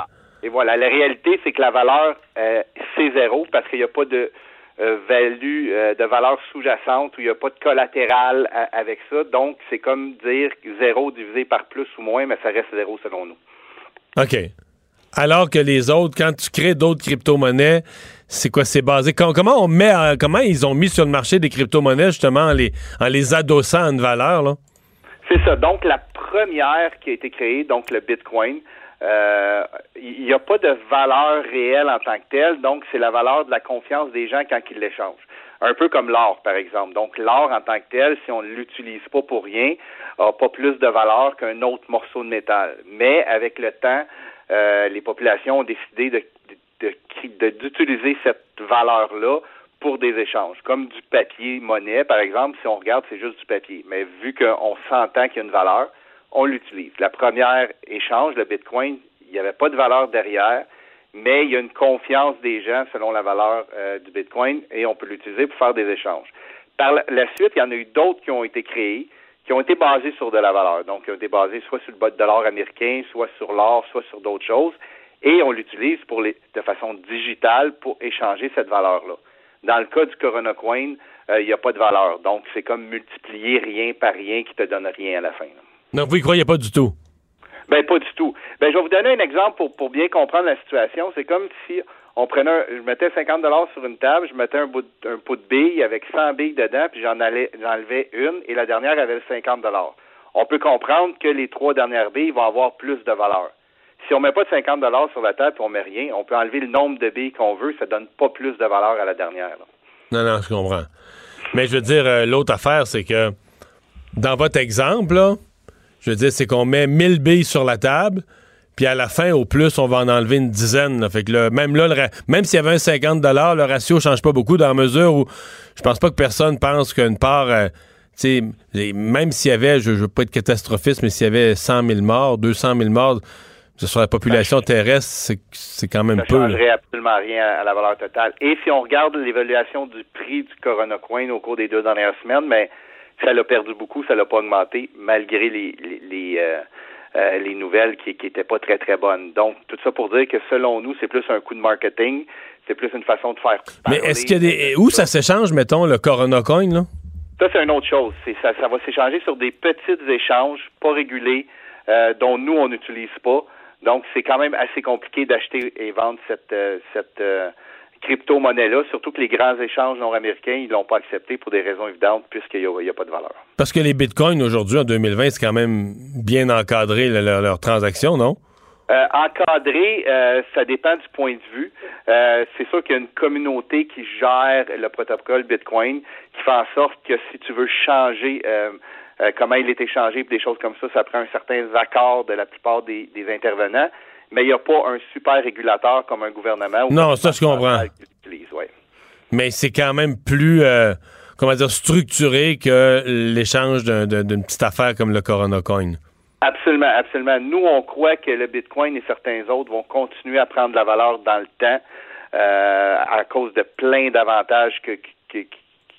Et voilà, la réalité, c'est que la valeur, euh, c'est zéro parce qu'il n'y a pas de euh, value, de valeur sous-jacente ou il n'y a pas de collatéral à- avec ça. Donc, c'est comme dire zéro divisé par plus ou moins, mais ça reste zéro selon nous. OK. Alors que les autres, quand tu crées d'autres crypto-monnaies, c'est quoi? C'est basé? com- comment on met en- comment ils ont mis sur le marché des crypto-monnaies, justement, en les, en les adossant à une valeur, là? C'est ça. Donc, la première qui a été créée, donc le Bitcoin, euh, il n'y a pas de valeur réelle en tant que telle. Donc, c'est la valeur de la confiance des gens quand ils l'échangent. Un peu comme l'or, par exemple. Donc, l'or en tant que tel, si on ne l'utilise pas pour rien, n'a pas plus de valeur qu'un autre morceau de métal. Mais avec le temps, euh, les populations ont décidé de- d'utiliser cette valeur-là pour des échanges, comme du papier monnaie, par exemple. Si on regarde, c'est juste du papier. Mais vu qu'on s'entend qu'il y a une valeur, on l'utilise. La première échange, le Bitcoin, il n'y avait pas de valeur derrière, mais il y a une confiance des gens selon la valeur euh, du Bitcoin et on peut l'utiliser pour faire des échanges. Par la, suite, il y en a eu d'autres qui ont été créés, qui ont été basés sur de la valeur. Donc, qui ont été basés soit sur le dollar américain, soit sur l'or, soit sur d'autres choses. Et on l'utilise pour les, de façon digitale pour échanger cette valeur-là. Dans le cas du Corona Coin, euh, il n'y a pas de valeur. Donc, c'est comme multiplier rien par rien qui te donne rien à la fin. là. Donc, vous y croyez pas du tout? Ben, pas du tout. Ben, je vais vous donner un exemple pour, pour bien comprendre la situation. C'est comme si on prenait, un- je mettais 50 dollars sur une table, je mettais un bout, de- un pot de billes avec 100 billes dedans, puis j'en allais, j'enlevais une, et la dernière avait le 50 dollars. On peut comprendre que les trois dernières billes vont avoir plus de valeur. Si on met pas de 50 dollars sur la table et on met rien, on peut enlever le nombre de billes qu'on veut, ça donne pas plus de valeur à la dernière. Non, non, je comprends. Mais je veux dire, euh, l'autre affaire, c'est que dans votre exemple, là, je veux dire, c'est qu'on met 1000 billes sur la table, puis à la fin, au plus, on va en enlever une dizaine. Fait que là, même là, même s'il y avait un 50 le ratio change pas beaucoup dans la mesure où je pense pas que personne pense qu'une part, euh, même s'il y avait, je, je veux pas être catastrophiste, mais s'il y avait 100 000 morts, 200 000 morts, sur la population terrestre, c'est c'est quand même Ça peu. là. changerait absolument rien à la valeur totale. Et si on regarde l'évaluation du prix du Corona Coin au cours des deux dernières semaines, mais ça l'a perdu beaucoup, ça l'a pas augmenté, malgré les, les, les, euh, euh, les nouvelles qui n'étaient pas très, très bonnes. Donc, tout ça pour dire que selon nous, c'est plus un coup de marketing, c'est plus une façon de faire. Mais est-ce qu'il y a des. Où ça s'échange, mettons, le Corona Coin, là? Ça, c'est une autre chose. Ça, ça va s'échanger sur des petits échanges pas régulés euh, dont nous, on n'utilise pas. Donc, c'est quand même assez compliqué d'acheter et vendre cette, euh, cette euh, crypto-monnaie-là, surtout que les grands échanges nord-américains, ils l'ont pas accepté pour des raisons évidentes puisqu'il n'y a, pas de valeur. Parce que les bitcoins aujourd'hui, en 2020, c'est quand même bien encadré, le- leur- leurs transactions, non? Euh, encadré, euh, ça dépend du point de vue. Euh, c'est sûr qu'il y a une communauté qui gère le protocole Bitcoin, qui fait en sorte que si tu veux changer euh, comment il est échangé, puis des choses comme ça, ça prend un certain accord de la plupart des, des intervenants. Mais il n'y a pas un super régulateur comme un gouvernement. ou Non, ça, je comprends. ouais. Mais c'est quand même plus, euh, comment dire, structuré que l'échange d'un- d'un- d'une petite affaire comme le Corona Coin. Absolument, absolument. Nous, on croit que le Bitcoin et certains autres vont continuer à prendre de la valeur dans le temps euh, à cause de plein d'avantages que, que,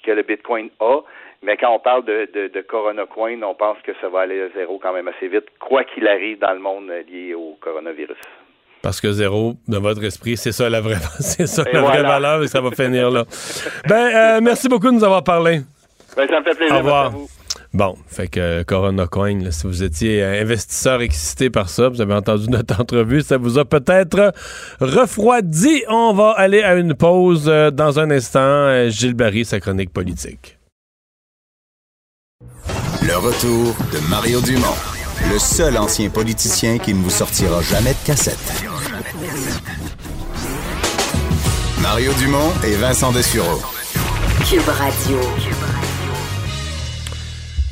que le Bitcoin a. Mais quand on parle de, de, de Corona Coin, on pense que ça va aller à zéro quand même assez vite, quoi qu'il arrive dans le monde lié au coronavirus. Parce que zéro, dans votre esprit, c'est ça la vraie, c'est ça Et la vraie valeur et ça va finir là. Ben, euh, merci beaucoup de nous avoir parlé. Ben, ça me fait plaisir. Au revoir. merci à vous. Bon, fait que euh, Corona Coin, là, si vous étiez euh, investisseur excité par ça, vous avez entendu notre entrevue, ça vous a peut-être refroidi. On va aller à une pause dans un instant. Gilles Barry, sa chronique politique. Le retour de Mario Dumont, le seul ancien politicien qui ne vous sortira jamais de cassette. Mario Dumont et Vincent Dessureau. Cube Radio.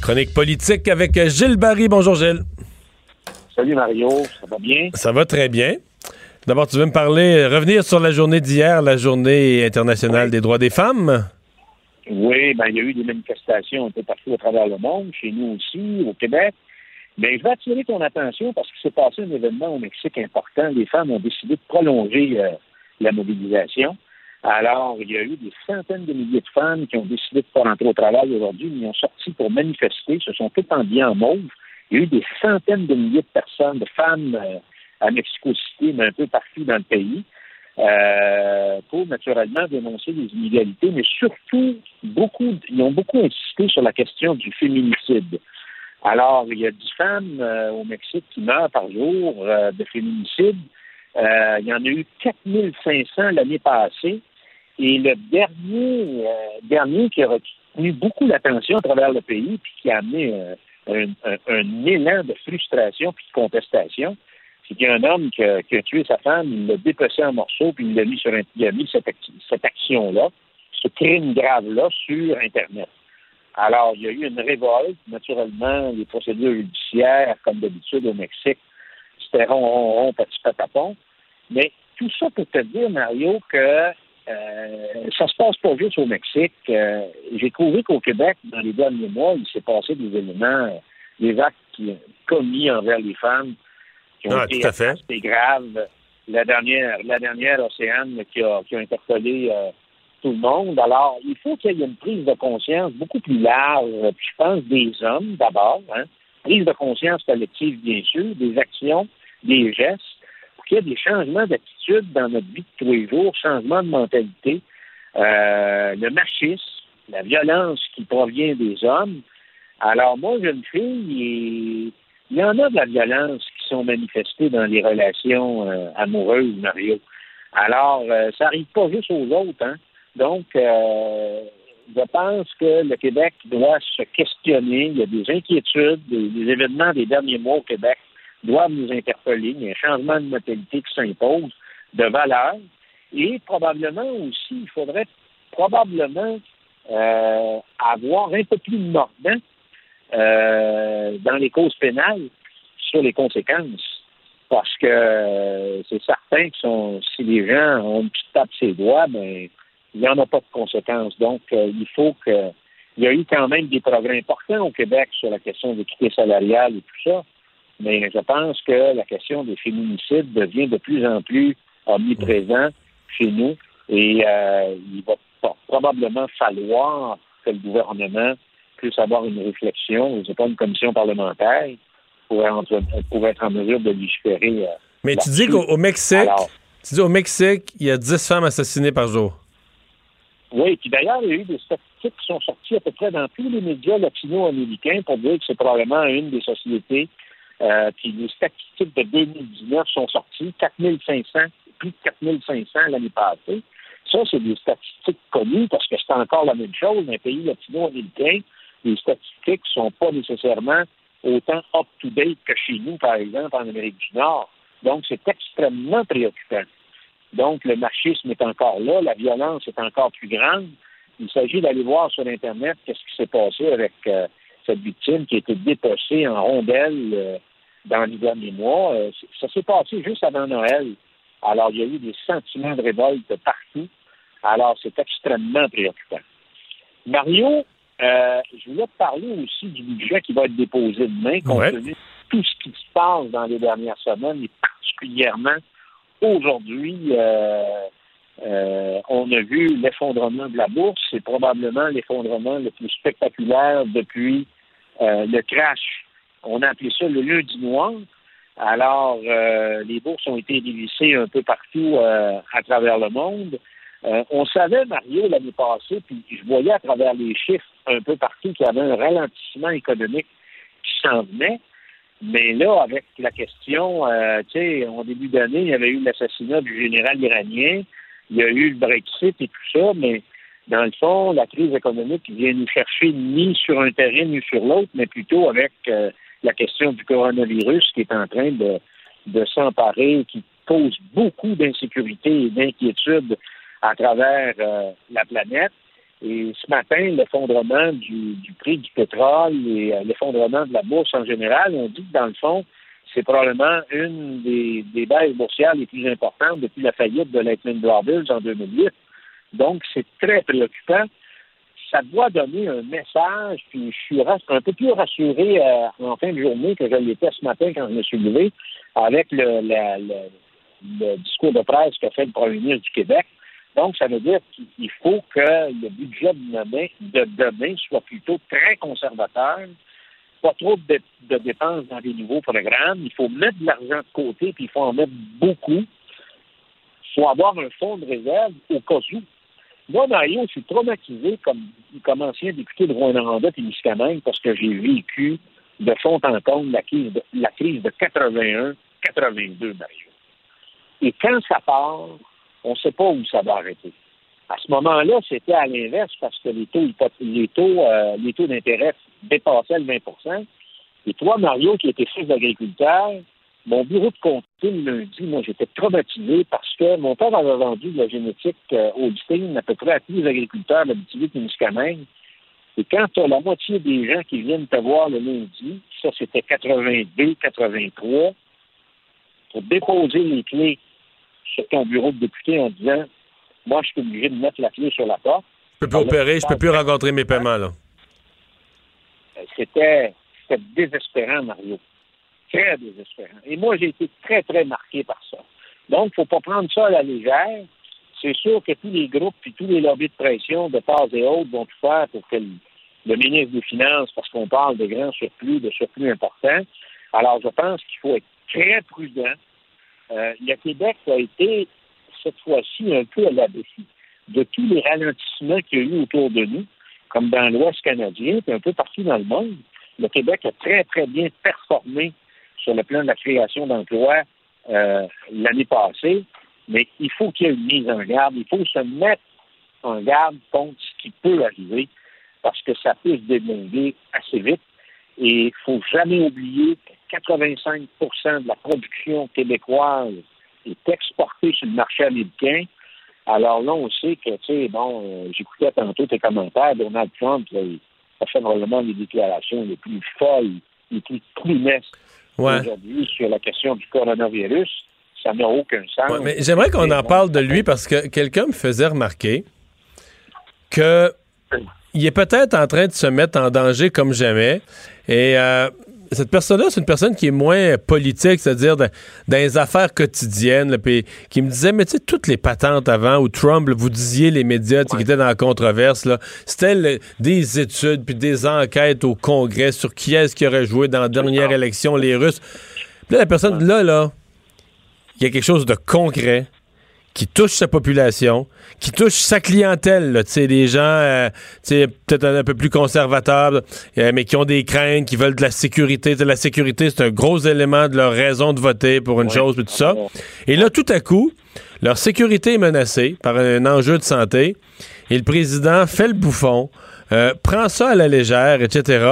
Chronique politique avec Gilles Barry. Bonjour Gilles. Salut Mario, ça va bien? Ça va très bien. D'abord, tu veux me parler, revenir sur la journée d'hier, la journée internationale des droits des femmes? Oui, ben il y a eu des manifestations un peu partout à travers le monde, chez nous aussi, au Québec. Mais je vais attirer ton attention parce qu'il s'est passé un événement au Mexique important. Les femmes ont décidé de prolonger euh, la mobilisation. Alors, il y a eu des centaines de milliers de femmes qui ont décidé de ne pas rentrer au travail aujourd'hui, mais ont sorti pour manifester, se sont toutes habillées en mauve. Il y a eu des centaines de milliers de personnes, de femmes euh, à Mexico City, mais un peu partout dans le pays, euh, pour naturellement dénoncer les inégalités, mais surtout, beaucoup, ils ont beaucoup insisté sur la question du féminicide. Alors, il y a 10 femmes euh, au Mexique qui meurent par jour euh, de féminicide. Il y en a eu 4500 l'année passée. Et le dernier, dernier qui a retenu beaucoup l'attention à travers le pays, puis qui a amené un, un- un élan de frustration puis de contestation, c'est qu'il y a un homme qui a, tué sa femme, il l'a dépecé en morceaux, puis il l'a mis sur il a mis cette, cette action-là, ce crime grave-là sur Internet. Alors, il y a eu une révolte. Naturellement, les procédures judiciaires, comme d'habitude au Mexique, c'était rond, rond, rond, petit patapon. Mais tout ça pour te dire, Mario, que euh, ça se passe pas juste au Mexique. Euh, J'ai trouvé qu'au Québec, dans les derniers mois, il s'est passé des éléments, euh, des actes commis envers les femmes qui ont Ah, été assez graves. La dernière, la dernière Océane qui a, qui a interpellé euh, tout le monde. Alors, il faut qu'il y ait une prise de conscience beaucoup plus large, puis je pense des hommes d'abord, hein, prise de conscience collective, bien sûr, des actions, des gestes, pour qu'il y ait des changements d'attitude dans notre vie de tous les jours, changement de mentalité, euh, le machisme, la violence qui provient des hommes. Alors, moi, jeune fille, et il y en a de la violence qui sont manifestées dans les relations euh, amoureuses, Mario. Alors, euh, ça arrive pas juste aux autres, hein. Donc, euh, je pense que le Québec doit se questionner. Il y a des inquiétudes, des, des événements des derniers mois au Québec doivent nous interpeller. Il y a un changement de mentalité qui s'impose, de valeur. Et probablement aussi, il faudrait probablement euh, avoir un peu plus de mordant euh, dans les causes pénales sur les conséquences. Parce que euh, c'est certain que sont, si les gens ont une ses doigts, ben, il n'y en a pas de conséquences. Donc, euh, il faut que. Il y a eu quand même des progrès importants au Québec sur la question de l'équité salariale et tout ça. Mais je pense que la question des féminicides devient de plus en plus omniprésent chez nous. Et il va pro- probablement falloir que le gouvernement puisse avoir une réflexion, je pas, une commission parlementaire pour, entre- pour être en mesure de légiférer. euh, Mais tu dis qu'au au Mexique, Alors, tu dis au Mexique, il y a 10 femmes assassinées par jour. Oui, puis d'ailleurs, il y a eu des statistiques qui sont sorties à peu près dans tous les médias latino-américains pour dire que c'est probablement une des sociétés. Euh, puis les statistiques de 2019 sont sorties, 4500, plus de 4500 l'année passée. Ça, c'est des statistiques connues parce que c'est encore la même chose. Dans les pays latino-américains, les statistiques ne sont pas nécessairement autant up-to-date que chez nous, par exemple, en Amérique du Nord. Donc, c'est extrêmement préoccupant. Donc, le machisme est encore là, la violence est encore plus grande. Il s'agit d'aller voir sur Internet qu'est-ce qui s'est passé avec euh, cette victime qui a été dépecée en rondelle euh, dans les derniers mois. Euh, ça s'est passé juste avant Noël. Alors, il y a eu des sentiments de révolte partout. Alors, c'est extrêmement préoccupant. Mario, euh, je voulais te parler aussi du budget qui va être déposé demain, compte Ouais. tenu tout ce qui se passe dans les dernières semaines, et particulièrement aujourd'hui, euh, euh, on a vu l'effondrement de la bourse. C'est probablement l'effondrement le plus spectaculaire depuis le crash. On a appelé ça le lundi noir. Alors, les bourses ont été dévissées un peu partout à travers le monde. Euh, on savait, Mario, l'année passée, puis je voyais à travers les chiffres un peu partout qu'il y avait un ralentissement économique qui s'en venait. Mais là, avec la question, euh, tu sais, en début d'année, il y avait eu l'assassinat du général iranien, il y a eu le Brexit et tout ça, mais dans le fond, la crise économique vient nous chercher ni sur un terrain ni sur l'autre, mais plutôt avec euh, la question du coronavirus qui est en train de, de s'emparer, qui pose beaucoup d'insécurité et d'inquiétude à travers euh, la planète. Et ce matin, l'effondrement du, du prix du pétrole et euh, l'effondrement de la bourse en général, on dit que dans le fond, c'est probablement une des, des baisses boursières les plus importantes depuis la faillite de Lehman Brothers en 2008. Donc, c'est très préoccupant. Ça doit donner un message, puis je suis un peu plus rassuré euh, en fin de journée que je l'étais ce matin quand je me suis levé avec le, le, le discours de presse qu'a fait le premier ministre du Québec. Donc, ça veut dire qu'il faut que le budget de demain, de demain soit plutôt très conservateur, pas trop de, dépenses dans les nouveaux programmes. Il faut mettre de l'argent de côté, puis il faut en mettre beaucoup. Il faut avoir un fonds de réserve au cas où. Moi, Mario, je suis traumatisé comme, ancien député de Rwanda et Miscamingue parce que j'ai vécu de fond en comble la crise de, la crise de 81-82, Mario. Et quand ça part, on ne sait pas où ça va arrêter. À ce moment-là, c'était à l'inverse parce que les taux, euh, d'intérêt dépassaient le 20% Et toi, Mario, qui était fils d'agriculteur, mon bureau de comté le lundi, moi, j'étais traumatisé parce que mon père avait vendu de la génétique euh, Holstein à peu près à tous les agriculteurs d'habitude et Miscamingue. Et quand tu as la moitié des gens qui viennent te voir le lundi, ça c'était 82, 83, pour déposer les clés sur ton bureau de député en disant Moi, je suis obligé de mettre la clé sur la porte. Je peux plus opérer, je peux plus rencontrer mes paiements, là. C'était désespérant, Mario. Très désespérant. Et moi, j'ai été très, très marqué par ça. Donc, il ne faut pas prendre ça à la légère. C'est sûr que tous les groupes puis tous les lobbies de pression de part et autres vont tout faire pour que le, le ministre des Finances, parce qu'on parle de grands surplus, de surplus importants. Alors, je pense qu'il faut être très prudent. Euh, le Québec a été, cette fois-ci, un peu à la défi de tous les ralentissements qu'il y a eu autour de nous, comme dans l'Ouest canadien, puis un peu partout dans le monde. Le Québec a très, très bien performé sur le plan de la création d'emplois euh, l'année passée, mais il faut qu'il y ait une mise en garde. Il faut se mettre en garde contre ce qui peut arriver parce que ça peut se débloquer assez vite. Et il ne faut jamais oublier que 85% de la production québécoise est exportée sur le marché américain. Alors là, on sait que, tu sais, bon, euh, j'écoutais tantôt tes commentaires, Donald Trump, là, il a fait probablement les déclarations les plus folles, les plus trimestres Ouais. aujourd'hui sur la question du coronavirus. Ça n'a aucun sens. Ouais, mais j'aimerais qu'on en parle de lui parce que quelqu'un me faisait remarquer que il est peut-être en train de se mettre en danger comme jamais. Et euh, cette personne-là, c'est une personne qui est moins politique, c'est-à-dire dans, dans les affaires quotidiennes, là, puis qui me disait, mais tu sais, toutes les patentes avant, où Trump, là, vous disiez les médias qui étaient dans la controverse, là, c'était des études puis des enquêtes au Congrès sur qui est-ce qui aurait joué dans la dernière élection, les Russes. Puis là, la personne, là, là, il y a quelque chose de concret qui touche sa population, qui touche sa clientèle, tu sais, des gens, euh, tu sais, peut-être un, un peu plus conservateurs, euh, mais qui ont des craintes, qui veulent de la sécurité. Tu sais, La sécurité, c'est un gros élément de leur raison de voter pour une chose, puis tout ça. Et là, tout à coup, leur sécurité est menacée par un enjeu de santé, et le président fait le bouffon, euh, prend ça à la légère, etc.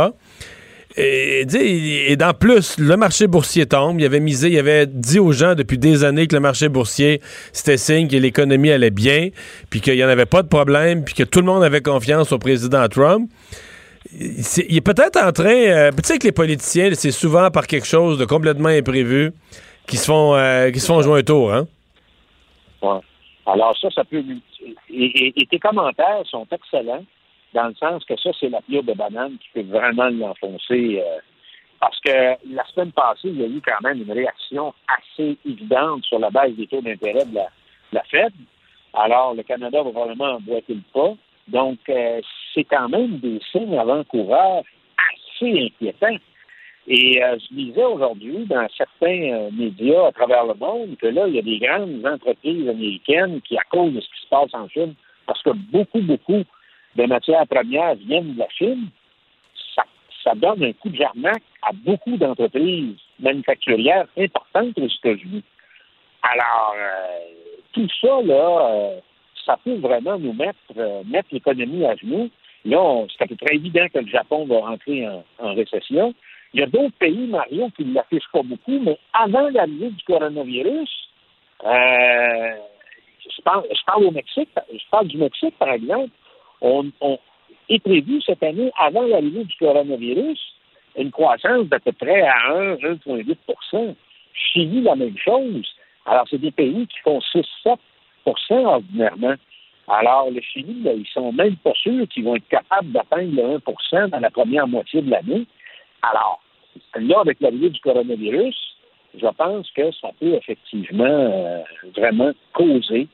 Et, sais, et dans plus, le marché boursier tombe. Il avait misé, il avait dit aux gens depuis des années que le marché boursier, c'était signe que l'économie allait bien, puis qu'il n'y en avait pas de problème, puis que tout le monde avait confiance au président Trump. Il est peut-être en train. euh, tu sais que les politiciens, c'est souvent par quelque chose de complètement imprévu qui se font, euh, se font jouer un tour, hein? Ouais. Alors ça, ça peut... Et, et- et tes commentaires sont excellents, dans le sens que ça, c'est la pire de banane qui peut vraiment l'enfoncer euh, Parce que la semaine passée, il y a eu quand même une réaction assez évidente sur la base des taux d'intérêt de la, Fed. Alors, le Canada va probablement emboîter le pas. Donc, euh, c'est quand même des signes avant-coureurs assez inquiétants. Et euh, je lisais aujourd'hui dans certains médias à travers le monde que là, il y a des grandes entreprises américaines qui, à cause de ce qui se passe en Chine, parce que beaucoup, beaucoup de matières premières viennent de la Chine, ça, donne un coup de jarnac à beaucoup d'entreprises manufacturières importantes aux États-Unis. Alors, euh, tout ça, là, euh, ça peut vraiment nous mettre, euh, mettre l'économie à genoux. Là, c'est à peu près évident que le Japon va rentrer en, récession. Il y a d'autres pays, Mario, qui ne l'affichent pas beaucoup, mais avant l'arrivée du coronavirus, je parle au Mexique, je parle du Mexique, par exemple, on, est prévu cette année, avant l'arrivée du coronavirus, une croissance d'à peu près à 1, 1,8 Chili, la même chose. Alors, c'est des pays qui font 6-7% ordinairement. Alors, le Chili, là, ils sont même pas sûrs qu'ils vont être capables d'atteindre le 1% dans la première moitié de l'année. Alors, là, avec l'arrivée du coronavirus, je pense que ça peut effectivement euh, vraiment causer,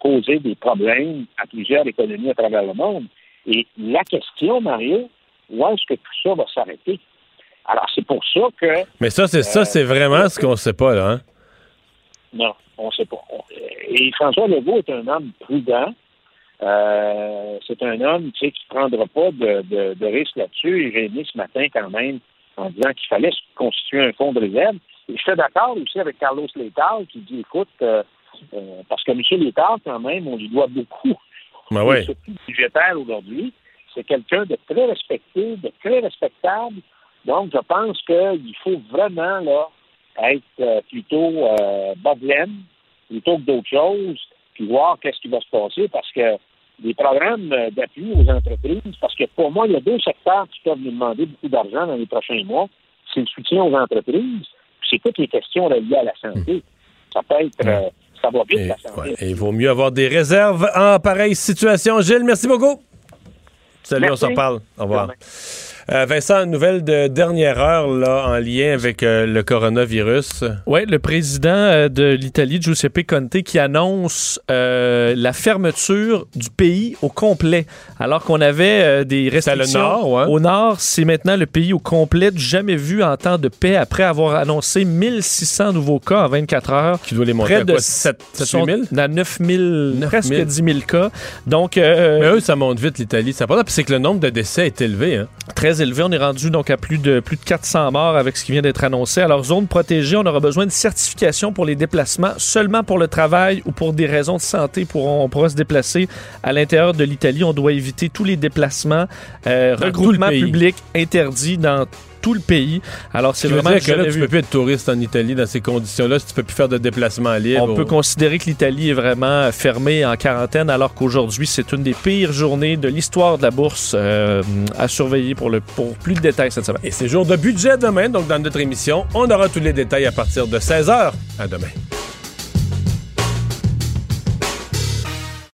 causer des problèmes à plusieurs économies à travers le monde. Et la question, Mario, où est-ce que tout ça va s'arrêter? Alors, c'est pour ça que... Mais ça, c'est ça, c'est vraiment ce qu'on sait pas, là. Hein? Non, on ne sait pas. Et François Legault est un homme prudent. Euh, c'est un homme tu sais, qui ne prendra pas de, de, de risque là-dessus. Et j'ai aimé ce matin quand même en disant qu'il fallait constituer un fonds de réserve. Et je suis d'accord aussi avec Carlos Létard qui dit, écoute, euh, euh, parce que M. Létard, quand même, on lui doit beaucoup. Ben ouais. Surtout budgétaire aujourd'hui. C'est quelqu'un de très respecté, de très respectable. Donc, je pense qu'il faut vraiment là, être euh, plutôt euh, bas de laine, plutôt que d'autres choses, puis voir qu'est-ce qui va se passer, parce que les programmes d'appui aux entreprises, parce que pour moi, il y a deux secteurs qui peuvent nous demander beaucoup d'argent dans les prochains mois. C'est le soutien aux entreprises, puis c'est toutes les questions reliées à la santé. Ça peut être... euh, ça va vite. Et il vaut mieux avoir des réserves en pareille situation. Gilles, merci beaucoup. Salut, Merci. on s'en parle. Au revoir. Euh, Vincent, une nouvelle de dernière heure là, en lien avec euh, le coronavirus. Oui, le président euh, de l'Italie, Giuseppe Conte, qui annonce euh, la fermeture du pays au complet. Alors qu'on avait des C'est le restrictions nord, ouais. au nord, c'est maintenant le pays au complet, jamais vu en temps de paix, après avoir annoncé 1600 nouveaux cas en 24 heures. Qui doit les monter Près à de quoi, 7 sont 000? à 9000, 9 presque 000. 10 000 cas. Donc, Mais eux, ça monte vite, l'Italie. Puis c'est que le nombre de décès est élevé. Hein? très élevé. On est rendu donc à plus de, plus de 400 morts avec ce qui vient d'être annoncé. Alors, zone protégée, on aura besoin de certification pour les déplacements, seulement pour le travail ou pour des raisons de santé. Pour, on pourra se déplacer à l'intérieur de l'Italie. On doit éviter tous les déplacements, euh, le pays. publics interdits dans tout le pays. Alors, c'est vraiment dire que là, tu vu. peux plus être touriste en Italie dans ces conditions-là si tu peux plus faire de déplacement libre. On peut considérer que l'Italie est vraiment fermée en quarantaine, alors qu'aujourd'hui, c'est une des pires journées de l'histoire de la bourse euh, à surveiller pour, le, pour plus de détails cette semaine. Et c'est jour de budget demain, donc dans notre émission, on aura tous les détails à partir de 16h. À demain.